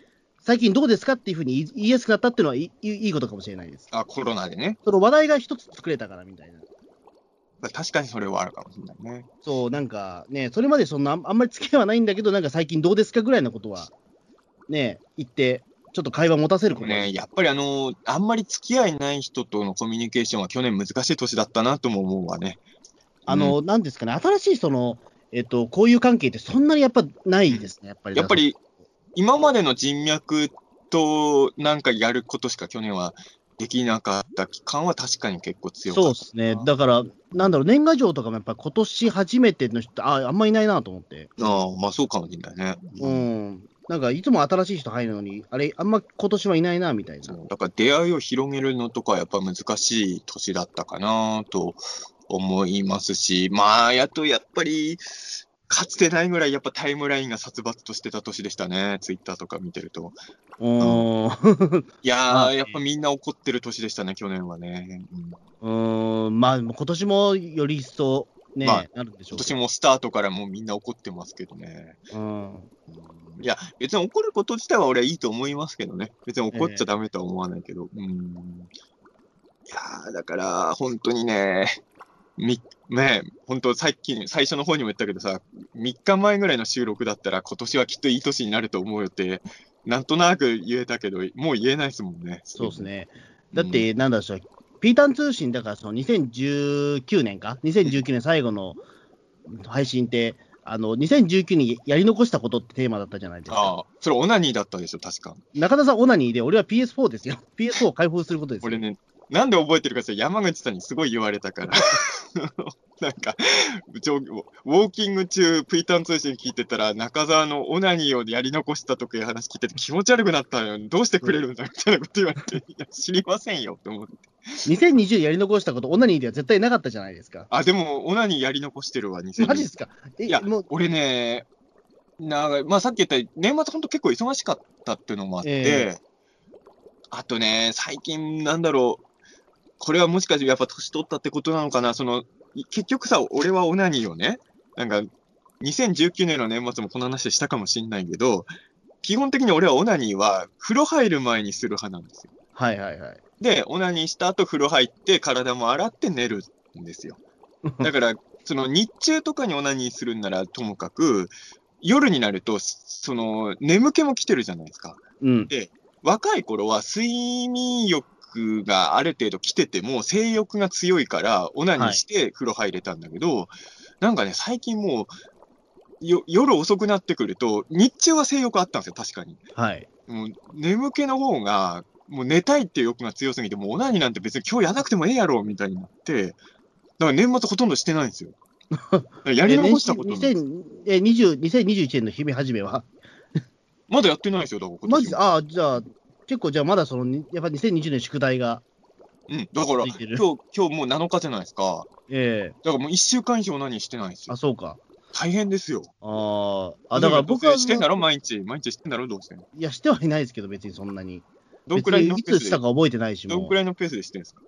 Speaker 2: 最近どうですかっていうふうに言いやすくなったっていうのはいいいことかもしれないです。
Speaker 3: あ、コロナでね。
Speaker 2: その話題が一つ作れたからみたいな。
Speaker 3: まあ確かにそれはあるかもしれないね。
Speaker 2: そう、なんかね、それまでそんなあんあんまり付き合いはないんだけど、なんか最近どうですかぐらいのことは、ね、言って、ちょっと会話持たせること
Speaker 3: ね、やっぱりあのあんまり付き合いない人とのコミュニケーションは去年難しい年だったなとも思うわね。
Speaker 2: あの、なんですかね、新しいその、えっと、こういう関係ってそんなにやっぱないですね、やっぱり。
Speaker 3: やっぱり、今までの人脈となんかやることしか去年はできなかった期間は確かに結構強かった。
Speaker 2: そうですね。だから、なんだろう、年賀状とかもやっぱり今年初めての人、ああんまいないなと思って。
Speaker 3: ああ、まあそうかもしれないね。
Speaker 2: うん。なんか、いつも新しい人入るのに、あれ、あんま今年はいないな、みたいな。
Speaker 3: だから出会いを広げるのとかはやっぱ難しい年だったかなと思いますし、まあ、やっとやっぱり、かつてないぐらいやっぱタイムラインが殺伐としてた年でしたね、ツイッターとか見てると。
Speaker 2: うーん。
Speaker 3: いやー、
Speaker 2: ま あ
Speaker 3: やっぱみんな怒ってる年でしたね、去年はね。うん
Speaker 2: うーん、まあ、今年もより一層、ね、
Speaker 3: まあ
Speaker 2: なるんでしょ
Speaker 3: 今
Speaker 2: うけど。
Speaker 3: 年もスタートからもうみんな怒ってますけどね。
Speaker 2: うん。
Speaker 3: うんいや、別に怒ること自体は俺はいいと思いますけどね。別に怒っちゃダメとは思わないけど。うん。いやー、だから、本当にね、み、ね本当さっき、最初の方にも言ったけどさ、3日前ぐらいの収録だったら今年はきっといい年になると思うよって、なんとなく言えたけど、もう言えないですもんね。
Speaker 2: そうですね。だって、なんだろう、ピータン通信、だからその2019年か、2019年最後の配信って、あの2019にやり残したことってテーマだったじゃないですか。
Speaker 3: ああ、それオナニーだったでしょ、確か。
Speaker 2: 中田さん、オナニーで、俺は PS4 ですよ。PS4 を開放することですよ。
Speaker 3: 俺ね、なんで覚えてるかって山口さんにすごい言われたから。なんか、ウォーキング中、ピータン通信聞いてたら、中澤のオナニーをやり残したとかいう話聞いてて気持ち悪くなったよ。どうしてくれるんだみたいなこと言われて、いや、知りませんよって思って。
Speaker 2: 2020やり残したこと、オナニーでは絶対なかったじゃないですか。
Speaker 3: あ、でも、オナニーやり残してるわ、2020
Speaker 2: マジですか？え
Speaker 3: いや
Speaker 2: もう、
Speaker 3: 俺ね、なまあ、さっき言った年末本当結構忙しかったっていうのもあって、
Speaker 2: え
Speaker 3: あとね、最近なんだろう、これはもしかしてやっぱ年取ったってことなのかな、その、い結局さ、俺はオナニーをね、なんか、2019年の年末もこの話したかもしんないけど、基本的に俺はオナニーは風呂入る前にする派なんですよ。
Speaker 2: はいはいはい。
Speaker 3: で、オナニーした後風呂入って体も洗って寝るんですよ。だから、その日中とかにオナニーするんならともかく、夜になると、その眠気も来てるじゃないですか。
Speaker 2: うん。
Speaker 3: 若い頃は睡眠欲がある程度来てても、性欲が強いから、オナニーして風呂入れたんだけど、なんかね、最近もう、よ夜遅くなってくると、日中は性欲あったんですよ、確かに。
Speaker 2: はい。
Speaker 3: もう眠気の方が、もう寝たいっていう欲が強すぎて、もうオナニーなんて別に今日やらなくてもええやろ、みたいになって、だから年末ほとんどしてないんですよ。やり残したことない。
Speaker 2: 2020え20 2021年の日々始めは、
Speaker 3: まだやってないですよ、だから
Speaker 2: マジ？で、ああ、じゃあ、結構、じゃあまだその、にやっぱ2020年宿題が、
Speaker 3: うん、だから、今日、今日もう7日じゃないですか。
Speaker 2: ええ
Speaker 3: だからもう1週間以上何してないんですよ
Speaker 2: あ、。そうか。
Speaker 3: 大変ですよ。
Speaker 2: ああ、あ、だから僕は、
Speaker 3: してんだろ、毎日。毎日してんだろ、どうせ。
Speaker 2: いや、してはいないですけど、別にそんなに。
Speaker 3: どんくらいのペースで？
Speaker 2: いつした、か覚えてないし、
Speaker 3: どん
Speaker 2: も
Speaker 3: くらいのペースでしてんですか？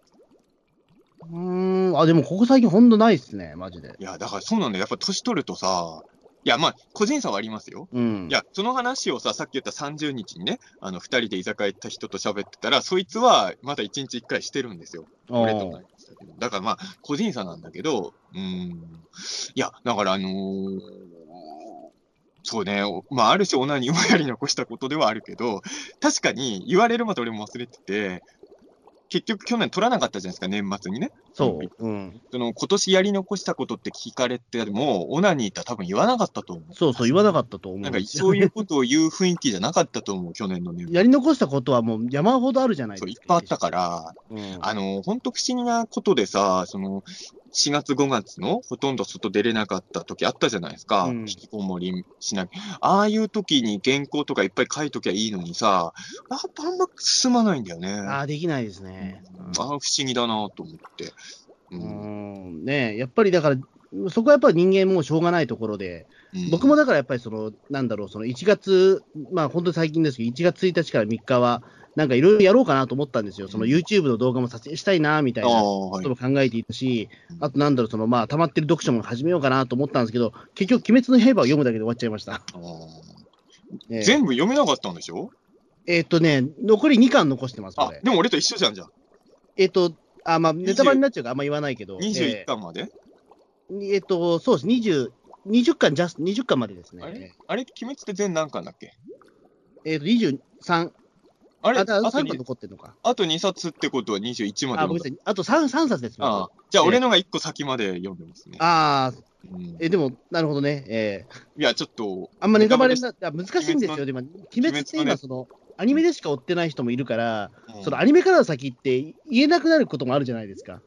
Speaker 2: う。ん、あ、でもここ最近ほんとないっすね、マジで。
Speaker 3: いや、だからそうなんだよ。やっぱ年取るとさ、いや、まあ、個人差はありますよ。
Speaker 2: うん。
Speaker 3: いや、その話をさ、さっき言った30日にね、あの、二人で居酒屋行った人と喋ってたら、そいつはまだ1日1回してるんですよ。俺と同い年だからまあ、個人差なんだけど、うーん。いや、だからあのーそうね、おまあ、ある種オナニーをやり残したことではあるけど、確かに言われるまで俺も忘れてて、結局去年取らなかったじゃないですか、年末にね。
Speaker 2: そう。うん。
Speaker 3: その今年やり残したことって聞かれても、オナニーって多分言わなかったと思う。
Speaker 2: そうそう、言わなかったと思う。
Speaker 3: なんかそういうことを言う雰囲気じゃなかったと思う、去年の年末。
Speaker 2: やり残したことはもう山ほどあるじゃない
Speaker 3: そう、
Speaker 2: ですか。
Speaker 3: いっぱいあったから、
Speaker 2: うん。
Speaker 3: あの、本当不思議なことでさ、その、4月5月のほとんど外出れなかった時あったじゃないですか。
Speaker 2: うん
Speaker 3: 引きこもりしなきゃ。ああいう時に原稿とかいっぱい書いときゃいいのにさ、やっぱあんま進まないんだよね。
Speaker 2: ああ、できないですね。
Speaker 3: ああ、不思議だなと思って。う。
Speaker 2: うんん。ねえやっぱりだから、そこはやっぱり人間もうしょうがないところで、
Speaker 3: うん
Speaker 2: 僕もだからやっぱりその、なんだろう、その1月、まあ本当に最近ですけど、1月1日から3日は、なんかいろいろやろうかなと思ったんですよ。その YouTube の動画も撮影したいな、みたいなことも考えていたし
Speaker 3: う、ん
Speaker 2: あとなんだろう、そのまあ溜まってる読書も始めようかなと思ったんですけど、結局、鬼滅の刃を読むだけで終わっちゃいました。ええ。
Speaker 3: 全部読めなかったんでしょ？
Speaker 2: えっとね、残り2巻残してます、これ、。
Speaker 3: あでも俺と一緒じゃん、じゃあ。
Speaker 2: えっと、あ、まあ、ネタバレになっちゃうからあんま言わないけど、
Speaker 3: 21巻まで、
Speaker 2: えー。えっと、そうです、20、20巻、ジャスト、20巻までですね。
Speaker 3: あれ？あれ、鬼滅って全何巻だっけ？
Speaker 2: えっと、23、
Speaker 3: あれ？
Speaker 2: あ、
Speaker 3: と
Speaker 2: 3巻
Speaker 3: に
Speaker 2: 残ってるのか。
Speaker 3: あと2冊ってことは21まで
Speaker 2: あ、ごめんなさい、あと 3, 3冊です、僕
Speaker 3: ああじゃあ、俺のが1個先まで読んでますね。
Speaker 2: あー
Speaker 3: うん
Speaker 2: え、でも、なるほどね。えー
Speaker 3: いや、ちょっと、
Speaker 2: あんまネタバレな難しいんですよ。でも、鬼滅って今、その、アニメでしか追ってない人もいるから、
Speaker 3: うん
Speaker 2: そのアニメからの先って言えなくなることもあるじゃないですか。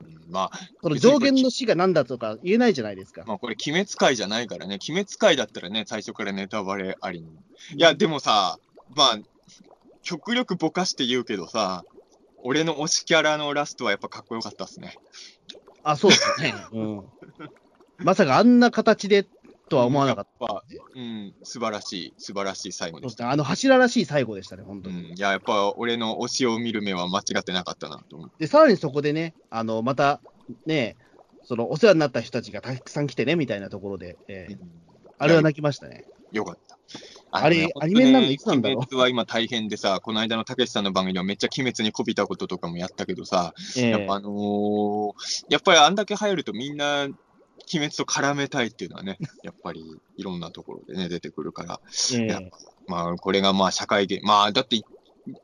Speaker 3: うんまあ、
Speaker 2: その上限の死が何だとか言えないじゃないですか。
Speaker 3: まあこれ、鬼滅会じゃないからね、鬼滅会だったらね、最初からネタバレありに。いや、でもさ、まあ、極力ぼかして言うけどさ、俺の推しキャラのラストはやっぱかっこよかったっすね。
Speaker 2: あ、そうですね。うん。まさかあんな形でとは思わなかった。
Speaker 3: やっぱ、うん、素晴らしい、素晴らしい最後でした。
Speaker 2: そうですね。あの柱らしい最後でしたね、本当に。
Speaker 3: うん、いや、やっぱ俺の推しを見る目は間違ってなかったなと思う。
Speaker 2: で、さらにそこでね、あの、また、ね、その、お世話になった人たちがたくさん来てね、みたいなところで、えー
Speaker 3: うん
Speaker 2: あれは泣きましたね。
Speaker 3: よかった。
Speaker 2: あれアニメになるのいつなんだろう？
Speaker 3: 鬼滅は今大変でさ、この間のたけしさんの番組ではめっちゃ鬼滅にこびたこととかもやったけどさ、
Speaker 2: えー
Speaker 3: やっぱあのーやっぱりあんだけ流行るとみんな、鬼滅と絡めたいっていうのはね、やっぱりいろんなところでね、出てくるから、
Speaker 2: え
Speaker 3: やっまあ、これがまあ社会現、まあ、だって、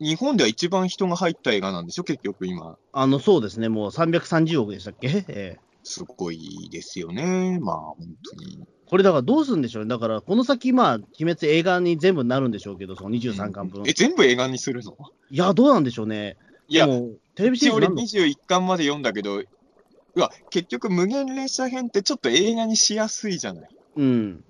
Speaker 3: 日本では一番人が入った映画なんでしょ、結局今。
Speaker 2: あの、そうですね、もう330億でしたっけ、えー
Speaker 3: すごいですよね。まあ、本当に。
Speaker 2: これだからどうするんでしょうね。だから、この先、まあ、鬼滅映画に全部なるんでしょうけど、その23巻分。
Speaker 3: え、全部映画にするの？
Speaker 2: いや、どうなんでしょうね。
Speaker 3: いや、
Speaker 2: テレビシリーズなんの
Speaker 3: 21巻まで読んだけど、うわ、結局無限列車編ってちょっと映画にしやすいじゃない。
Speaker 2: うん。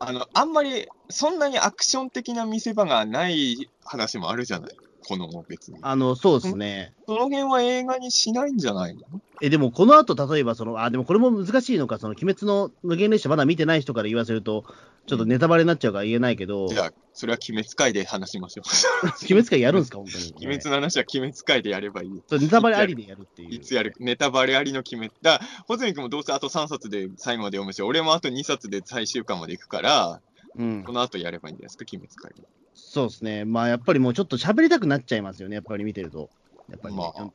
Speaker 3: あの、あんまり、そんなにアクション的な見せ場がない話もあるじゃない。この別に。
Speaker 2: あの、そうですね。
Speaker 3: その辺は映画にしないんじゃないの？
Speaker 2: え、でも、この後、例えば、その、あ、でもこれも難しいのか、その、鬼滅の無限列車まだ見てない人から言わせると、ちょっとネタバレになっちゃうから言えないけど、
Speaker 3: じゃあ、それは鬼滅会で話しましょう。
Speaker 2: 鬼滅会やるんですか、本当に。
Speaker 3: 鬼滅の話は鬼滅会でやればいい。
Speaker 2: そうネタバレありでやるっていう。
Speaker 3: いつやるネタバレありの鬼滅。だから、穂積君もどうせあと3冊で最後まで読むし、俺もあと2冊で最終巻まで行くから、
Speaker 2: うん
Speaker 3: こ。の後やればいいんじゃないですか、鬼滅会。
Speaker 2: そうですね。まあ、やっぱりもうちょっと喋りたくなっちゃいますよね、やっぱり見てると。やっぱりね、
Speaker 3: まあ。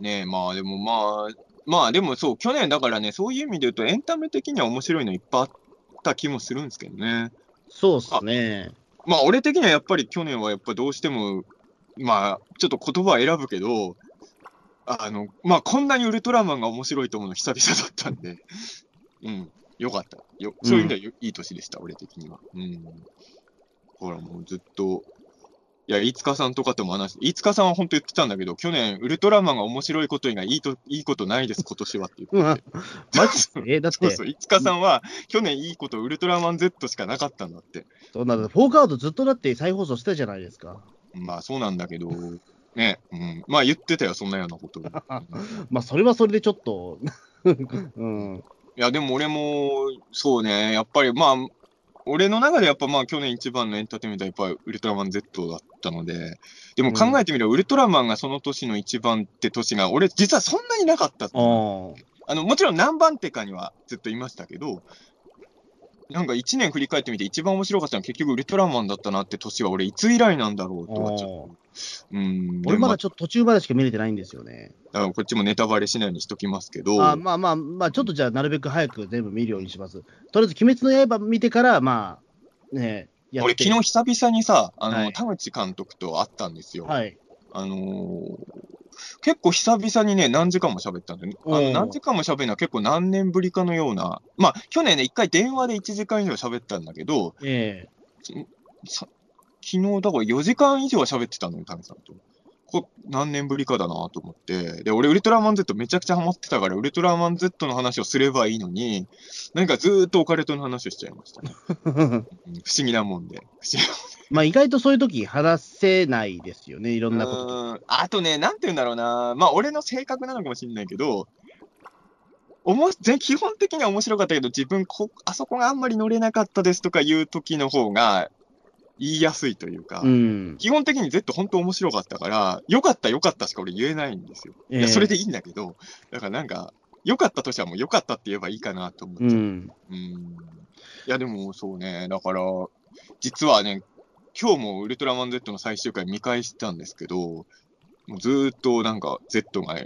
Speaker 3: ねえ、まあでもまあ、まあでもそう、去年だからね、そういう意味で言うと、エンタメ的には面白いのいっぱいあった気もするんですけどね。
Speaker 2: そうですね。
Speaker 3: まあ俺的にはやっぱり去年はやっぱどうしても、まあちょっと言葉は選ぶけど、あの、まあこんなにウルトラマンが面白いと思うの久々だったんで、うん、よかった。よそういう意味ではよいい年でした、俺的には。うん。ほらもうずっと、いや、飯塚さんとかとも話して、飯塚さんは本当言ってたんだけど、去年、ウルトラマンが面白いこと以外いいといいことないです、今年はって
Speaker 2: うん
Speaker 3: 言ってて。
Speaker 2: マジでえ、だって、
Speaker 3: そうそう、飯塚さんは、去年いいこと、ウルトラマン Z しかなかったんだって。
Speaker 2: そんな、フォーカードずっとだって再放送してたじゃないですか。
Speaker 3: まあそうなんだけど、ね、うん、まあ言ってたよ、そんなようなこと。い
Speaker 2: まあ、それはそれでちょっと、うん。
Speaker 3: や、でも俺も、そうね、やっぱりまあ、俺の中でやっぱまあ去年一番のエンターテインメントはやっぱりウルトラマン Z だったので、でも考えてみれば、ウルトラマンがその年の一番って年が、俺実はそんなになかった。
Speaker 2: あ
Speaker 3: の、もちろん何番手かにはずっといましたけど、なんか1年振り返ってみて一番面白かったのは結局ウルトラマンだったなって年は俺いつ以来なんだろうとはちょっと。うん。
Speaker 2: 俺まだちょっと途中までしか見れてないんですよね。
Speaker 3: だからこっちもネタバレしないようにしときますけど、
Speaker 2: あまあまあまあ、ちょっとじゃあ、なるべく早く全部見るようにします。とりあえず、鬼滅の刃見てから、まあ、ね、や
Speaker 3: 俺昨日久々にさ、あの、
Speaker 2: はい
Speaker 3: 田口監督と会ったんですよ。
Speaker 2: はい。
Speaker 3: あのー結構久々にね、何時間も喋ったんだよね。あの何時間も喋るのは結構何年ぶりかのような、まあ、去年ね、一回電話で1時間以上喋ったんだけど、
Speaker 2: え
Speaker 3: さ昨日だから4時間以上は喋ってたのよ、タミさんと。こ何年ぶりかだなと思って。で、俺、ウルトラマン Z めちゃくちゃハマってたから、ウルトラマン Z の話をすればいいのに、なんかずーっとオカルトの話をしちゃいましたね。
Speaker 2: え
Speaker 3: うん不思議なもんで。不思議
Speaker 2: まあ、意外とそういう時話せないですよね、いろんなこと。
Speaker 3: あとね、なんて言うんだろうな、まあ、俺の性格なのかもしれないけど、おもぜ基本的には面白かったけど、自分こ、あそこがあんまり乗れなかったですとかいう時の方が言いやすいというか、
Speaker 2: うん。
Speaker 3: 基本的に Z 本当面白かったから、良かった良かったしか俺言えないんですよ。い
Speaker 2: ええ
Speaker 3: や、それでいいんだけど、だからなんか、良かったとしてはもう良かったって言えばいいかなと思っちゃう。
Speaker 2: うん。
Speaker 3: うんいや、でもそうね、だから、実はね、今日もウルトラマン Z の最終回見返したんですけど、もうずーっとなんか Z が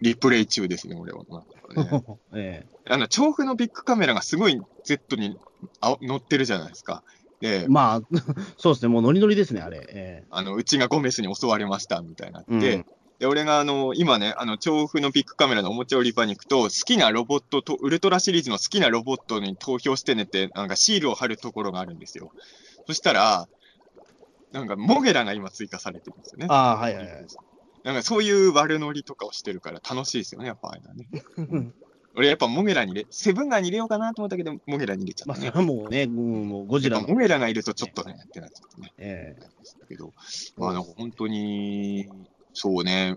Speaker 3: リプレイ中ですね、俺は。なんかね
Speaker 2: え
Speaker 3: あの、調布のビッグカメラがすごい Z にあ乗ってるじゃないですか。で
Speaker 2: え、まあ、そうですね、もうノリノリですね、あれ。え
Speaker 3: あの、うちがゴメスに襲われましたみたいな
Speaker 2: え
Speaker 3: って、で、俺があの、今ね、あの、調布のビッグカメラのおもちゃ売り場に行くと、好きなロボットと、ウルトラシリーズの好きなロボットに投票してねって、なんかシールを貼るところがあるんですよ。そしたら、なんか、モゲラが今追加されてるんですよね。
Speaker 2: ああ、はいはいはい。
Speaker 3: なんかそういう悪ノリとかをしてるから楽しいですよね、やっぱあれだね。俺やっぱモゲラに入れ、セブンガーに入れようかなと思ったけど、モゲラに入れちゃ
Speaker 2: まあ、そ
Speaker 3: ったね
Speaker 2: れ。はもうね、うんもうゴジラ
Speaker 3: モゲラがいるとちょっとね、ってなっちゃってね。
Speaker 2: ええ
Speaker 3: だけど、まあなんか本当に、そうね、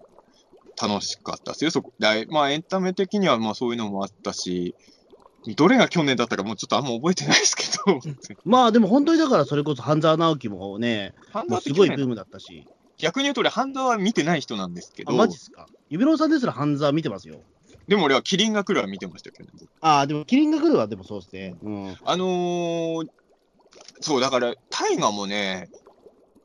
Speaker 3: 楽しかったですよ。そこだいまあエンタメ的にはまあそういうのもあったし、どれが去年だったかもうちょっとあんま覚えてないですけど、
Speaker 2: まあでも本当にだからそれこそ半沢直樹もね、もすごいブームだったし。
Speaker 3: 逆に言うと俺、ハンダは見てない人なんですけ
Speaker 2: あ、
Speaker 3: ど、
Speaker 2: マジっすか。指郎さんですら半沢見てますよ。
Speaker 3: でも俺はキリンが来るは見てましたけど、ね、
Speaker 2: ああ、でもキリンが来るはでもそうですね。うん。
Speaker 3: あのー、そう、だから、大河もね、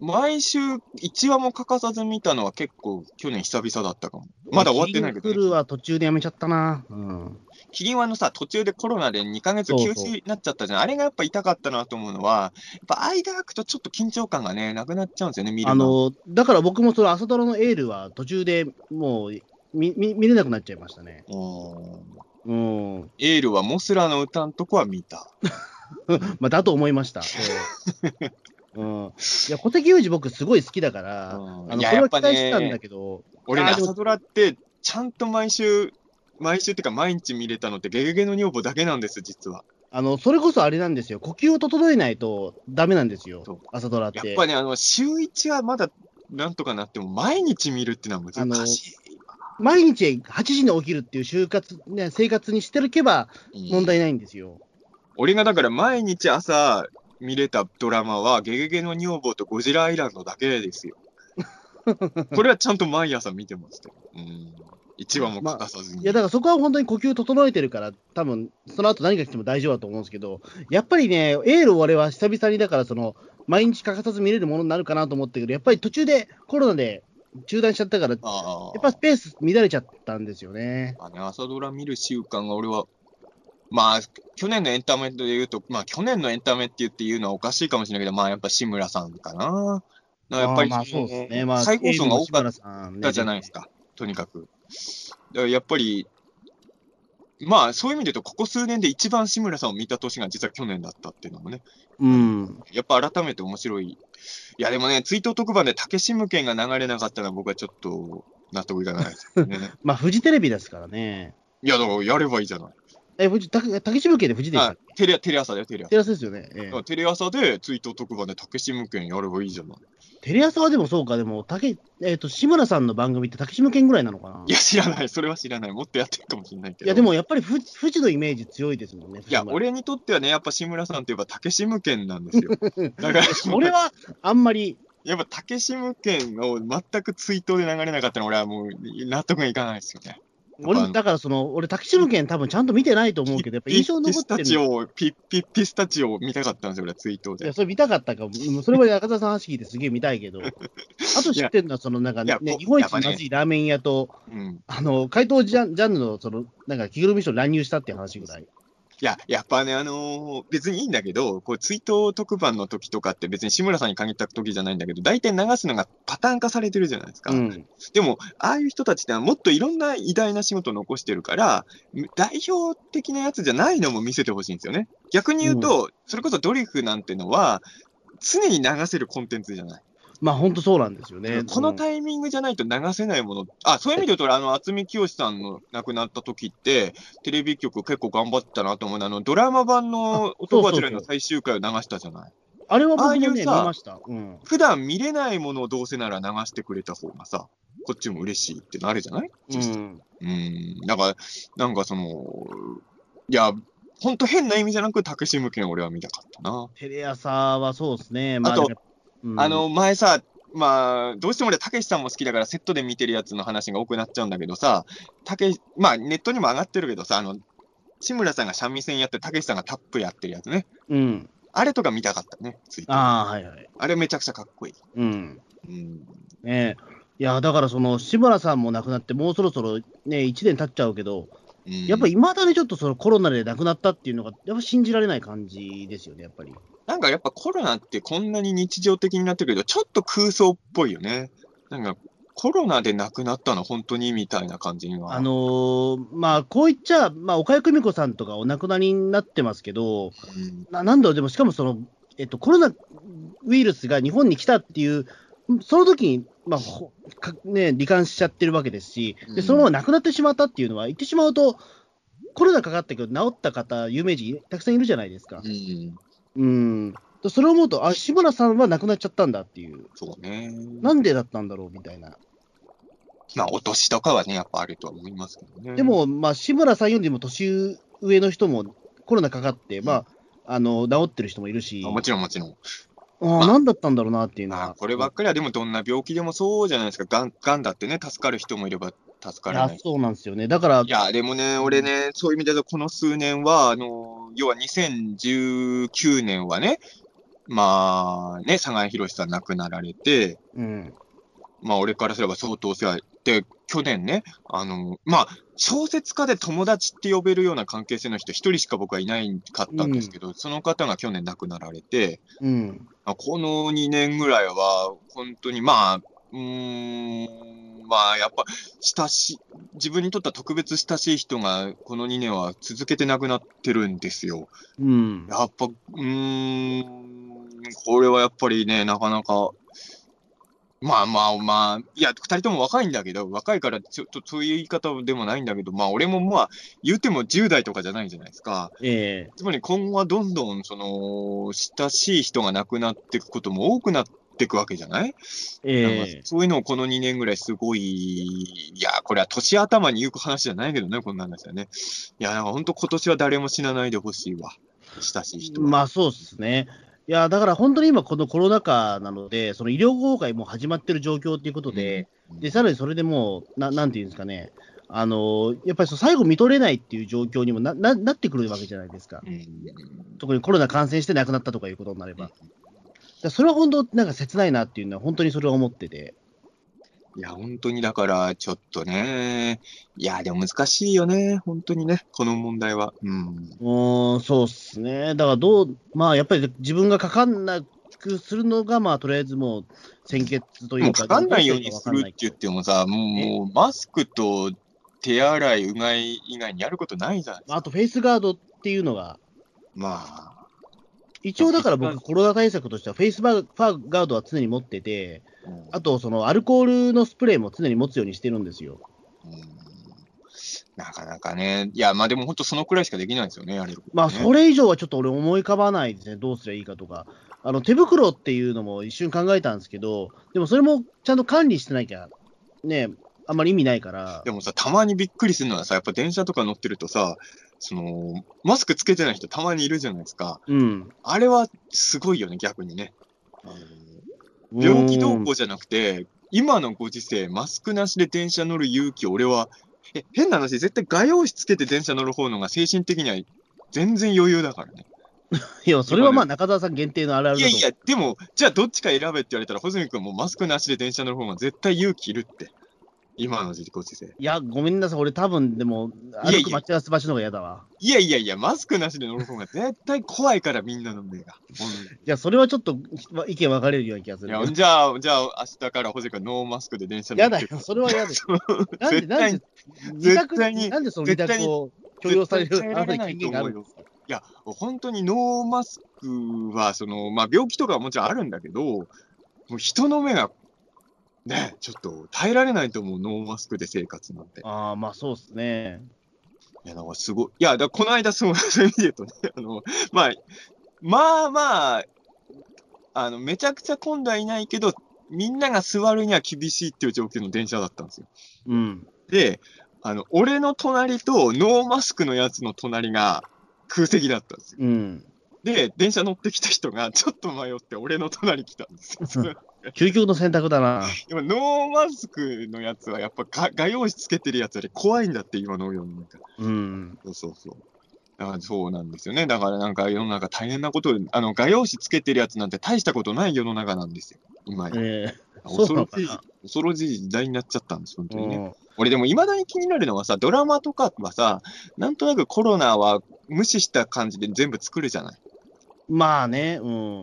Speaker 3: 毎週1話も欠かさず見たのは結構去年久々だったかも。まだ終わってないけど、ね
Speaker 2: キリンが来。るは途中でやめちゃったな。うん。
Speaker 3: キリンはあのさ、途中でコロナで2ヶ月休止になっちゃったじゃん。あれがやっぱ痛かったなと思うのは、やっぱ間空くとちょっと緊張感がね、なくなっちゃうんですよね、見る
Speaker 2: あの、だから僕もその朝ドラのエールは途中でもう見見見れなくなっちゃいましたね。
Speaker 3: うん
Speaker 2: うん。
Speaker 3: エールはモスラの歌のとこは見た。
Speaker 2: まあ、だと思いました。ええうん。いや、小関裕二僕すごい好きだから、
Speaker 3: うん
Speaker 2: あの、それは期待してたんだけど、
Speaker 3: 俺ね、
Speaker 2: あーでも
Speaker 3: 朝ドラって、ちゃんと毎週、毎週っていうか毎日見れたのってゲゲゲの女房だけなんです、実は。
Speaker 2: あの、それこそあれなんですよ。呼吸を整えないとダメなんですよ。朝ドラって。
Speaker 3: やっぱね、あの、週1はまだなんとかなっても、毎日見るっていうのは難しい。
Speaker 2: 毎日8時に起きるっていう就活、ね、生活にしてるけば
Speaker 3: うん
Speaker 2: 問題ないんですよ。
Speaker 3: 俺がだから毎日朝見れたドラマは、ゲゲゲの女房とゴジラアイランドだけですよ。これはちゃんと毎朝見てましたよ。うん。1話も欠かさずに。
Speaker 2: いや、だからそこは本当に呼吸整えてるから、多分その後何が来ても大丈夫だと思うんですけど、やっぱりね、エールを俺は久々にだから、その、毎日欠かさず見れるものになるかなと思ったけど、やっぱり途中でコロナで中断しちゃったから、やっぱスペース乱れちゃったんですよね。
Speaker 3: あね、朝ドラ見る習慣が俺は、まあ、去年のエンタメで言うと、まあ、去年のエンタメって言って言うのはおかしいかもしれないけど、まあ、やっぱ志村さんかな。やっぱり、
Speaker 2: まあそうですね。まあ、
Speaker 3: 再放送が多かったじゃないですか、とにかく。だからやっぱり、まあ、そういう意味で言うと、ここ数年で一番志村さんを見た年が実は去年だったっていうのもね、
Speaker 2: うん。
Speaker 3: やっぱ改めて面白い。いや、でもね、追悼特番で竹志無権が流れなかったのは僕はちょっと納得いかないですよね。
Speaker 2: まあ、フジテレビですからね。
Speaker 3: いや、だからやればいいじゃない。
Speaker 2: え、竹島家でフジでした
Speaker 3: あ
Speaker 2: っけ？
Speaker 3: テレテレ朝だよ、テレ朝。
Speaker 2: テレ朝ですよね。ええ
Speaker 3: テレ朝で追悼特番で竹志無権やればいいじゃない。
Speaker 2: テレ朝はでもそうか、でも、竹、えっ、と、志村さんの番組って竹島県ぐらいなのかな？い
Speaker 3: や、知らない。それは知らない。もっとやってるかもしれないけど。
Speaker 2: いや、でもやっぱり富士のイメージ強いですもんね。
Speaker 3: いや、俺にとってはね、やっぱ志村さんといえば竹志無権なんですよ。だから、
Speaker 2: 俺はあんまり、
Speaker 3: やっぱ竹志無権を全く追悼で流れなかったのは、俺はもう納得がいかないですよね。
Speaker 2: 俺、
Speaker 3: の
Speaker 2: だからその、俺、竹島県多分ちゃんと見てないと思うけど、やっぱ印象残
Speaker 3: ピスタ
Speaker 2: ってる。
Speaker 3: チオを、ピピピスタチオを見たかったんですよ、俺はツイートで
Speaker 2: いや、。それ見たかったかも。うんそれは中澤さん話聞いてすげえ見たいけど。あと知ってるのは、そのなんかね、日本一まずいラーメン屋と、
Speaker 3: うん。
Speaker 2: あの、怪盗ジャンジャンヌの、その、なんか着ぐるみ賞乱入したっていう話ぐらい。
Speaker 3: いや、やっぱね、あのー別にいいんだけど、こう、追悼特番の時とかって別に志村さんに限った時じゃないんだけど、大体流すのがパターン化されてるじゃないですか。
Speaker 2: うん。
Speaker 3: でも、ああいう人たちってもっといろんな偉大な仕事を残してるから、代表的なやつじゃないのも見せてほしいんですよね。逆に言うと、それこそドリフなんてのは、常に流せるコンテンツじゃない。
Speaker 2: まあ、本当そうなんですよね。
Speaker 3: この
Speaker 2: うん
Speaker 3: タイミングじゃないと流せないもの、あ、そういう意味で言うと、俺あの、渥美清さんの亡くなった時って、テレビ局結構頑張ったなと思うのはあの、ドラマ版の男はつらいの最終回を流したじゃない。
Speaker 2: あれは僕もね、見
Speaker 3: ああいうさ
Speaker 2: ました。うん。
Speaker 3: 普段見れないものをどうせなら流してくれた方がさ、こっちも嬉しいってなるじゃない？
Speaker 2: うん。
Speaker 3: うん、なんか、なんかその、いや、ほんと変な意味じゃなく、竹志無権俺は見たかったな。
Speaker 2: テレ朝はそうですね。まあ、
Speaker 3: あと
Speaker 2: うん
Speaker 3: あの、前さ、まあ、どうしても俺、たけしさんも好きだから、セットで見てるやつの話が多くなっちゃうんだけどさ、たけまあ、ネットにも上がってるけどさ、あの、志村さんが三味線やって、たけしさんがタップやってるやつね。
Speaker 2: うん。
Speaker 3: あれとか見たかったね、ツイッター。
Speaker 2: ああ、はいはい。
Speaker 3: あれめちゃくちゃかっこいい。
Speaker 2: うん。
Speaker 3: うん。
Speaker 2: ねえ。いや、だからその、志村さんも亡くなって、もうそろそろね、1年経っちゃうけど、
Speaker 3: うん
Speaker 2: やっぱいまだにちょっとそのコロナで亡くなったっていうのが、やっぱ信じられない感じですよね、やっぱり。
Speaker 3: なんかやっぱコロナってこんなに日常的になってるけど、ちょっと空想っぽいよね。なんか、コロナで亡くなったの本当にみたいな感じには。
Speaker 2: あのーまあ、こう言っちゃ、まあ、岡谷久美子さんとかお亡くなりになってますけど、
Speaker 3: うん
Speaker 2: ななんだろう、でもしかもその、えっと、コロナウイルスが日本に来たっていう、その時に、まあほかね、罹患しちゃってるわけですし、でそのまま亡くなってしまったっていうのは、言ってしまうと、コロナかかったけど治った方、有名人たくさんいるじゃないですか
Speaker 3: う。ん。
Speaker 2: うん。それを思うと、あ、志村さんは亡くなっちゃったんだっていう、
Speaker 3: そうね。
Speaker 2: なんでだったんだろうみたいな。
Speaker 3: まあ、お年とかはね、やっぱあるとは思いますけどね。
Speaker 2: で、も、まあ、志村さんよりも年上の人もコロナかかって、まあ、あの、治ってる人もいるし、
Speaker 3: もちろんもちろん。
Speaker 2: ああ、なんだったんだろうなっていうの
Speaker 3: まあ、
Speaker 2: は。
Speaker 3: こればっかりは、でもどんな病気でもそうじゃないですか。がん、がんだってね、助かる人もいれば助からない。、
Speaker 2: いやそうなんですよね。だから
Speaker 3: い、や、でもね、俺ね、そういう意味ではこの数年は、あの、要は2019年はね、まあね、佐賀博さん亡くなられて、
Speaker 2: うん。
Speaker 3: まあ俺からすれば相当お世話で、去年ね、あの、まあ、小説家で友達って呼べるような関係性の人一人しか僕はいないかったんですけど、その方が去年亡くなられて、
Speaker 2: うん。
Speaker 3: まあこの2年ぐらいは、本当にまあ、うーん、まあやっぱ、親しい、自分にとっては特別親しい人が、この2年は続けて亡くなってるんですよ。
Speaker 2: うん。
Speaker 3: やっぱ、うーん、これはやっぱりね、なかなか、まあまあまあ、いや、二人とも若いんだけど、若いからちょっとそういう言い方でもないんだけど、まあ俺もまあ、言うても10代とかじゃないじゃないですか。
Speaker 2: ええ
Speaker 3: つまり今後はどんどん、その、親しい人が亡くなっていくことも多くなっていくわけじゃない、
Speaker 2: え
Speaker 3: かそういうのをこの2年ぐらいすごい、いや、これは年頭に言う話じゃないけどね、こんなんですよね。いや、なんか本当今年は誰も死なないでほしいわ。親しい
Speaker 2: え
Speaker 3: 人は。
Speaker 2: まあそうですね。いや、だから本当に今、このコロナ禍なので、その医療崩壊も始まってる状況ということで、
Speaker 3: うん
Speaker 2: で、さらにそれでもう、ななんていうんですかね、あのやっぱり最後見とれないっていう状況にもなななってくるわけじゃないですか。
Speaker 3: うん
Speaker 2: 特にコロナ感染して亡くなったとかいうことになれば。だそれは本当、なんか切ないなっていうのは、本当にそれは思ってて。
Speaker 3: いや、本当にだから、ちょっとね、いや、でも難しいよね、本当にね、この問題は。うん。
Speaker 2: うーん、そうっすね。だからどう、まあやっぱり自分がかかんなくするのが、まあとりあえずもう先決というか、
Speaker 3: もうかかんないようにするって言
Speaker 2: う
Speaker 3: ってもさ、もうもうマスクと手洗い、うがい以外にやることないじゃないですか。
Speaker 2: あとフェイスガードっていうのが、
Speaker 3: まあ、
Speaker 2: 一応だから僕、コロナ対策としては、フェイスバーガードは常に持ってて、
Speaker 3: うん
Speaker 2: あとそのアルコールのスプレーも常に持つようにしてるんですよ。
Speaker 3: うんなかなかね、いや、まあでも本当そのくらいしかできないですよね、やれね。
Speaker 2: まあそれ以上はちょっと俺思い浮かばないですね、どうすりゃいいかとか。あの手袋っていうのも一瞬考えたんですけど、でもそれもちゃんと管理してなきゃ、ね、あんまり意味ないから。
Speaker 3: でもさ、たまにびっくりするのはさ、やっぱ電車とか乗ってるとさ、その、マスクつけてない人たまにいるじゃないですか。
Speaker 2: うん。
Speaker 3: あれはすごいよね、逆にね。あの病気動向じゃなくて、今のご時世、マスクなしで電車乗る勇気、俺は、え、変な話、絶対画用紙つけて電車乗る方のが精神的には全然余裕だからね。
Speaker 2: いや、それはまあ中澤さん限定のあるある
Speaker 3: いやいや、でも、じゃあどっちか選べって言われたら、穂積君もマスクなしで電車乗る方が絶対勇気いるって。今のご時世。
Speaker 2: いや、ごめんなさい、俺多分でも、
Speaker 3: いやいや
Speaker 2: 歩く待ち合わせ場所の方が嫌だわ。
Speaker 3: いやいやいや、マスクなしで乗る方が絶対怖いから、みんなの目が。
Speaker 2: いや、それはちょっと意見分かれるような気がす
Speaker 3: いや
Speaker 2: るけど。
Speaker 3: じゃあ、じゃあ、明日から穂積君ノーマスクで電車乗
Speaker 2: 嫌
Speaker 3: って
Speaker 2: だよ、それは嫌です。なんで、なんで、二
Speaker 3: 絶
Speaker 2: 択
Speaker 3: 対に
Speaker 2: なんでその二
Speaker 3: 絶対に
Speaker 2: 択を許容されるあなたに
Speaker 3: 耐えられない
Speaker 2: 権限があるんですか
Speaker 3: いや、本当にノーマスクは、その、まあ、病気とかはもちろんあるんだけど、もう人の目が、ね、ちょっと耐えられないと思う、ノーマスクで生活なんて。
Speaker 2: ああ、まあそうですね。
Speaker 3: いや、だからすごい。いや、だこの間、そう、いう意味で言うとね、あの、まあ、まあまあ、あの、めちゃくちゃ混んではいないけど、みんなが座るには厳しいっていう状況の電車だったんですよ。
Speaker 2: うん。
Speaker 3: で、あの、俺の隣とノーマスクのやつの隣が空席だったんですよ。
Speaker 2: うん。
Speaker 3: で、電車乗ってきた人がちょっと迷って俺の隣来たんですよ。
Speaker 2: 究極の選択だな。
Speaker 3: 今、ノーマスクのやつはやっぱが画用紙つけてるやつより怖いんだって、今の世の中。
Speaker 2: うん。
Speaker 3: そうそうそう。だからそうなんですよね。だからなんか世の中大変なことで、あの、画用紙つけてるやつなんて大したことない世の中なんですよ。今や。
Speaker 2: ええそう
Speaker 3: 恐ろしい恐ろしい時代になっちゃったんです、本当にね。
Speaker 2: うん
Speaker 3: 俺でも未だに気になるのはさ、ドラマとかはさ、なんとなくコロナは無視した感じで全部作るじゃない。
Speaker 2: まあね、うん。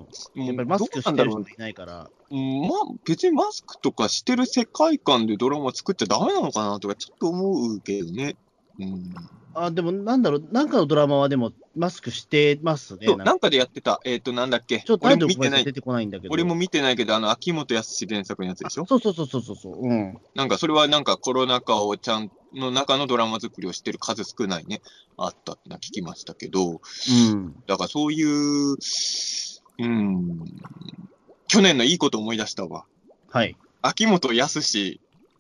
Speaker 2: やっぱりマスクしてる人もいないから。
Speaker 3: うんまあ、別にマスクとかしてる世界観でドラマ作っちゃダメなのかなとかちょっと思うけどね。うん。
Speaker 2: あ、でもなんだろう、なんかのドラマはでもマスクしてますね。
Speaker 3: そう、
Speaker 2: なんか
Speaker 3: でやってた。えっ、と、なんだっけ？
Speaker 2: ちょっとタイトル
Speaker 3: 俺も見てない
Speaker 2: 出。てこないんだけど。
Speaker 3: 俺も見てないけど、あの、秋元康原作のやつでしょ？
Speaker 2: そうそうそうそうそうそう。うん。
Speaker 3: なんか、それはなんかコロナ禍をちゃん、の中のドラマ作りをしてる数少ないね、あったって聞きましたけど、
Speaker 2: うん。
Speaker 3: だからそういう、うん、去年のいいこと思い出したわ。
Speaker 2: はい。
Speaker 3: 秋元康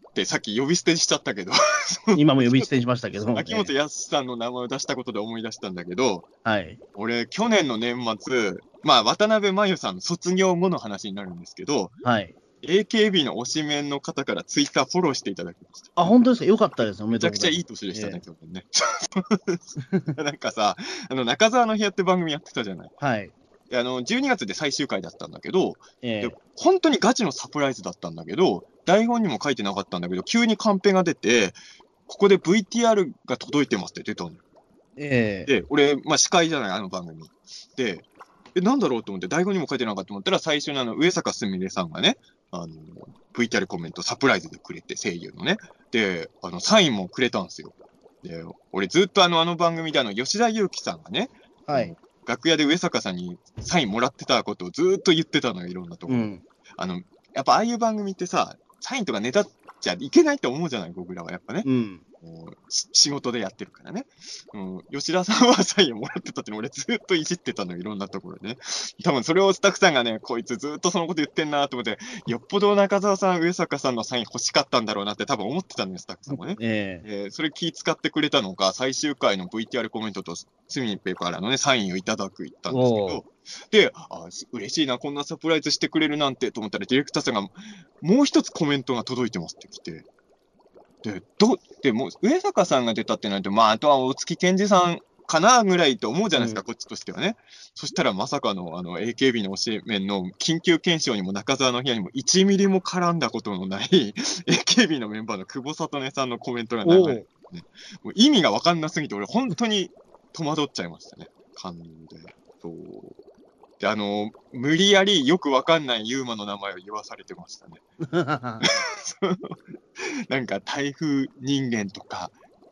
Speaker 3: ってさっき呼び捨てしちゃったけど、
Speaker 2: 今も呼び捨てにしましたけど。
Speaker 3: 秋元康さんの名前を出したことで思い出したんだけど、
Speaker 2: はい。
Speaker 3: 俺、去年の年末、まあ、渡辺真由さんの卒業後の話になるんですけど、
Speaker 2: はい。
Speaker 3: AKB の推しメンの方からツイッターフォローしていただきました。
Speaker 2: あ、本当ですか？よかったです。おめ
Speaker 3: めちゃくちゃ
Speaker 2: い
Speaker 3: いい年でしたね
Speaker 2: え、
Speaker 3: 去年ね。なんかさ、あの、中澤の部屋って番組やってたじゃない。
Speaker 2: はい。
Speaker 3: であの、12月で最終回だったんだけど、
Speaker 2: え
Speaker 3: で本当にガチのサプライズだったんだけど、台本にも書いてなかったんだけど、急にカンペが出て、ここで VTR が届いてますって出たのよ。
Speaker 2: ええ
Speaker 3: で、俺、まあ、司会じゃない、あの番組。で、え、なんだろうと思って、台本にも書いてなかったと思ったら、最初にあの、上坂すみれさんがね、あの、VTR コメントサプライズでくれて、声優のね。で、あの、サインもくれたんですよ。で、俺ずっとあの、あの番組であの、吉田裕樹さんがね、
Speaker 2: はい。
Speaker 3: 楽屋で上坂さんにサインもらってたことをずーっと言ってたのよ、いろんなところ。
Speaker 2: うん。
Speaker 3: あの、やっぱああいう番組ってさ、サインとかネタっちゃいけないと思うじゃない、僕らはやっぱね。
Speaker 2: うん。
Speaker 3: もうし仕事でやってるからね。うん、吉田さんはサインをもらってたっての俺ずっといじってたの、いろんなところでね。多分それをスタッフさんがね、こいつずっとそのこと言ってんなと思って、よっぽど中澤さん、上坂さんのサイン欲しかったんだろうなって多分思ってたのよ、スタッフさんもね。
Speaker 2: ええ
Speaker 3: えーそれ気使ってくれたのか、最終回の VTR コメントとスミペからのね、サインをいただく言ったんですけ
Speaker 2: お
Speaker 3: ど、で、あし嬉しいな、こんなサプライズしてくれるなんてと思ったら、ディレクターさんが、もう一つコメントが届いてますって来て、で、ど、でも、上坂さんが出たってなると、まあ、あとは大月健二さんかなぐらいと思うじゃないですか、
Speaker 2: うん
Speaker 3: こっちとしてはね。そしたらまさかの、あの、AKB の教え面の緊急検証にも中澤の部屋にも1ミリも絡んだことのない AKB のメンバーの久保里音さんのコメントが流れてもう意味が分かんなすぎて、俺、本当に戸惑っちゃいましたね。感動で。そう。で、あの、無理やりよく分かんないユーマの名前を言わされてましたね。なんか、台風人間とか、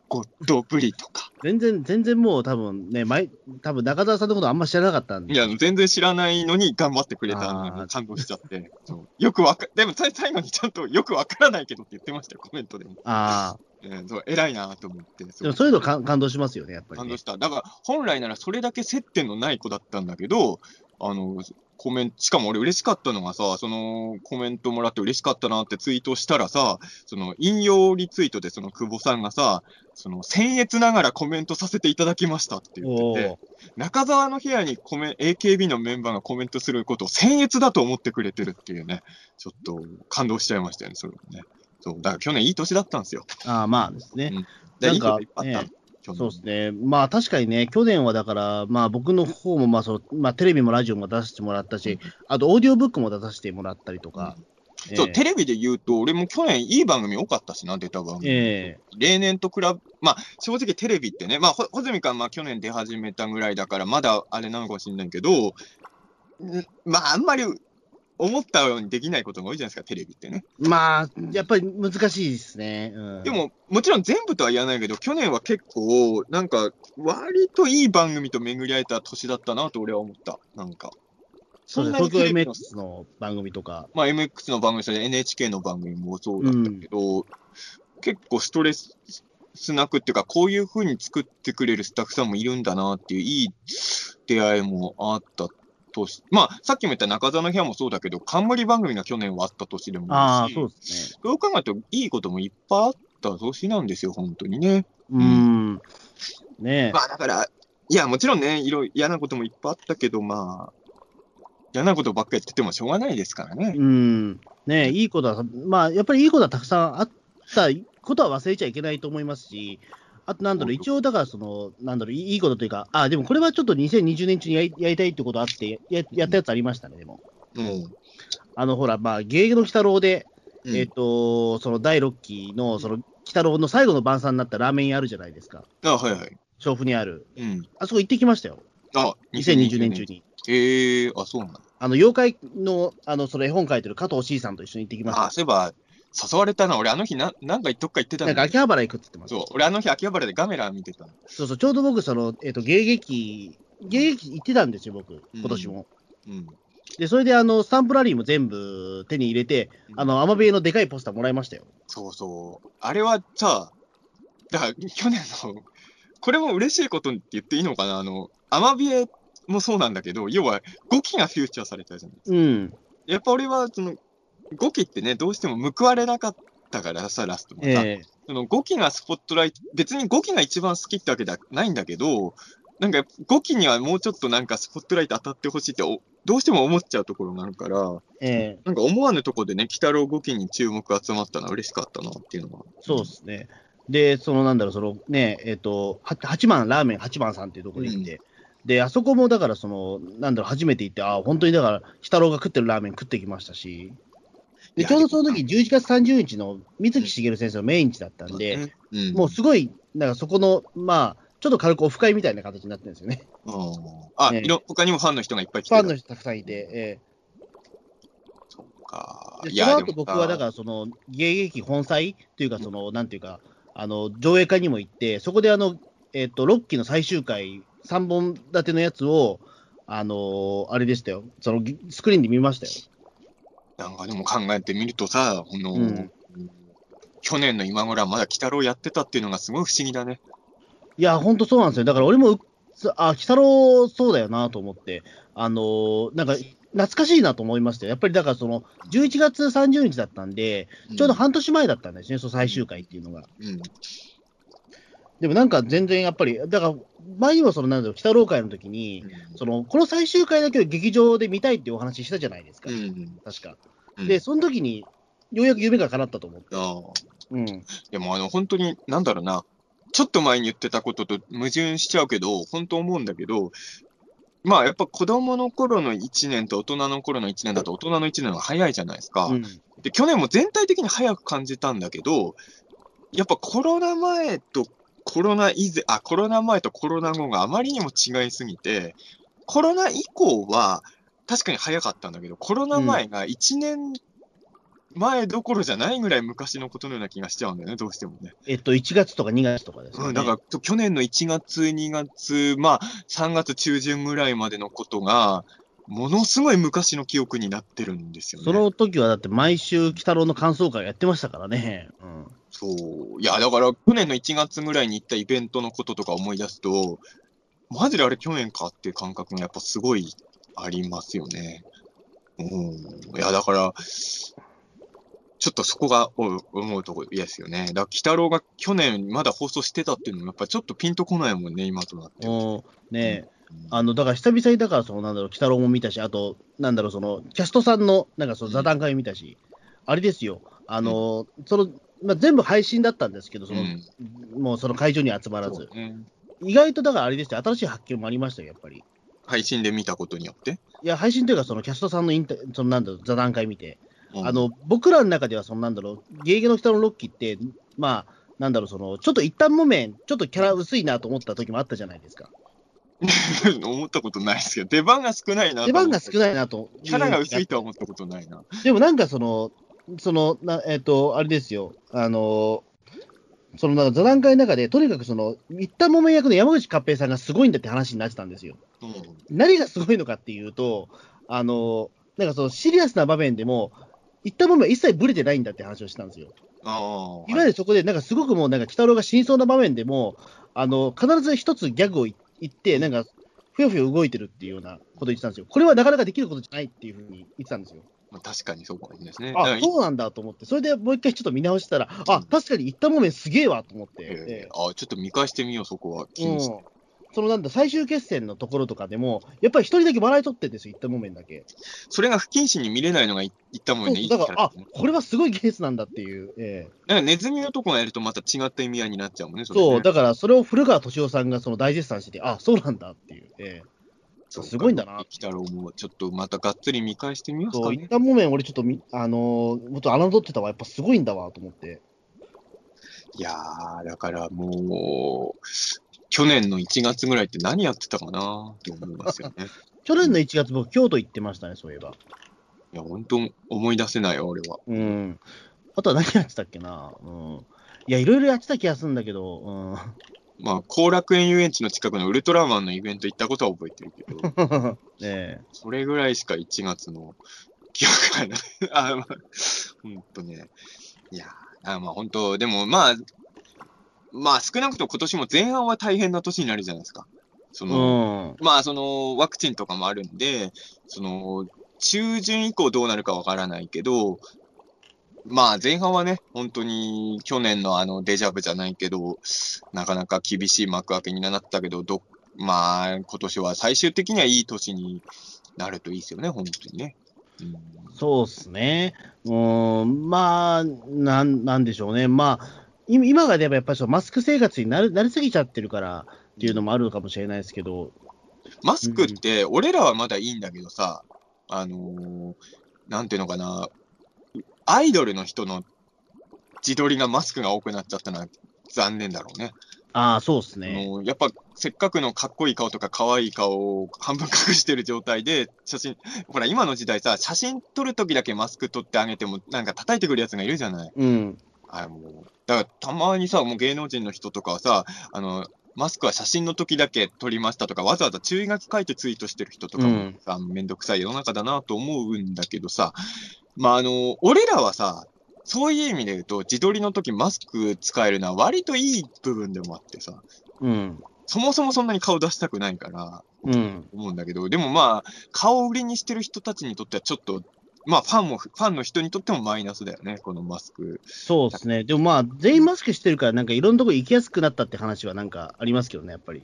Speaker 3: ゴッドブリとか。
Speaker 2: 全然、全然もう多分ね、前、多分中澤さんのことあんま知らなかったんで。
Speaker 3: いや、全然知らないのに頑張ってくれたのに感動しちゃって。よくわか、でもさ最後にちゃんとよくわからないけどって言ってましたよ、コメントでも。
Speaker 2: ああ。
Speaker 3: えーそう偉いなと思って。
Speaker 2: でもそういうのか感動しますよね、やっぱり、ね
Speaker 3: 感動。した。だから、本来ならそれだけ接点のない子だったんだけど、あの、コメント、しかも俺嬉しかったのがさ、そのコメントもらって嬉しかったなってツイートしたらさ、その引用リツイートでその久保さんがさ、その僭越ながらコメントさせていただきましたって言ってて、中澤の部屋にコメ AKB のメンバーがコメントすることを僭越だと思ってくれてるっていうね、ちょっと感動しちゃいましたよね、それもね。そう、だから去年いい年だったんですよ。
Speaker 2: ああ、まあですね。
Speaker 3: でいい
Speaker 2: なんか
Speaker 3: こといっぱいあった。
Speaker 2: そうですね。まあ確かにね、去年はだから、まあ僕の方もまあその、まあテレビもラジオも出してもらったし、あとオーディオブックも出させてもらったりとか。
Speaker 3: そう、
Speaker 2: ええ
Speaker 3: テレビで言うと、俺も去年いい番組多かったしな、出た番組。
Speaker 2: え
Speaker 3: 例年と比べ、まあ、正直テレビってね、まあ、ほ穂積君はまあ去年出始めたぐらいだから、まだあれなのかもしれないけど、んまあ、あんまり思ったようにできないことが多いじゃないですか、テレビってね。
Speaker 2: まあ、やっぱり難しいですね。うん、
Speaker 3: で、も、もちろん全部とは言わないけど、去年は結構、なんか、割といい番組と巡り合えた年だったなと俺は思った。なんか。
Speaker 2: そ
Speaker 3: んなに
Speaker 2: 東京 MX の番組とか。
Speaker 3: まあ、MX の番組、それ NHK の番組もそうだったけど、結構ストレスなくっていうか、こういう風に作ってくれるスタッフさんもいるんだなっていう、いい出会いもあった年。まあ、さっきも言った中澤の部屋もそうだけど、冠番組が去年はあった年でも
Speaker 2: あ
Speaker 3: るし、
Speaker 2: そうですね。
Speaker 3: そう考えるといいこともいっぱいあった年なんですよ、本当にね。
Speaker 2: うん。ねえ
Speaker 3: まあ、だから、いや、もちろんね、いろいろ嫌なこともいっぱいあったけど、まあ、嫌なことばっかりやっててもしょうがないですからね。
Speaker 2: うん。ねえいいことは、まあ、やっぱりいいことはたくさんあったことは忘れちゃいけないと思いますし、あと、なんだろう、一応、だから、その、なんだろう、いいことというか、あ、でもこれはちょっと2020年中にやりやりたいってことあってや、やったやつありましたね、でも。
Speaker 3: うん。
Speaker 2: あの、ほら、まあ、芸の鬼太郎で、
Speaker 3: うん
Speaker 2: えっ、と、その第6期の、その、鬼太郎の最後の晩餐になったラーメン屋あるじゃないですか。
Speaker 3: あ、はいはい。
Speaker 2: 調布にある。
Speaker 3: うん。
Speaker 2: あそこ行ってきましたよ。
Speaker 3: あ、
Speaker 2: 2020年中。に。
Speaker 3: ええー、あ、そうなんだ。
Speaker 2: あの、妖怪の、あの、その絵本描いてる加藤 C さんと一緒に行ってきました。
Speaker 3: あ、そういえば、誘われたな。俺、あの日な、なんかどっか行ってた
Speaker 2: なんか秋葉原行くって言ってました。
Speaker 3: そう、俺、あの日、秋葉原でガメラ見てたの。
Speaker 2: そうそう、ちょうど僕、その、えっ、と、芸劇、芸劇行ってたんですよ、僕、今年も。
Speaker 3: うん。
Speaker 2: で、それで、あの、スタンプラリーも全部手に入れて、あの、アマビエのでかいポスターもらいましたよ。
Speaker 3: そうそう。あれはさ、だから、去年の、これも嬉しいことって言っていいのかな？あの、アマビエもそうなんだけど、要は5期がフューチャーされたじゃないですか。
Speaker 2: うん。
Speaker 3: やっぱ俺は、その、5期ってね、どうしても報われなかったからさ、ラストもさ。
Speaker 2: ええ
Speaker 3: その5期がスポットライト、別に5期が一番好きってわけではないんだけど、なんか5期にはもうちょっとなんかスポットライト当たってほしいっておどうしても思っちゃうところがあるから、
Speaker 2: ええ
Speaker 3: なんか思わぬとこでね、鬼太郎5期に注目集まったのは嬉しかったなっていうのは。
Speaker 2: そうですね。で、そのなんだろう、そのね、えっ、と、は八番、ラーメン八番さんっていうところに行って、で、あそこもだから、その、なんだろう、初めて行って、あ本当にだから、鬼太郎が食ってるラーメン食ってきましたし、で、ちょうどその時、11月30日の水木しげる先生の命日だったんで、
Speaker 3: うん、
Speaker 2: もうすごい、なんかそこの、まあ、ちょっと軽くオフ会みたいな形になってるんですよね。
Speaker 3: うんあ、
Speaker 2: ええ
Speaker 3: いろ他にもファンの人がいっぱい来
Speaker 2: ファン。の人たくさんいて、え
Speaker 3: そうか
Speaker 2: え。で
Speaker 3: いや、
Speaker 2: その僕はだから、その、芸劇本祭というか、その、なんていうか、あの、上映会にも行って、そこであの、えっ、と、6期の最終回、3本立てのやつを、あのあれでしたよ、その、スクリーンで見ましたよ。
Speaker 3: なんかでも考えてみるとさ、この、
Speaker 2: うん
Speaker 3: 去年の今頃はまだ鬼太郎やってたっていうのがすごい不思議だね。
Speaker 2: いや、ほんとそうなんですよ。だから俺も、あ、鬼太郎そうだよなと思って、あのーなんか、懐かしいなと思いましたよ。やっぱりだからその、11月30日だったんで、ちょうど半年前だったんですね、その最終回っていうのが。
Speaker 3: うん。
Speaker 2: でもなんか全然やっぱり、だから、前にもその、なんだろう、鬼太郎会の時に、その、この最終回だけを劇場で見たいってお話したじゃないですか。
Speaker 3: うん。
Speaker 2: 確か。
Speaker 3: うん
Speaker 2: で、その時に、ようやく夢が叶ったと思って。
Speaker 3: ああ
Speaker 2: うん。
Speaker 3: でもあの、本当に、なんだろうな、ちょっと前に言ってたことと矛盾しちゃうけど、本当思うんだけど、まあやっぱ子供の頃の1年と大人の頃の1年だと大人の1年が早いじゃないですか。
Speaker 2: うん。
Speaker 3: で、去年も全体的に早く感じたんだけど、やっぱコロナ前とコロナ以前、あ、コロナ前とコロナ後があまりにも違いすぎて、コロナ以降は確かに早かったんだけど、コロナ前が1年前どころじゃないぐらい昔のことのような気がしちゃうんだよね、どうしてもね。
Speaker 2: えっと、1月とか2月とかですよね。
Speaker 3: うん、だから、と去年の1月、2月、まあ、3月中旬ぐらいまでのことが、ものすごい昔の記憶になってるんですよね。
Speaker 2: その時はだって毎週、鬼太郎の感想会やってましたからね。うん。
Speaker 3: そう。いや、だから、去年の1月ぐらいに行ったイベントのこととか思い出すと、マジであれ去年かっていう感覚がやっぱすごいありますよね。うん。いや、だから、ちょっとそこがお思うところですよね。だから、鬼太郎が去年まだ放送してたっていうのもやっぱちょっとピンとこないもんね、今となって
Speaker 2: ね
Speaker 3: うん
Speaker 2: あの、だから久々に、だから、その、なんだろう、鬼太郎も見たし、あと、なんだろう、その、キャストさんの、なんか、その、座談会見たし、あれですよ、あの、その、まあ、全部配信だったんですけど、その、
Speaker 3: うん。
Speaker 2: もうその会場に集まらず、
Speaker 3: ね。
Speaker 2: 意外とだからあれですよ、新しい発見もありましたよ、やっぱり。
Speaker 3: 配信で見たことによって？
Speaker 2: いや、配信というか、そのキャストさんのインタそのなんだろう座談会見て、
Speaker 3: うん。
Speaker 2: あの僕らの中では、そのなんだろう、ゲゲの人のロッキーって、まあ、なんだろう、そのちょっと一旦もめん、ちょっとキャラ薄いなと思った時もあったじゃないですか。
Speaker 3: 思ったことないですけど、出番が少ないなと
Speaker 2: 出番が少ないなと。
Speaker 3: キャラが薄いとは思ったことないな。
Speaker 2: でもなんかその、その、なえっ、と、あれですよ、あの、そのなんか座談会の中で、とにかくその、一旦もめん役の山口勝平さんがすごいんだって話になってたんですよ。
Speaker 3: うん
Speaker 2: 何がすごいのかっていうと、あの、なんかそのシリアスな場面でも、一旦もめんは一切ブレてないんだって話をしたんですよ。いわゆるそこで、なんかすごくもう、なんか、鬼太郎が死にそうな場面でも、あの、必ず一つギャグを言って、なんか、ふよふよ動いてるっていうようなことを言ってたんですよ。これはなかなかできることじゃないっていうふうに言ってたんですよ。
Speaker 3: まあ確かにそうかもしれないですね。
Speaker 2: あ、そうなんだと思って、それでもう一回ちょっと見直したら、あ、確かに一旦もめんすげえわと思って、
Speaker 3: えーあちょっと見返してみよう、そこは。気
Speaker 2: うん
Speaker 3: にして。
Speaker 2: そのなんだ、最終決戦のところとかでも、やっぱり一人だけ笑い取ってるんですよ、一旦もめんだけ。
Speaker 3: それが不謹慎に見れないのがい言ったもんね、
Speaker 2: だから、あ。これはすごい技術なんだっていう。ええ
Speaker 3: なんかネズミのとこがやるとまた違った意味合いになっちゃうもんね、それね
Speaker 2: そう、だからそれを古川敏夫さんがその大絶賛してて、あ、そうなんだっていう。ええ
Speaker 3: そうか
Speaker 2: すごいんだな
Speaker 3: たろうもちょっとまたがっつり見返してみます
Speaker 2: そう、一
Speaker 3: かね。
Speaker 2: 旦もめん、俺ちょっとみ、あのー、もっと侮ってたわ、やっぱすごいんだわと思って。
Speaker 3: いやー、だからもう、去年の1月ぐらいって何やってたかな？って思いますよね。
Speaker 2: 去年の1月、僕、京都行ってましたね、そういえば。
Speaker 3: いや、本当思い出せないよ、俺は。
Speaker 2: うん。あとは何やってたっけな？うん。いや、いろいろやってた気がするんだけど、うん。
Speaker 3: まあ、後楽園遊園地の近くのウルトラマンのイベント行ったことは覚えてるけど、
Speaker 2: ねえ。
Speaker 3: それぐらいしか1月の記憶がない。あ、まあ、ほんとね。いやあまあ本当、でもまあ、まあ少なくとも今年も前半は大変な年になるじゃないですか。その、
Speaker 2: うん。
Speaker 3: まあそのワクチンとかもあるんで、その中旬以降どうなるかわからないけど、まあ前半はね、本当に去年のあのデジャブじゃないけど、なかなか厳しい幕開けになったけど、どまあ今年は最終的にはいい年になるといいですよね、本当にね。うん
Speaker 2: そうっすね。うん、まあ、なん、なんでしょうね。まあ、い今がでもやっぱりマスク生活になるなりすぎちゃってるからっていうのもあるのかもしれないですけど、
Speaker 3: マスクって、俺らはまだいいんだけどさ、あのーなんていうのかな、アイドルの人の自撮りがマスクが多くなっちゃったのは残念だろうね。
Speaker 2: ああ、そうっす
Speaker 3: あ
Speaker 2: ね。
Speaker 3: やっぱせっかくのかっこいい顔とか可愛い顔を半分隠してる状態で写真、ほら今の時代さ、写真撮るときだけマスク取ってあげてもなんか叩いてくるやつがいるじゃない。
Speaker 2: うん。
Speaker 3: あもう、だからたまにさ、もう芸能人の人とかはさ、あの、マスクは写真の時だけ撮りましたとか、わざわざ注意書き書いてツイートしてる人とかもさ、めんどくさい世の中だなと思うんだけどさ、まあ、あの、俺らはさ、そういう意味で言うと、自撮りの時マスク使えるのは割といい部分でもあってさ、
Speaker 2: うん。
Speaker 3: そもそもそんなに顔出したくないから、
Speaker 2: うん。
Speaker 3: 思うんだけど、でもまあ、顔を売りにしてる人たちにとってはちょっと、まあ、ファンも、ファンの人にとってもマイナスだよね、このマスク。
Speaker 2: そうですね。でもまあ、全員マスクしてるから、なんかいろんなとこ行きやすくなったって話はなんかありますけどね、やっぱり。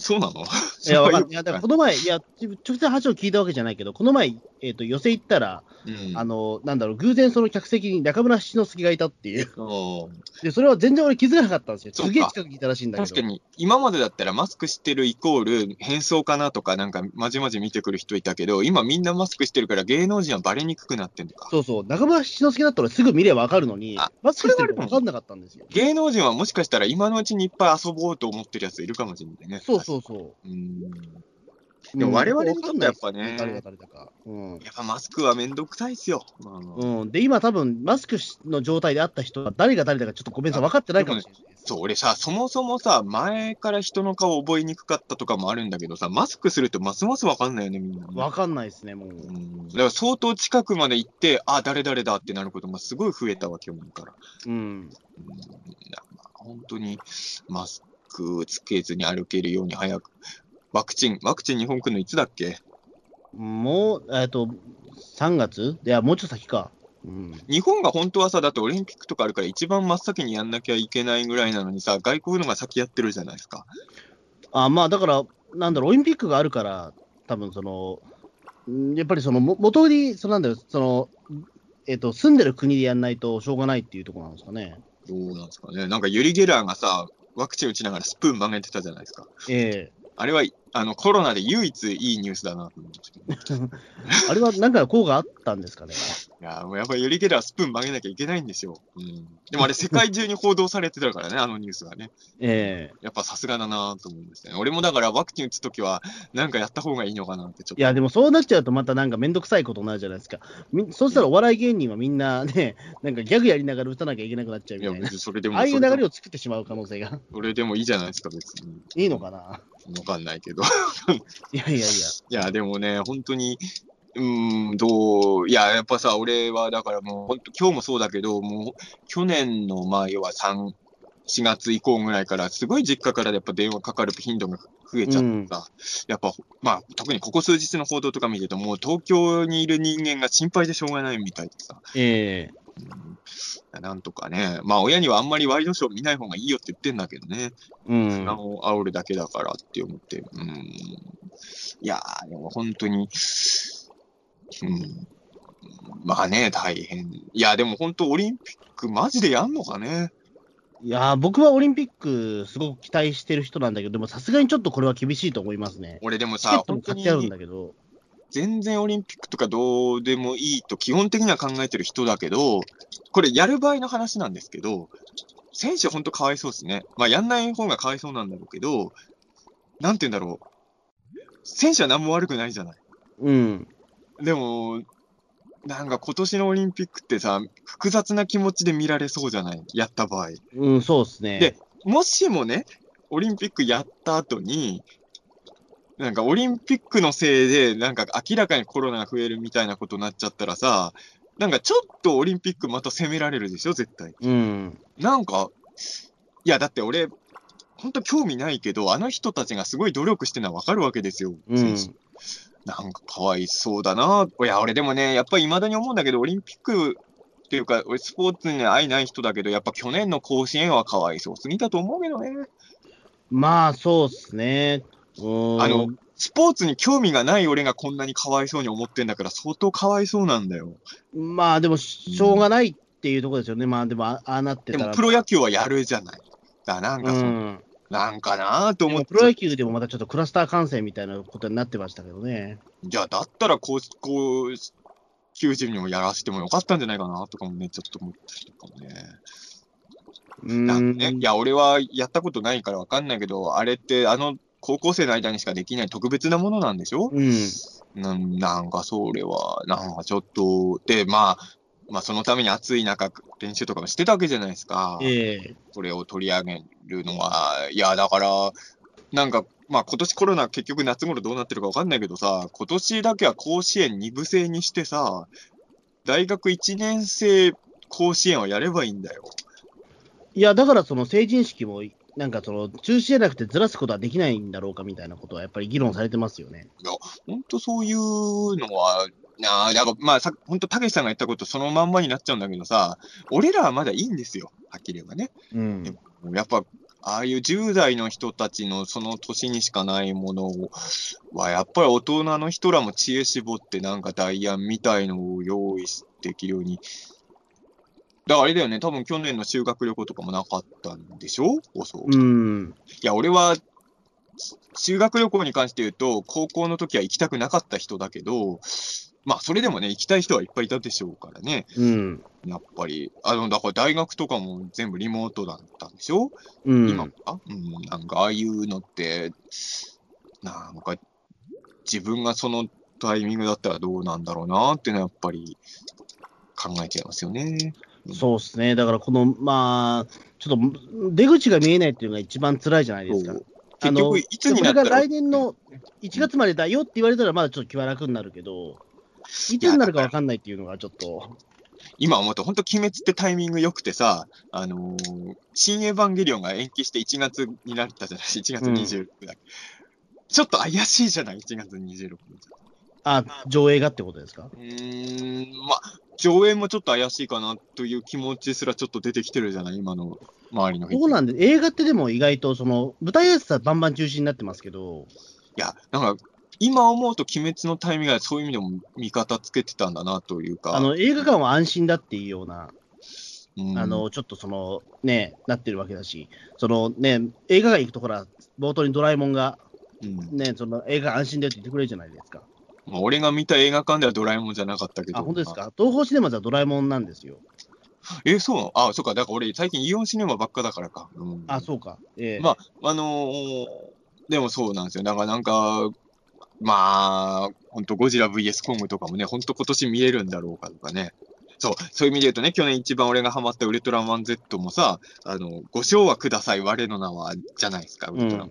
Speaker 3: そうなの？
Speaker 2: いや、わかんない。いや、だからこの前、いや、直接話を聞いたわけじゃないけど、この前、えっ、と、寄席行ったら、
Speaker 3: うん
Speaker 2: あの、なんだろう、偶然その客席に中村七之助がいたっていう。
Speaker 3: うん
Speaker 2: で、それは全然俺気づかなかったんですよ。すげえ近くにいたらしいんだけど。
Speaker 3: 確かに、今までだったらマスクしてるイコール変装かなとか、なんかまじまじ見てくる人いたけど、今みんなマスクしてるから芸能人はバレにくくなってんのか。
Speaker 2: そうそう、中村七之助だったらすぐ見ればわかるのに
Speaker 3: あ、
Speaker 2: マスクしてるか分かんなかったんですよ。
Speaker 3: 芸能人はもしかしたら今のうちにいっぱい遊ぼうと思ってるやついるかもしれないね。
Speaker 2: そうそうそう。
Speaker 3: うん。
Speaker 2: う
Speaker 3: でも我々にとってはやっぱね
Speaker 2: 誰が誰だか。うん。
Speaker 3: やっぱマスクはめんどくさいっすよ。まあ
Speaker 2: うん、で、今多分、マスクの状態であった人は誰が誰だかちょっとごめんなさい、分かってないかもしれない。
Speaker 3: そう、俺さ、そもそもさ、前から人の顔覚えにくかったとかもあるんだけどさ、マスクするとますますわかんないよね、みんなね、
Speaker 2: 分かんないですね、もう。
Speaker 3: うんだから相当近くまで行って、あ、誰々だってなることがすごい増えたわ、去年から。
Speaker 2: うん。
Speaker 3: うんまあ本当にマスクつけずに歩けるように早く。ワクチン、ワクチン日本来るのいつだっけ？
Speaker 2: もう、えっと、3月？いや、もうちょっと先か。うん。
Speaker 3: 日本が本当はさ、だってオリンピックとかあるから一番真っ先にやんなきゃいけないぐらいなのにさ、外国のが先やってるじゃないですか。
Speaker 2: あまあ、だから、なんだろう、オリンピックがあるから、多分その、んやっぱりその、も元に、そのなんだろう、その、えっ、と、住んでる国でやんないとしょうがないっていうところなんですかね。
Speaker 3: どうなんですかね。なんかユリ・ゲラーがさ、ワクチン打ちながらスプーン曲げてたじゃないですか。
Speaker 2: え
Speaker 3: あれは、あの、コロナで唯一いいニュースだなと思うんですけど。い
Speaker 2: えあれはなんか効果あったんですかね？
Speaker 3: や、もうやっぱりユリ・ゲラースプーン曲げなきゃいけないんですよ。うん。でもあれ世界中に報道されてたからね、あのニュースがね。
Speaker 2: ええ
Speaker 3: やっぱさすがだなと思うんですよね。俺もだからワクチン打つときは、なんかやった方がいいのかなってちょっと。
Speaker 2: いや、でもそうなっちゃうと、またなんかめんどくさいことになるじゃないですか。みそうしたらお笑い芸人はみんなね、なんかギャグやりながら打たなきゃいけなくなっちゃう
Speaker 3: いや、
Speaker 2: みたいな
Speaker 3: 別。にそれでも、
Speaker 2: ああいう流
Speaker 3: れ
Speaker 2: を作ってしまう可能性が。
Speaker 3: それでもいいじゃないですか、別に。
Speaker 2: いいのかな？
Speaker 3: わかんないけど。
Speaker 2: いやいやいや。
Speaker 3: いや、でもね、本当に、うーん、どう、いや、やっぱさ、俺はだからもう、本当今日もそうだけど、もう、去年の、まあ、要は3、4月以降ぐらいから、すごい実家からやっぱ電話かかる頻度が増えちゃってさ、やっぱ、まあ、特にここ数日の報道とか見てると、もう東京にいる人間が心配でしょうがないみたいでさ、
Speaker 2: ええ
Speaker 3: うんなんとかね、まあ、親にはあんまりワイドショー見ない方がいいよって言ってんだけどね、
Speaker 2: うん
Speaker 3: 不。安を煽るだけだからって思って、うん。いやー、でも本当に、うん。まあね、大変。いや、でも本当オリンピックマジでやんのかね。
Speaker 2: いやー、僕はオリンピック、すごく期待してる人なんだけど、でもさすがにちょっとこれは厳しいと思いますね。
Speaker 3: 俺でもさ、本当に
Speaker 2: トも買ってあるんだけど、
Speaker 3: 全然オリンピックとかどうでもいいと基本的には考えてる人だけど、これやる場合の話なんですけど、選手本当かわいそうですね。まあやんない方がかわいそうなんだろうけど、なんて言うんだろう。選手は何も悪くないじゃない。
Speaker 2: うん。
Speaker 3: でも、なんか今年のオリンピックってさ、複雑な気持ちで見られそうじゃない？やった場合。
Speaker 2: うん、そうですね。
Speaker 3: でもしもね、オリンピックやった後に、なんかオリンピックのせいで、なんか明らかにコロナが増えるみたいなことになっちゃったらさ、なんかちょっとオリンピックまた責められるでしょ、絶対。
Speaker 2: うん。
Speaker 3: なんか、いや、だって俺、本当興味ないけど、あの人たちがすごい努力してるのはわかるわけですよ、
Speaker 2: うん
Speaker 3: なんかかわいそうだな。いや、俺でもね、やっぱり未だに思うんだけど、オリンピックっていうか、俺スポーツに愛ない人だけど、やっぱ去年の甲子園はかわいそうすぎたと思うけどね。
Speaker 2: まあ、そうですね。うん。
Speaker 3: あの、スポーツに興味がない俺がこんなにかわいそうに思ってんだから、相当かわいそうなんだよ。
Speaker 2: まあ、でも、しょうがないっていうところですよね。まあ、でも、あああなってたら。
Speaker 3: でもプロ野球はやるじゃない。だなんかそ、
Speaker 2: うん。
Speaker 3: なんかなと思って。
Speaker 2: プロ野球でもまたちょっとクラスター感染みたいなことになってましたけどね。
Speaker 3: じゃあ、だったら高校球児にもやらせてもよかったんじゃないかなとかもね、ちょっと思ったりとかもね。んかね、
Speaker 2: ん。
Speaker 3: いや、俺はやったことないからわかんないけど、あれって、あの、高校生の間にしかできない特別なものなんでしょ？
Speaker 2: うん。
Speaker 3: なんなんか、それは、なんかちょっと、で、まあ、まあ、そのために暑い中、練習とかもしてたわけじゃないですか。
Speaker 2: ええ
Speaker 3: これを取り上げるのは、いや、だから、なんか、まあ今年コロナ結局夏頃どうなってるかわかんないけどさ、今年だけは甲子園2部制にしてさ、大学1年生甲子園をやればいいんだよ。
Speaker 2: いや、だからその成人式も、なんかその中止じゃなくてずらすことはできないんだろうかみたいなことはやっぱり議論されてますよね。
Speaker 3: ほんとそういうのは、なあ、だからまあさ、ほんと、たけしさんが言ったことそのまんまになっちゃうんだけどさ、俺らはまだいいんですよ、はっきり言えばね。
Speaker 2: うん。
Speaker 3: やっぱ、ああいう10代の人たちのその年にしかないものは、やっぱり大人の人らも知恵絞ってなんかダイヤみたいのを用意できるように。だからあれだよね、多分去年の修学旅行とかもなかったんでしょ？おそう。い
Speaker 2: うん。
Speaker 3: や、俺は、修学旅行に関して言うと、高校の時は行きたくなかった人だけど、まあ、それでもね、行きたい人はいっぱいいたでしょうからね。
Speaker 2: うん。
Speaker 3: やっぱり。あの、だから大学とかも全部リモートだったんでしょ？
Speaker 2: うん。
Speaker 3: 今か、うん、なんかああいうのって、なんか自分がそのタイミングだったらどうなんだろうなっていうのはやっぱり考えちゃいますよね。
Speaker 2: そうですね。だからこの、まあ、ちょっと出口が見えないっていうのが一番辛いじゃないですか。
Speaker 3: 結局、いつになったら
Speaker 2: これが来年の1月までだよって言われたら、まだちょっと気は楽になるけど、いつになるか分かんないっていうのがちょっと、
Speaker 3: 今思うと、本当、鬼滅ってタイミング良くてさ、あのー新エヴァンゲリオンが延期して1月になったじゃない、1月26日だ、ちょっと怪しいじゃない、1月26日。
Speaker 2: あ、上映がってことですか？
Speaker 3: うーん、まあ、上映もちょっと怪しいかなという気持ちすらちょっと出てきてるじゃない、今の周りの人。
Speaker 2: そうなんで、映画ってでも意外と、その、舞台挨拶はバンバン中止になってますけど、
Speaker 3: いや、なんか、今思うと鬼滅のタイミングはそういう意味でも味方つけてたんだなというか。
Speaker 2: あの、映画館は安心だっていうような、
Speaker 3: うん
Speaker 2: あの、ちょっとその、ね、なってるわけだし、そのね、映画館行くと、ほら、冒頭にドラえもんが、
Speaker 3: うん
Speaker 2: ね、その映画安心だよって言ってくれるじゃないですか。
Speaker 3: まあ、俺が見た映画館ではドラえもんじゃなかったけど。
Speaker 2: あ、本当ですか？東宝シネマズはドラえもんなんですよ。
Speaker 3: え、そう？あ、そうか。だから俺、最近イオンシネマばっかだからか。うん、
Speaker 2: あ、そうか。ええ
Speaker 3: まあ、あのーでもそうなんですよ。だからなんか、まあ、本当ゴジラ VS コングとかもね、本当今年見れるんだろうかとかね。そう、そういう意味で言うとね、去年一番俺がハマったウルトラマン Z もさ、あの、ご賞はください、我の名は、じゃないですか、ウルトラマン。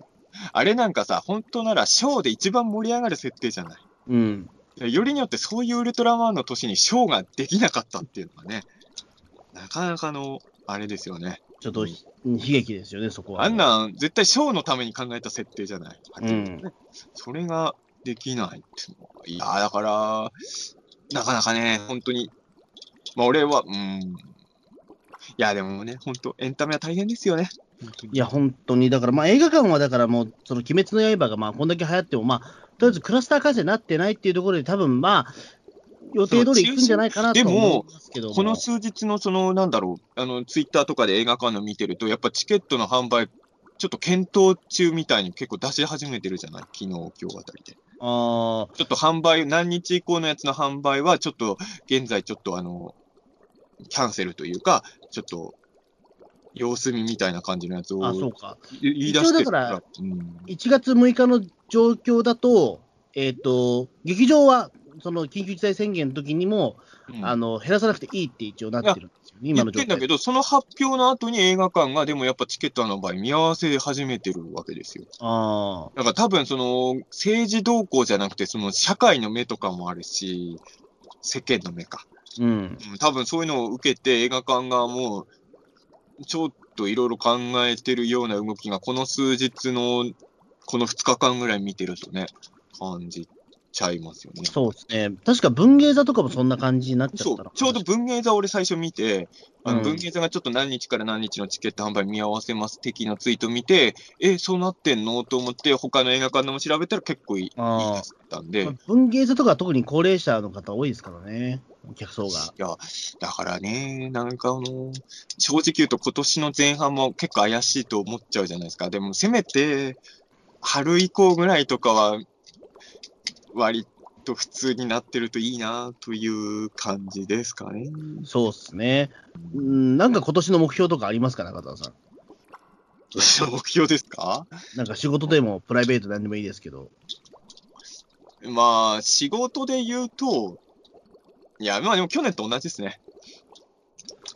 Speaker 3: あれなんかさ、本当なら賞で一番盛り上がる設定じゃない？
Speaker 2: うん。
Speaker 3: よりによってそういうウルトラマンの年にショーができなかったっていうのはね、なかなかの、あれですよね。
Speaker 2: ちょっとひ悲劇ですよね、そこは。
Speaker 3: あんなん、絶対ショーのために考えた設定じゃない。
Speaker 2: うん
Speaker 3: それができないっていうのは、いやーだから、なかなかね、本当に、まあ俺は、うん。いや、でもね、本当エンタメは大変ですよね。
Speaker 2: いや、本当に、だから、まあ、映画館はだからもう、その鬼滅の刃が、まあ、こんだけ流行っても、まあ、とりあえずクラスター感染になってないっていうところで、多分まあ、予定通り行くんじゃないかなとは思いますけども。
Speaker 3: この数日のその、なんだろう、あの、ツイッターとかで映画館の見てると、やっぱチケットの販売、ちょっと検討中みたいに結構出し始めてるじゃない？昨日、今日あたりで。
Speaker 2: あー
Speaker 3: ちょっと販売、何日以降のやつの販売は、ちょっと、現在ちょっとあの、キャンセルというか、ちょっと、様子見みたいな感じのやつを
Speaker 2: あ、そうか。
Speaker 3: 言い出して
Speaker 2: から。
Speaker 3: うん、
Speaker 2: 1月6日の状況だと、えっ、と、劇場はその緊急事態宣言の時にも、
Speaker 3: うん。
Speaker 2: あの減らさなくていいって一応なってるんですよね、今
Speaker 3: 言
Speaker 2: の状態。
Speaker 3: ってんだけど、その発表の後に映画館が、でもやっぱチケットの場合、見合わせ始めてるわけですよ。
Speaker 2: あ
Speaker 3: だから多分その、政治動向じゃなくて、その社会の目とかもあるし、世間の目か。
Speaker 2: ーうん、
Speaker 3: うん。多分そういうのを受けて映画館側も、ちょっといろいろ考えてるような動きが、この数日の、この2日間ぐらい見てるとね、感じちゃいますよね。
Speaker 2: そうですね、確か文芸座とかもそんな感じになっちゃったの
Speaker 3: そう、ちょうど文芸座俺最初見て、あの
Speaker 2: うん。
Speaker 3: 文芸座がちょっと何日から何日のチケット販売見合わせます的なツイート見て、え、そうなってんの？と思って、他の映画館でも調べたら結構いいいい
Speaker 2: あー
Speaker 3: ですったんで、い
Speaker 2: まあ文芸座とかは特に高齢者の方多いですからね、お客層が。
Speaker 3: や、だからね、なんかあの、正直言うと今年の前半も結構怪しいと思っちゃうじゃないですか。でもせめて、春以降ぐらいとかは、割と普通になってるといいなという感じですかね。
Speaker 2: そうですね、うん、なんか今年の目標とかありますか、中澤さん。
Speaker 3: 年の目標ですか？
Speaker 2: なんか仕事でもプライベートなんでもいいですけど。
Speaker 3: まあ、仕事で言うと、いや、まあでも去年と同じですね。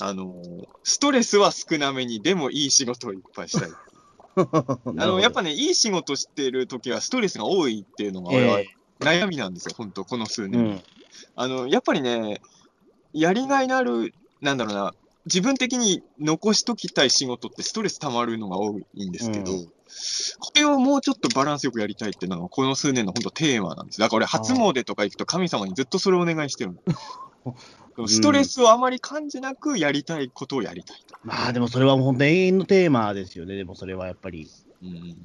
Speaker 3: あの、ストレスは少なめに、でもいい仕事をいっぱいしたい。あの、やっぱね、いい仕事してる時はストレスが多いっていうのが俺は
Speaker 2: え
Speaker 3: 悩みなんですよ、本当この数年。
Speaker 2: うん、
Speaker 3: あの、やっぱりね、やりがいのある、なんだろうな、自分的に残しときたい仕事ってストレス溜まるのが多いんですけど、
Speaker 2: う
Speaker 3: これをもうちょっとバランスよくやりたいっていうのが、この数年の本当テーマなんです。だから俺、初詣とか行くと神様にずっとそれをお願いしてるの。ストレスをあまり感じなくやりたいことをやりたいと。
Speaker 2: まあでもそれはもう本当永遠のテーマですよね、でもそれはやっぱり。
Speaker 3: うん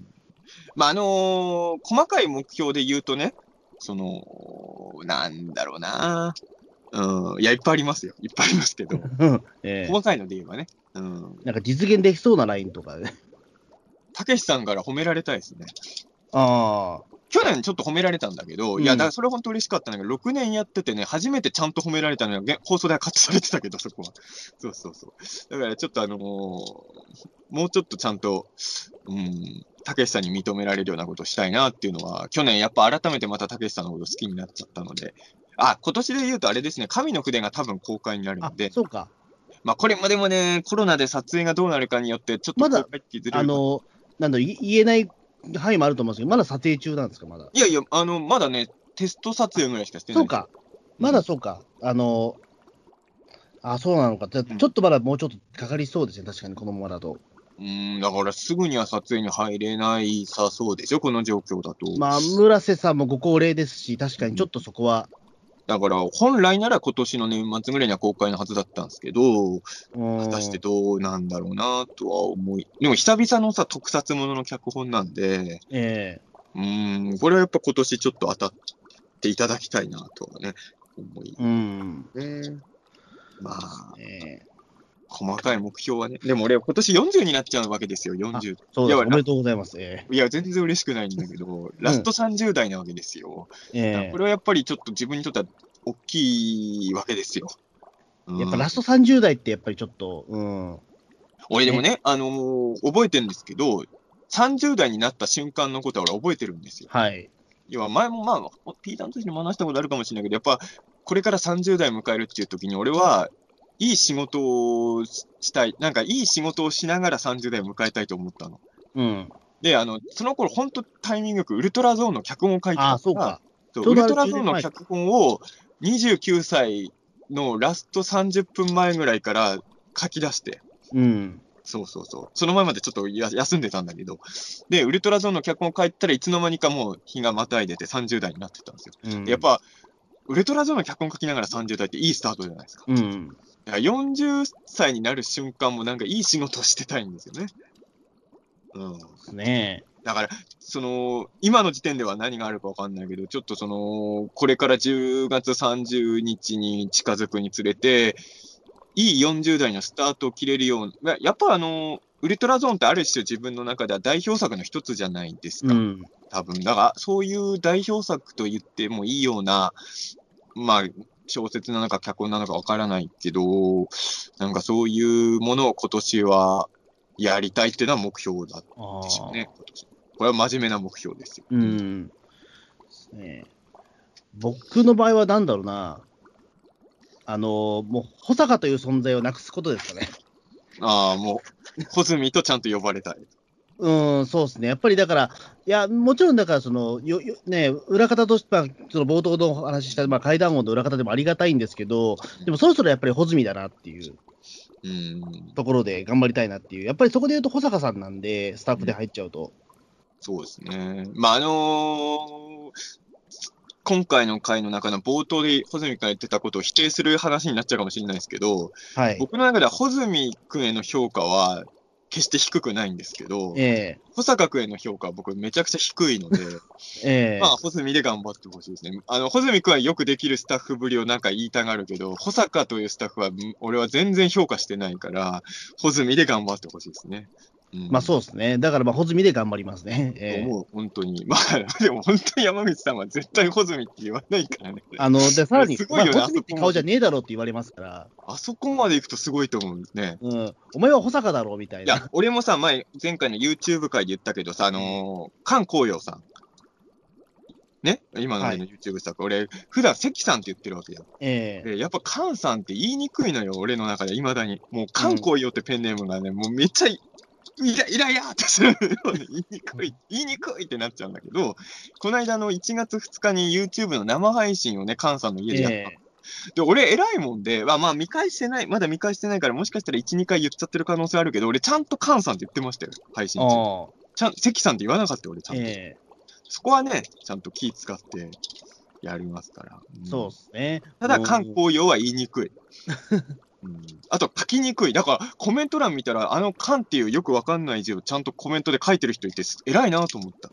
Speaker 3: まあ、あのー細かい目標で言うとね、その、なんだろうな。うん、いや、いっぱいありますよ。いっぱいありますけど、
Speaker 2: ええ
Speaker 3: 細かいので言えばね。うん。
Speaker 2: なんか実現できそうなラインとかね。
Speaker 3: たけしさんから褒められたいですね。
Speaker 2: ああ、
Speaker 3: 去年ちょっと褒められたんだけど、
Speaker 2: うん
Speaker 3: いや、だからそれは本当嬉しかったんだけど、6年やっててね、初めてちゃんと褒められたのが、げ放送ではカットされてたけど、そこは。そうそうそう。だからちょっとあのーもうちょっとちゃんと、うん、たけしさんに認められるようなことをしたいなっていうのは、去年やっぱ改めてまたたけしさんのこと好きになっちゃったので、あ、今年で言うとあれですね、神の筆が多分公開になる
Speaker 2: あ
Speaker 3: ので、
Speaker 2: そうか。
Speaker 3: まあこれまでもね、コロナで撮影がどうなるかによって、ちょっと
Speaker 2: まだあの、なんだろ言えない範囲もあると思うんですけど、まだ撮影中なんですか、まだ。
Speaker 3: いやいや、あの、まだね、テスト撮影ぐらいしかしてない。
Speaker 2: そうか。まだそうか。あの、あ、そうなのか。ちょっとまだもうちょっとかかりそうですね、確かにこのままだと。
Speaker 3: うーん、だからすぐには撮影に入れないさそうですよ、この状況だと。
Speaker 2: まあ、村瀬さんもご高齢ですし、確かにちょっとそこは、
Speaker 3: だから、本来なら今年の年末ぐらいには公開のはずだったんですけど、
Speaker 2: うん
Speaker 3: 果たしてどうなんだろうなとは思い。でも久々のさ、特撮ものの脚本なんで、
Speaker 2: え
Speaker 3: うーん、これはやっぱ今年ちょっと当たっていただきたいなとはね、思い
Speaker 2: えうん。
Speaker 3: ね。まあ、
Speaker 2: ええ
Speaker 3: 細かい目標はね。でも俺、今年40になっちゃうわけですよ、40。
Speaker 2: そうです。
Speaker 3: いや
Speaker 2: おめでとうございます。え
Speaker 3: いや、全然嬉しくないんだけど、ラスト30代なわけですよ。
Speaker 2: ええ
Speaker 3: これはやっぱりちょっと自分にとっては大きいわけですよ。うん
Speaker 2: えやっぱラスト30代ってやっぱりちょっと、うん。
Speaker 3: 俺でもね、あのー覚えてるんですけど、30代になった瞬間のことは俺覚えてるんですよ。
Speaker 2: はい。
Speaker 3: 要は前もまあ、ピーターの時にも話したことあるかもしれないけど、やっぱこれから30代迎えるっていう時に俺はいい仕事をししたい、なんかいい仕事をしながら30代を迎えたいと思ったの。
Speaker 2: うん。
Speaker 3: で、あの、その頃本当タイミングよくウルトラゾーンの脚本を書いてた
Speaker 2: そうか。
Speaker 3: そうウルトラゾーンの脚本を29歳のラスト30分前ぐらいから書き出して、
Speaker 2: うん。
Speaker 3: そうそうそう。その前までちょっとや休んでたんだけど、で、ウルトラゾーンの脚本を書いたらいつの間にかもう日がまたいでて30代になってたんですよ。
Speaker 2: うん、
Speaker 3: やっ、ぱ、ウルトラゾーンの脚本書きながら30代っていいスタートじゃないですか。
Speaker 2: うん。
Speaker 3: だから40歳になる瞬間もなんかいい仕事をしてたいんですよね。うん。
Speaker 2: ね。
Speaker 3: だから、その、今の時点では何があるかわかんないけど、ちょっとその、これから10月30日に近づくにつれて、いい40代のスタートを切れるような、やっぱあの、ウルトラゾーンってある種自分の中では代表作の一つじゃないですか。
Speaker 2: うん。
Speaker 3: 多分。だから、そういう代表作と言ってもいいような、まあ、小説なのか脚本なのかわからないけど、なんかそういうものを今年はやりたいっていうのは目標だ
Speaker 2: あ
Speaker 3: でしょうね。これは真面目な目標ですよ。
Speaker 2: うん。ね。僕の場合はなんだろうな、あのもう、保坂という存在をなくすことですかね。
Speaker 3: ああ、もう、穂積とちゃんと呼ばれたい。
Speaker 2: うん、そうですね。やっぱりだから、いや、もちろんだから、その、よ、よね、裏方として、まあ、その冒頭のお話しした、まあ、階段王の裏方でもありがたいんですけど、でもそろそろやっぱり穂積だなっていう
Speaker 3: うん、
Speaker 2: ところで頑張りたいなっていう、やっぱりそこで言うと保坂さんなんで、スタッフで入っちゃうと。
Speaker 3: そうですね。まあ、あのー今回の回の中の冒頭で穂積君が言ってたことを否定する話になっちゃうかもしれないですけど、
Speaker 2: はい。
Speaker 3: 僕の中では穂積君への評価は決して低くないんですけど、
Speaker 2: え
Speaker 3: 保坂君への評価は僕めちゃくちゃ低いので、
Speaker 2: えええ
Speaker 3: まあ、穂積で頑張ってほしいですね。あの、穂積君はよくできるスタッフぶりをなんか言いたがるけど、保坂というスタッフは、ん俺は全然評価してないから、穂積で頑張ってほしいですね。うん
Speaker 2: まあそうですね。だから、まあ、穂積で頑張りますね。ええ
Speaker 3: もう本当に。まあ、でも本当に山口さんは絶対穂積って言わないからね。
Speaker 2: あの、で、さらに、まあ、
Speaker 3: すごいよね
Speaker 2: 穂積って顔じゃねえだろって言われますから、
Speaker 3: あそこまで行くとすごいと思うんですね。
Speaker 2: うん、お前は保坂だろみたいな。
Speaker 3: いや、俺もさ、前、前回の YouTube 回で言ったけどさ、あのー、菅光陽さん。ね？今の俺の YouTube 作、俺、普段関さんって言ってるわけよ。
Speaker 2: ええ
Speaker 3: で、やっぱ菅さんって言いにくいのよ、俺の中で、未だに。もう、菅光陽ってペンネームがね、もうめっちゃい、イライライラってするように言いにくい、言いにくいってなっちゃうんだけど、この間の1月2日に YouTube の生配信をね、菅さんの家でやった。
Speaker 2: ええ
Speaker 3: で、俺偉いもんで、まあまあ見返してない、まだ見返してないから、もしかしたら1、2回言っちゃってる可能性あるけど、俺ちゃんと菅さんって言ってましたよ、配信中。ちゃん、関さんって言わなかったよ、俺ちゃんと。
Speaker 2: え
Speaker 3: そこはね、ちゃんと気使ってやりますから。
Speaker 2: えそうですね。
Speaker 3: ただ、
Speaker 2: うん
Speaker 3: 観光用は言いにくい。うん、あと、書きにくい。だから、コメント欄見たら、あの、缶っていうよくわかんない字をちゃんとコメントで書いてる人いて、偉いなと思った。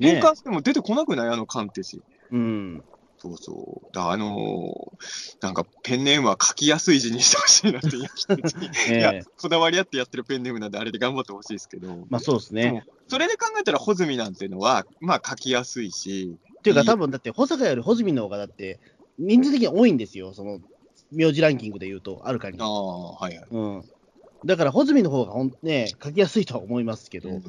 Speaker 3: 変
Speaker 2: ね
Speaker 3: 換しても出てこなくない？あの缶って字。
Speaker 2: うん。
Speaker 3: そうそう。だあのーなんか、ペンネームは書きやすい字にしてほしいなってい や
Speaker 2: ええ、
Speaker 3: こだわりあってやってるペンネームなんで、あれで頑張ってほしいですけど。
Speaker 2: まあそうですね。
Speaker 3: それで考えたら、穂積なんていうのは、まあ、書きやすいし、
Speaker 2: っていうか、多分だって、保坂より穂積の方がだって、人数的に多いんですよ、その、名字ランキングで言うと、あるかに
Speaker 3: あ。あ、はいはい。
Speaker 2: うん。だから、穂積の方がほん、ね、書きやすいとは思いますけど、
Speaker 3: うん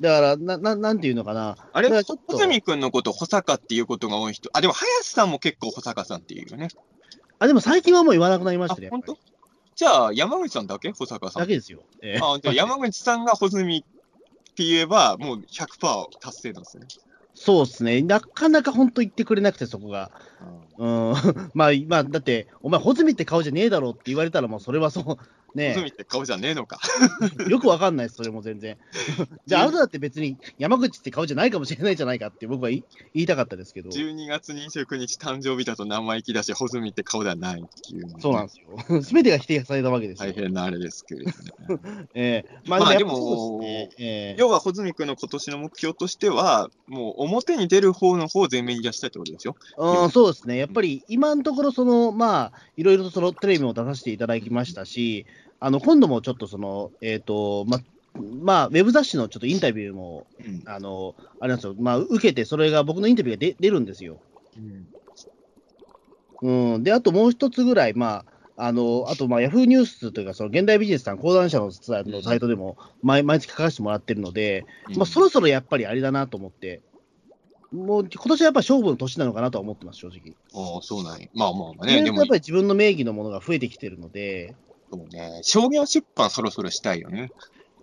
Speaker 2: だから、な、ななんていうのかな。
Speaker 3: あれ、穂積君のこと、保坂っていうことが多い人。あ、でも、林さんも結構保坂さんっていうよね。
Speaker 2: あ、でも最近はもう言わなくなりましたね。、
Speaker 3: あ本当？じゃあ、山口さんだけ保坂さん。
Speaker 2: だけですよ。ええ
Speaker 3: あ、じゃあ山口さんが穂積って言えば、もう100%達成なんですね。
Speaker 2: そうですね。なかなか本当言ってくれなくて、そこが。うん。まあ、まあ、だって、お前、穂積って顔じゃねえだろって言われたら、もうそれはそう、
Speaker 3: 穂
Speaker 2: ね
Speaker 3: 積って顔じゃねえのか。
Speaker 2: よくわかんないです、それも全然。じゃあ、あなただって別に山口って顔じゃないかもしれないじゃないかって僕は言いたかったですけど、
Speaker 3: 12月29日誕生日だと生意気だし、穂積って顔ではないっていう、
Speaker 2: そうなんですよ。すべてが否定されたわけですよ。
Speaker 3: 大変なあれですけれどね。
Speaker 2: ええまあ、
Speaker 3: まあ
Speaker 2: でもええ
Speaker 3: 要は穂積君の今年の目標としては、もう表に出る方の方を前面に出したいってことですよ。
Speaker 2: うん、そうですね。やっぱり今のところ、その、まあ、いろいろとそのテレビも出させていただきましたし、あの、今度もちょっとその、えっ、と、ま、まあ、ウェブ雑誌のちょっとインタビューも、
Speaker 3: うん
Speaker 2: あの、あれなんですよ、まあ、受けて、それが僕のインタビューが出出るんですよ。うん。で、あともう一つぐらい、まあ、あの、あと、まあ、ヤフーニュースというか、その現代ビジネスさん、講談社のサイトでも毎、毎月書かせてもらってるので、まあ、そろそろやっぱりあれだなと思って、もう今年はやっぱ勝負の年なのかなとは思ってます、正直。
Speaker 3: ああ、そうなんや。まあまあね
Speaker 2: やっぱ、り自分の名義のものが増えてきてるので、
Speaker 3: そうね、商業出版そろそろしたいよね。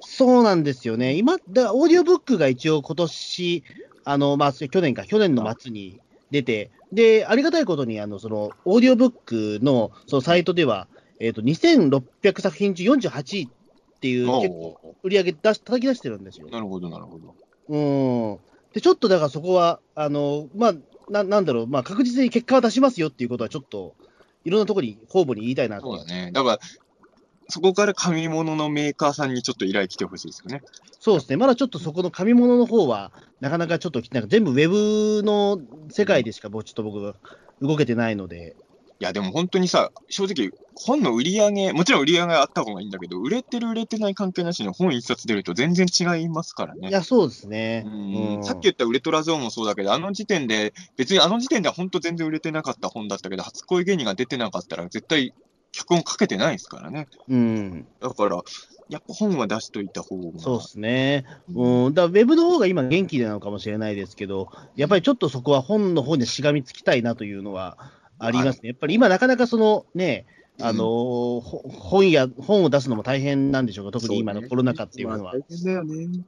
Speaker 2: そうなんですよね。今、だオーディオブックが一応今年、あの、まあ、去年か、去年の末に出て、で、ありがたいことに、あの、その、オーディオブックの、そのサイトでは、えっ、と、2600作品中48位っていう結構、売り上げ出し、叩き出してるんですよ。
Speaker 3: なるほど、なるほど。
Speaker 2: うん。で、ちょっとだからそこは、あの、まあ、ななんだろう、まあ、確実に結果は出しますよっていうことは、ちょっと、いろんなところに方々に言いたいなと
Speaker 3: そうだね。だから、そこから紙物のメーカーさんにちょっと依頼来てほしいですよね。
Speaker 2: そうですね、まだちょっとそこの紙物の方は、なかなかちょっと、なんか全部ウェブの世界でしか、ちょっと僕、動けてないので、
Speaker 3: いや、でも本当にさ、正直、本の売り上げ、もちろん売り上げあった方がいいんだけど、売れてる、売れてない関係なしに本一冊出ると全然違いますからね。
Speaker 2: いや、そうですね。
Speaker 3: さっき言ったウレトラゾーンもそうだけど、あの時点で、別にあの時点では本当全然売れてなかった本だったけど、初恋芸人が出てなかったら絶対脚本書けてないですからね。
Speaker 2: うん。
Speaker 3: だから、やっぱ本は出しといた方が。
Speaker 2: そうですね。
Speaker 3: うん
Speaker 2: うん。だウェブの方が今元気なのかもしれないですけど、やっぱりちょっとそこは本の方にしがみつきたいなというのはありますね。やっぱり今なかなかそのね、あのーほ本や、本を出すのも大変なんでしょうか、特に今のコロナ禍っていうのは。
Speaker 3: まあ大変だよね。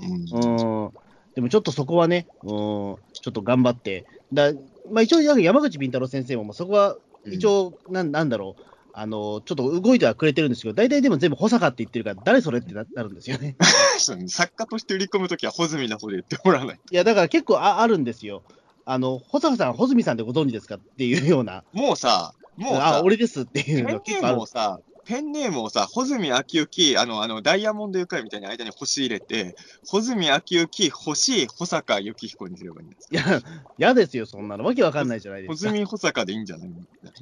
Speaker 3: うん。
Speaker 2: うん。でもちょっとそこはね、うん、ちょっと頑張って。だまあ一応、山口敏太郎先生も、まあそこは一応、なんなんだろう、あの、ちょっと動いてはくれてるんですけど、大体でも全部保坂って言ってるから、誰それってななるんですよね。
Speaker 3: 作家として売り込むときは、穂積の方で言ってもらわない。
Speaker 2: いや、だから結構ああるんですよ。あの、保坂さん、穂積さんってご存知ですかっていうような、
Speaker 3: もうさ、もう
Speaker 2: あ、
Speaker 3: さ、
Speaker 2: 俺ですっていうの結構ある
Speaker 3: ームを。さ、ペンネームをさ、穂積昭之、あの、あの、ダイヤモンドユカイみたいに間に星入れて、穂積昭之、星、保坂幸彦にすればいいんです
Speaker 2: いや、嫌ですよ、そんなの。わけわかんないじゃないで
Speaker 3: 穂
Speaker 2: すか。い
Speaker 3: 積保坂でいいんじゃない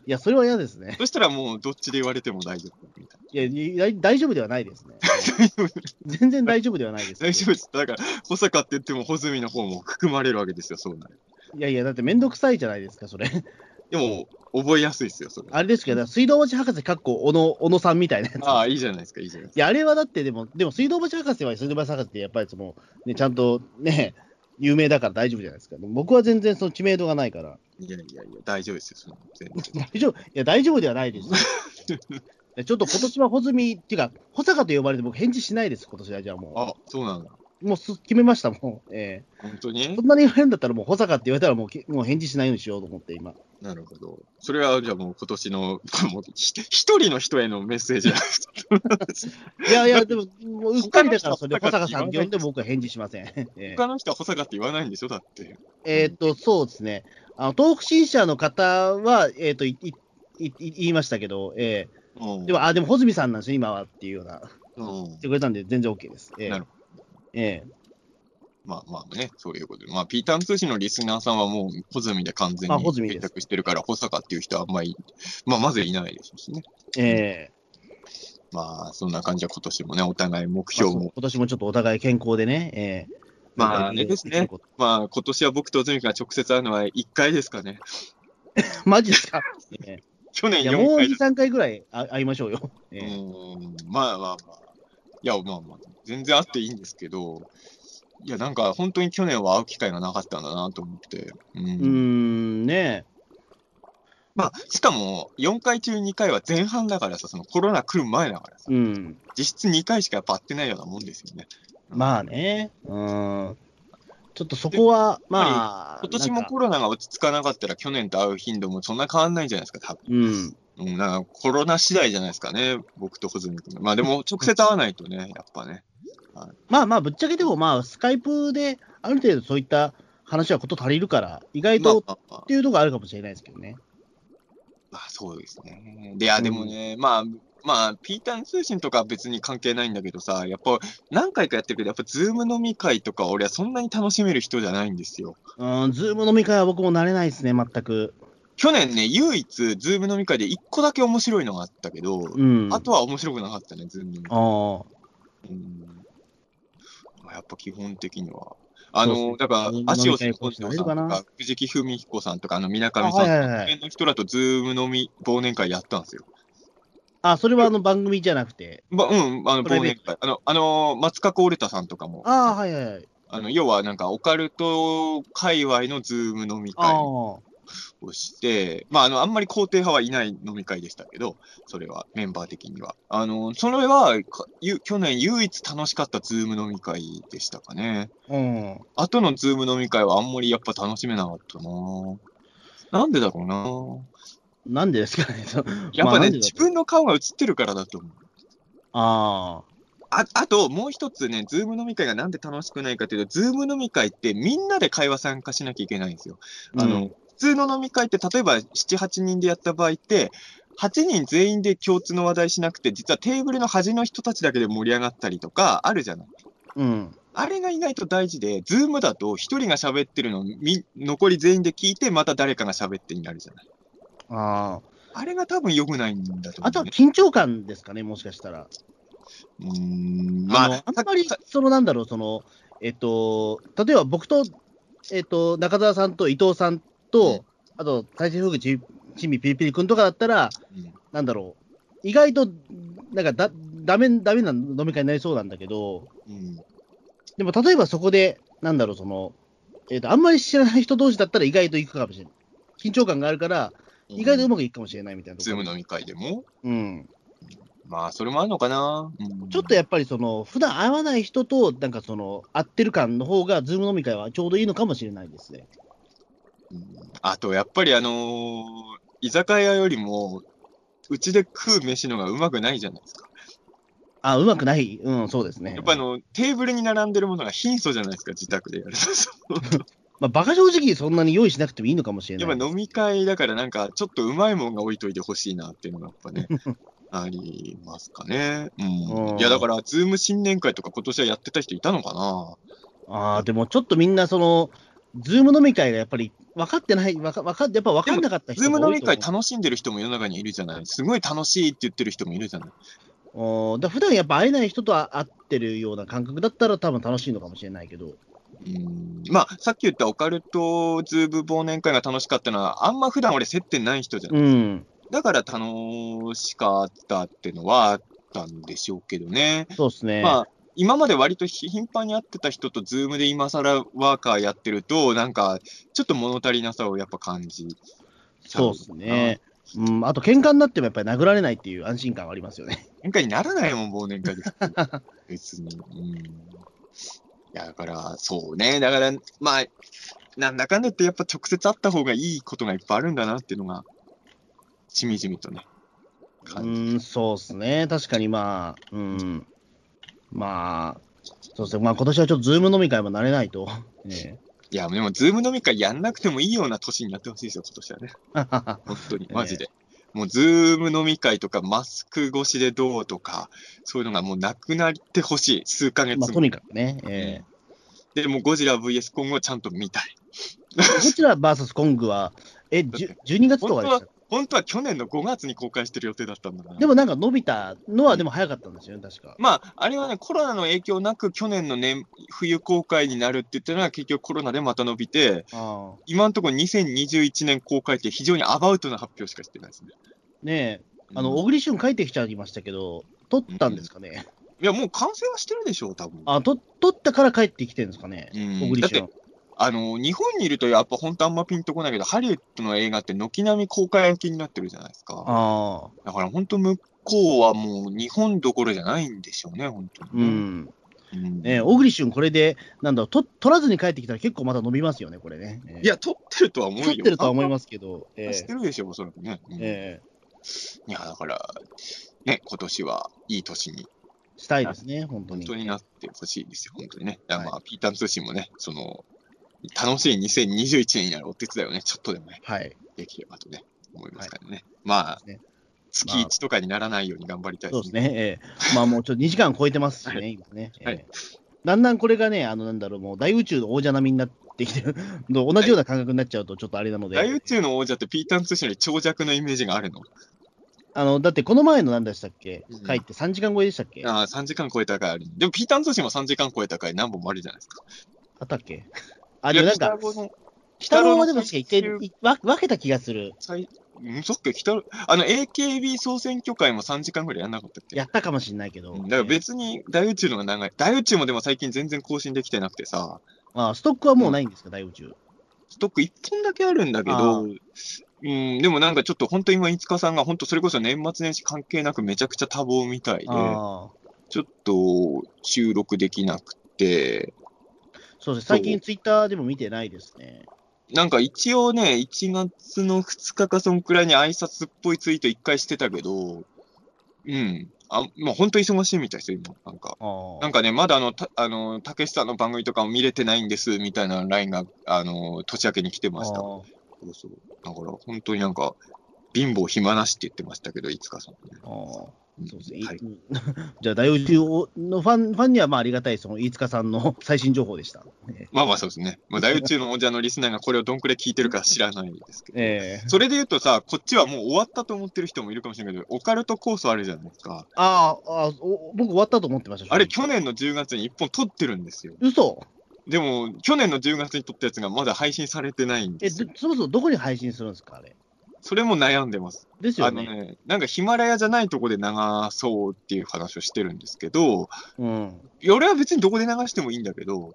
Speaker 2: や、それは嫌ですね。
Speaker 3: そしたらもう、どっちで言われても大丈夫みたい
Speaker 2: いやいや、大丈夫ではないですね。
Speaker 3: な。
Speaker 2: 全然大丈夫ではないです。
Speaker 3: 大丈夫です。だから、保坂って言っても、穂積の方も含まれるわけですよ、そうなる。
Speaker 2: いやいや、だってめんどくさいじゃないですか、それ。
Speaker 3: でも、覚えやすいですよ、それ。
Speaker 2: あれですけど、水道橋博士かっこ小野小野さんみたいなやつ。
Speaker 3: ああ、いいじゃないですか、いいじゃないです
Speaker 2: いや、あれはだって、でも、でも水道橋博士は水道橋博士ってやっぱりその、ね、ちゃんとね、有名だから大丈夫じゃないですか。僕は全然その知名度がないから。
Speaker 3: か。いやいやいや、大丈夫ですよ、その全然。
Speaker 2: 大丈夫、いや、大丈夫ではないです ちょっと今年は穂積っていうか、保坂と呼ばれて僕返事しないです、今年はじゃあも
Speaker 3: あ、そうなんだ。
Speaker 2: う。もうす決めました、もう。え
Speaker 3: 本当に？
Speaker 2: えそんなに言われるんだったらもう保坂って言われたらもうけもう返事しないようにしようと思って今。
Speaker 3: なるほど。それは、じゃあもう今年の、もうひ一人の人へのメッセージ
Speaker 2: いやいや、でも、もううっかりだからそれで保坂さん呼んでも僕は返事しません。ええ
Speaker 3: 他の人は保坂って言わないんでしょ？だって。
Speaker 2: えーっと、そうですね。あの東北新社の方は、えーっと、いいいい言いましたけど、え
Speaker 3: うん
Speaker 2: ー、でも、あ、でも、穂積さんなんですよ、今はっていうような、
Speaker 3: うん
Speaker 2: 言ってくれたんで、全然 OK です。えー
Speaker 3: なる
Speaker 2: え
Speaker 3: まあまあね、そういうことで。まあ、ピーターン通信のリスナーさんはもう、穂積で完全に
Speaker 2: あ穂積です
Speaker 3: 定着してるから、保坂っていう人はあんまり、まあ、まずいないでしょうしね。
Speaker 2: ーえ
Speaker 3: まあ、そんな感じは今年もね、お互い目
Speaker 2: ー
Speaker 3: 標も。
Speaker 2: まあそう今年もちょっとお互い健康でね、えー
Speaker 3: まああれですね。まあ、今年は僕とズミが直接会うのは1回ですかね。
Speaker 2: マジですか、え
Speaker 3: 去年
Speaker 2: ーいや、もう
Speaker 3: 4回
Speaker 2: 2、3回ぐらいあ会いましょうよ。え
Speaker 3: う
Speaker 2: ー
Speaker 3: ん、まあまあまあ。いや、まあまあ、全然会っていいんですけど、いや、なんか本当に去年は会う機会がなかったんだなと思って。うん
Speaker 2: うーん、ね
Speaker 3: まあ、しかも、4回中2回は前半だからさ、そのコロナ来る前だからさ、
Speaker 2: うん。
Speaker 3: 実質2回しかやっぱ会ってないようなもんですよね。
Speaker 2: まあね、うん。ちょっとそこは、まあ、
Speaker 3: 今年もコロナが落ち着かなかったら、去年と会う頻度もそんな変わんないんじゃないですか、多分。
Speaker 2: うん。
Speaker 3: うん、なんかコロナ次第じゃないですかね、僕と穂積君。まあでも、直接会わないとね、やっぱね。
Speaker 2: まあまあ、ぶっちゃけでも、まあ、スカイプである程度そういった話はこと足りるから、意外
Speaker 3: まあ
Speaker 2: と
Speaker 3: まあまあ
Speaker 2: っていうところあるかもしれないですけどね。
Speaker 3: まあそうですね。で、いや、でもね、まあ、まあ、ピーターン通信とかは別に関係ないんだけどさ、やっぱ何回かやってるけど、やっぱズーム飲み会とか俺はそんなに楽しめる人じゃないんですよ。
Speaker 2: うん、ズーム飲み会は僕も慣れないですね、全く。
Speaker 3: 去年ね、唯一ズーム飲み会で1個だけ面白いのがあったけど、
Speaker 2: うん。
Speaker 3: あとは面白くなかったね、ズーム飲み会。
Speaker 2: ああ。
Speaker 3: うんまあ、やっぱ基本的には。あの、だから足
Speaker 2: 会
Speaker 3: 尾慎さんと
Speaker 2: かな
Speaker 3: か、藤木文彦さんとか、あの、水上
Speaker 2: あ
Speaker 3: さん
Speaker 2: はいはいはい
Speaker 3: この辺の人らとズーム飲み忘年会やったんですよ。
Speaker 2: あ、それはあの番組じゃなくて？
Speaker 3: ま、うん、あの、忘年会。あの、あの、松加オレタさんとかも、
Speaker 2: ああ、はいはいはい。
Speaker 3: あの、要はなんか、オカルト界隈のズーム飲み
Speaker 2: あ
Speaker 3: 会
Speaker 2: あ。
Speaker 3: をして、まあ、あの、あんまり肯定派はいない飲み会でしたけど、それは、メンバー的には。あの、それは、去年唯一楽しかったズーム飲み会でしたかね。
Speaker 2: うん。
Speaker 3: 後のズーム飲み会はあんまりやっぱ楽しめなかったななんでだろうな
Speaker 2: なんでですかね。
Speaker 3: やっぱね、自分の顔が映ってるからだと思う。
Speaker 2: あ
Speaker 3: ああと、もう一つね、ズーム飲み会がなんで楽しくないかというと、ズーム飲み会ってみんなで会話参加しなきゃいけないんですよ。
Speaker 2: あ。
Speaker 3: あの、普通の飲み会って、例えば7、8人でやった場合って、8人全員で共通の話題しなくて、実はテーブルの端の人たちだけで盛り上がったりとか、あるじゃない。
Speaker 2: うん。
Speaker 3: あれが意外と大事で、ズームだと1人が喋ってるのをみ残り全員で聞いて、また誰かが喋ってになるじゃない。
Speaker 2: あ
Speaker 3: あれが多分良くないんだと
Speaker 2: あ。あとは
Speaker 3: 思う、ね。
Speaker 2: 緊張感ですかね、もしかしたら。
Speaker 3: うーん、
Speaker 2: まあ、
Speaker 3: まあ、
Speaker 2: あんまり
Speaker 3: さ、
Speaker 2: そのなんだろう、その、えっと、例えば僕と、えっと、中澤さんと伊藤さんと、
Speaker 3: うん
Speaker 2: あと、大勢風口、チミピリピリ君とかだったら、
Speaker 3: うん
Speaker 2: なんだろう、意外と、なんかだ、ダメ、ダメな飲み会になりそうなんだけど、
Speaker 3: うん。
Speaker 2: でも例えばそこで、なんだろう、その、えっ、と、あんまり知らない人同士だったら意外と行くかもしれない。緊張感があるから、意外とうまくいくかもしれないみたいなところ。
Speaker 3: ズーム飲み会でも？
Speaker 2: うん。
Speaker 3: まあ、それもあるのかな。うん
Speaker 2: ちょっとやっぱりその、普段会わない人と、なんかその、会ってる感の方が、ズーム飲み会はちょうどいいのかもしれないですね。
Speaker 3: うんあと、やっぱりあのー居酒屋よりも、うちで食う飯のがうまくないじゃないですか。
Speaker 2: あ、うまくない？うん、そうですね。
Speaker 3: やっぱあの、テーブルに並んでるものが貧相じゃないですか、自宅でやると。
Speaker 2: まあ、バカ正直そんなに用意しなくてもいいのかもしれない。
Speaker 3: やっぱ飲み会だからなんか、ちょっとうまいもんが置いといてほしいなっていうのがやっぱね、ありますかね。うん。
Speaker 2: うん
Speaker 3: いや、だから、ズーム新年会とか今年はやってた人いたのかな？
Speaker 2: ああ、でもちょっとみんなその、ズーム飲み会がやっぱり分かってない、分か分かやっぱ分かんなかった人
Speaker 3: ズーム飲み会
Speaker 2: た
Speaker 3: 楽しんでる人も世の中にいるじゃない。すごい楽しいって言ってる人もいるじゃない。
Speaker 2: おだ普段やっぱ会えない人とは会ってるような感覚だったら多分楽しいのかもしれないけど。
Speaker 3: うんまあ、さっき言ったオカルトズーム忘年会が楽しかったのは、あんま普段俺接点ない人じゃん。
Speaker 2: うん。
Speaker 3: だから楽しかったってのはあったんでしょうけどね。
Speaker 2: そうですね。
Speaker 3: まあ、今まで割と頻繁に会ってた人とズームで今更ワーカーやってると、なんか、ちょっと物足りなさをやっぱ感じちゃ
Speaker 2: そうですね。うん、あと喧嘩になってもやっぱり殴られないっていう安心感はありますよね。
Speaker 3: 喧嘩にならないもん、忘年会で。別に。うん。だから、そうね。だから、まあ、なんだかんだ言ってやっぱ直接会った方がいいことがいっぱいあるんだなっていうのが、しみじみとね。
Speaker 2: うん、そうですね。確かにまあ、うん。まあ、そうですね。まあ今年はちょっとズーム飲み会も慣れないと。ね
Speaker 3: いや、でも、ズーム飲み会やんなくてもいいような年になってほしいですよ、今年はね。本当に、マジで。もう、ズーム飲み会とか、マスク越しでどうとか、そういうのがもうなくなってほしい。数ヶ月
Speaker 2: まあ
Speaker 3: 後
Speaker 2: とにかくね。え
Speaker 3: でも、ゴジラ VS 今後はちゃんと見たい。
Speaker 2: ー、こちら VS コングは、え、じゅ12月とかでした
Speaker 3: 本当は去年の5月に公開してる予定だったんだから。
Speaker 2: でもなんか伸びたのはでも早かったんですよね、確か。
Speaker 3: まあ、あれはね、コロナの影響なく、去年の年、冬公開になるって言ってるのは、結局コロナでまた伸びて、今のところ2021年公開って非常にアバウトな発表しかしてないですね。
Speaker 2: ねえ、あの、
Speaker 3: うん
Speaker 2: 小栗旬帰ってきちゃいましたけど、撮ったんですかね？
Speaker 3: いや、もう完成はしてるでしょう、多分。
Speaker 2: あ、と撮ったから帰ってきてるんですかね、
Speaker 3: うん
Speaker 2: 小栗旬。
Speaker 3: あの、日本にいるとやっぱ本当あんまピンとこないけど、ハリウッドの映画って軒並み公開延期になってるじゃないですか。
Speaker 2: ああ、
Speaker 3: だから本当向こうはもう日本どころじゃないんでしょうね、本当
Speaker 2: う
Speaker 3: に。うん
Speaker 2: ねえ、小栗旬これで、なんだろう、と撮らずに帰ってきたら結構また伸びますよね、これね。ええ
Speaker 3: いや、撮ってるとは思うよ。
Speaker 2: 撮ってるとは思いますけど、え
Speaker 3: 知ってるでしょ、おそらくね。うん
Speaker 2: ええ
Speaker 3: いや、だから、ね、今年はいい年に、
Speaker 2: えしたいですね、本当に。
Speaker 3: 本当になってほしいですよ、本当にね。だからまあ、ピータン通信もね、その、楽しい2021年になるお手伝いをね、ちょっとでもね、
Speaker 2: はい。
Speaker 3: できればとね、思いますからね。まあ、
Speaker 2: ね
Speaker 3: 月1とかにならないように頑張りたいですね。
Speaker 2: そうですね。ええまあもうちょっと2時間超えてますしね、今ね。ええ
Speaker 3: はい
Speaker 2: だんだんこれがね、あの、なんだろう、もう大宇宙の王者並みになってきて る、同じような感覚になっちゃうとちょっとあれなので。
Speaker 3: 大宇宙の王者ってピータン通信より長尺のイメージがあるの？
Speaker 2: あの、だってこの前の何でしたっけ？
Speaker 3: うん
Speaker 2: 回って3時間超えでしたっけ？あ
Speaker 3: ああ、3時間超えた回ある。でも、ピータン通信も3時間超えた回何本もあるじゃないですか。
Speaker 2: ったっけ？あ、でもなんか、
Speaker 3: 北郎
Speaker 2: はでも確か一回分けた気がする。
Speaker 3: そっか、北郎、あの、AKB 総選挙会も3時間ぐらいやんなかったっけ？
Speaker 2: やったかもしれないけど。
Speaker 3: うんだから別に大宇宙のが長い。大宇宙もでも最近全然更新できてなくてさ、
Speaker 2: あストックはもうないんですか、大宇宙。
Speaker 3: ストック1本だけあるんだけ
Speaker 2: あ
Speaker 3: ど、うん、でもなんかちょっと本当今、五日さんが本当それこそ年末年始関係なくめちゃくちゃ多忙みたいで、
Speaker 2: ああ。
Speaker 3: ちょっと収録できなくて、
Speaker 2: そうですね、最近ツイッターでも見てないですね。
Speaker 3: なんか一応ね、1月の2日かそんくらいに挨拶っぽいツイート1回してたけど、うん。あ、まあ本当忙しいみたいですよ、今。なんか。なんかね、まだあの、たあの、たけしさんの番組とかも見れてないんです、みたいな LINE が、あの、年明けに来てました。
Speaker 2: あ
Speaker 3: そうそう。だから、本当になんか、貧乏暇なしって言ってましたけど、いつかさんね。
Speaker 2: そうですね。
Speaker 3: はい
Speaker 2: い じゃあ、大宇宙のファンファンにはまあありがたい、その飯塚さんの最新情報でした。え
Speaker 3: まあまあそうですね。まあ、大宇宙の王者のリスナーがこれをどんくらい聞いてるか知らないですけど。
Speaker 2: え
Speaker 3: それで言うとさ、こっちはもう終わったと思ってる人もいるかもしれないけど、オカルトコースあるじゃないですか。
Speaker 2: ああ僕終わったと思ってました。
Speaker 3: あれ、去年の10月に1本撮ってるんですよ。
Speaker 2: 嘘
Speaker 3: でも、去年の10月に撮ったやつがまだ配信されてないんで
Speaker 2: え、
Speaker 3: すよ
Speaker 2: ど。そもそもどこに配信するんですか、あれ？
Speaker 3: それも悩んでます。
Speaker 2: ですよね。
Speaker 3: あのね、なんかヒマラヤじゃないとこで流そうっていう話をしてるんですけど、
Speaker 2: うん。
Speaker 3: 俺は別にどこで流してもいいんだけど、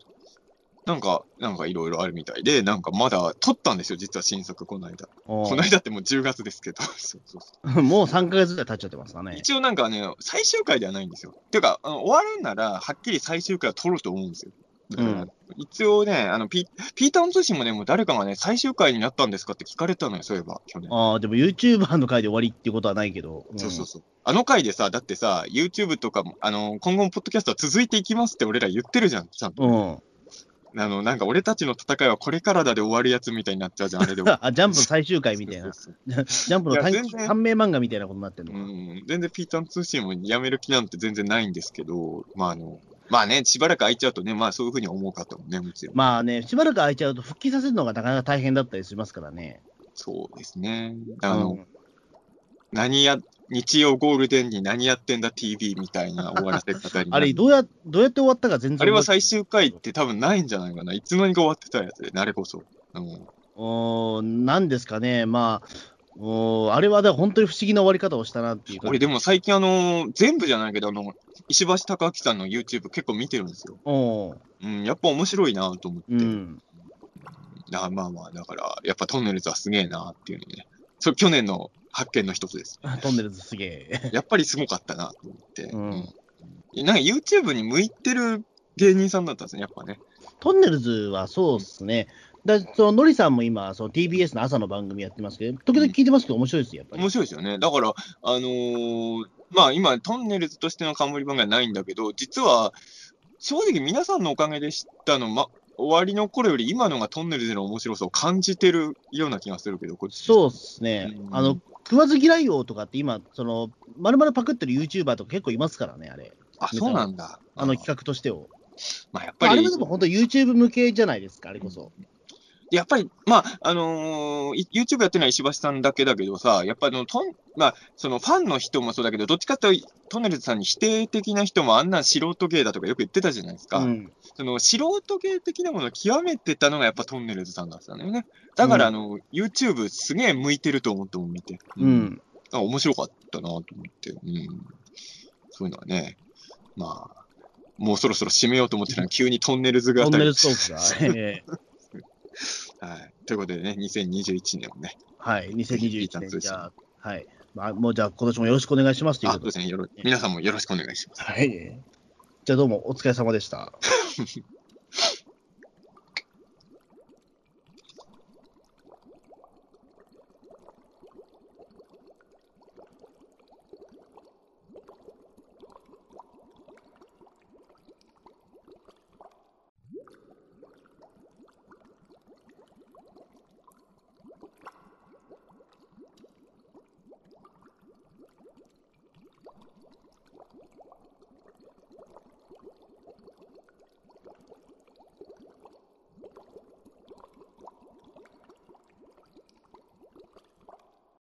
Speaker 3: なんか、なんかいろいろあるみたいで、なんかまだ撮ったんですよ、実は新作、この間。
Speaker 2: お
Speaker 3: この間ってもう10月ですけど、そうそうそう
Speaker 2: もう3ヶ月ぐらい経っちゃってますかね。
Speaker 3: 一応なんかね、最終回ではないんですよ。ていうか、終わるんなら、はっきり最終回は撮ると思うんですよ。
Speaker 2: うん
Speaker 3: 一応ね、あのピ、ピーターン通信もね、もう誰かがね、最終回になったんですかって聞かれたのよ、そういえば、去年。
Speaker 2: ああ、でも YouTuber の回で終わりっていうことはないけど。ん
Speaker 3: そうそうそう。あの回でさ、だってさ、YouTube とかも、あの、今後もポッドキャストは続いていきますって俺ら言ってるじゃん、ちゃんと。
Speaker 2: うん。
Speaker 3: あの、なんか俺たちの戦いはこれからだで終わるやつみたいになっちゃうじゃん、あれでも。
Speaker 2: あ、ジャンプの最終回みたいな。ジ
Speaker 3: そうそう
Speaker 2: ャンプの短命漫画みたいなことになってるのか。
Speaker 3: ん、全然ピーターン通信もやめる気なんて全然ないんですけど、まああの、まあね、しばらく空いちゃうとね、まあそういうふうに思うかともね、もちろん。
Speaker 2: まあね、しばらく空いちゃうと復帰させるのがなかなか大変だったりしますからね。
Speaker 3: そうですね。あの、
Speaker 2: うん
Speaker 3: 何や、日曜ゴールデンに何やってんだ TV みたいな終わらせ方にな
Speaker 2: あれどうや、どうやって終わったか全然
Speaker 3: あれは最
Speaker 2: 終
Speaker 3: 終回って多分ないんじゃないかな。いつの間にか終わってたやつで、あれこそ。うん
Speaker 2: おーなんですかね、まあ、おーあれはだ本当に不思議な終わり方をしたなっていうか。
Speaker 3: 俺でも最近あの、全部じゃないけど、あの、石橋貴明さんの YouTube 結構見てるんですよ。
Speaker 2: おー
Speaker 3: うん、やっぱ面白いなと思って。
Speaker 2: うん。
Speaker 3: あまあまあ、だから、やっぱトンネルズはすげえなっていうのね。それ去年の発見の一つです。
Speaker 2: トンネルズすげえ。
Speaker 3: やっぱりすごかったなと思って。
Speaker 2: うん
Speaker 3: うんなんか YouTube に向いてる芸人さんだったんですね、やっぱね。
Speaker 2: トンネルズはそうですね。だそのノリさんも今、その TBS の朝の番組やってますけど、時々聞いてますけど、面白いですよ、やっぱり。
Speaker 3: 面白いですよね。だから、あのーまあ今、トンネルズとしての冠番組はないんだけど、実は、正直皆さんのおかげで知ったの、ま、終わりの頃より今のがトンネルズの面白さを感じてるような気がするけど。
Speaker 2: そうですね。
Speaker 3: うん
Speaker 2: あの、食わず嫌い王とかって今、その、まるまるパクってる YouTuber とか結構いますからね、あれ。
Speaker 3: あ、そうなんだ。
Speaker 2: あの企画としてを。
Speaker 3: まあやっぱり
Speaker 2: まああれも、でも本当 YouTube 向けじゃないですか、あれこそ。
Speaker 3: やっぱり、まあ、あのーい YouTube やってるのは石橋さんだけだけどさ、やっぱりあのトン、まあ、そのファンの人もそうだけど、どっちかっていうと、トンネルズさんに否定的な人もあんな素人芸だとかよく言ってたじゃないですか。
Speaker 2: うん。
Speaker 3: その素人芸的なものを極めてたのがやっぱトンネルズさんだったんだよね。だから、あの、YouTube すげえ向いてると思っても見て。
Speaker 2: う。ん。
Speaker 3: あ面白かったなと思って。うん。そういうのはね、まあ、もうそろそろ締めようと思ってたら急にトンネルズが
Speaker 2: トンネルズトークが。ええ
Speaker 3: はい。ということでね、2021年もね、
Speaker 2: はい、
Speaker 3: いい
Speaker 2: 2021
Speaker 3: チャンスです
Speaker 2: 年、じゃあ、はい。まあ、もうじゃあ、今年もよろしくお願いしますという
Speaker 3: あ、
Speaker 2: ことで。
Speaker 3: そうですね。皆さんもよろしくお願いします。
Speaker 2: はい。じゃあ、どうもお疲れ様でした。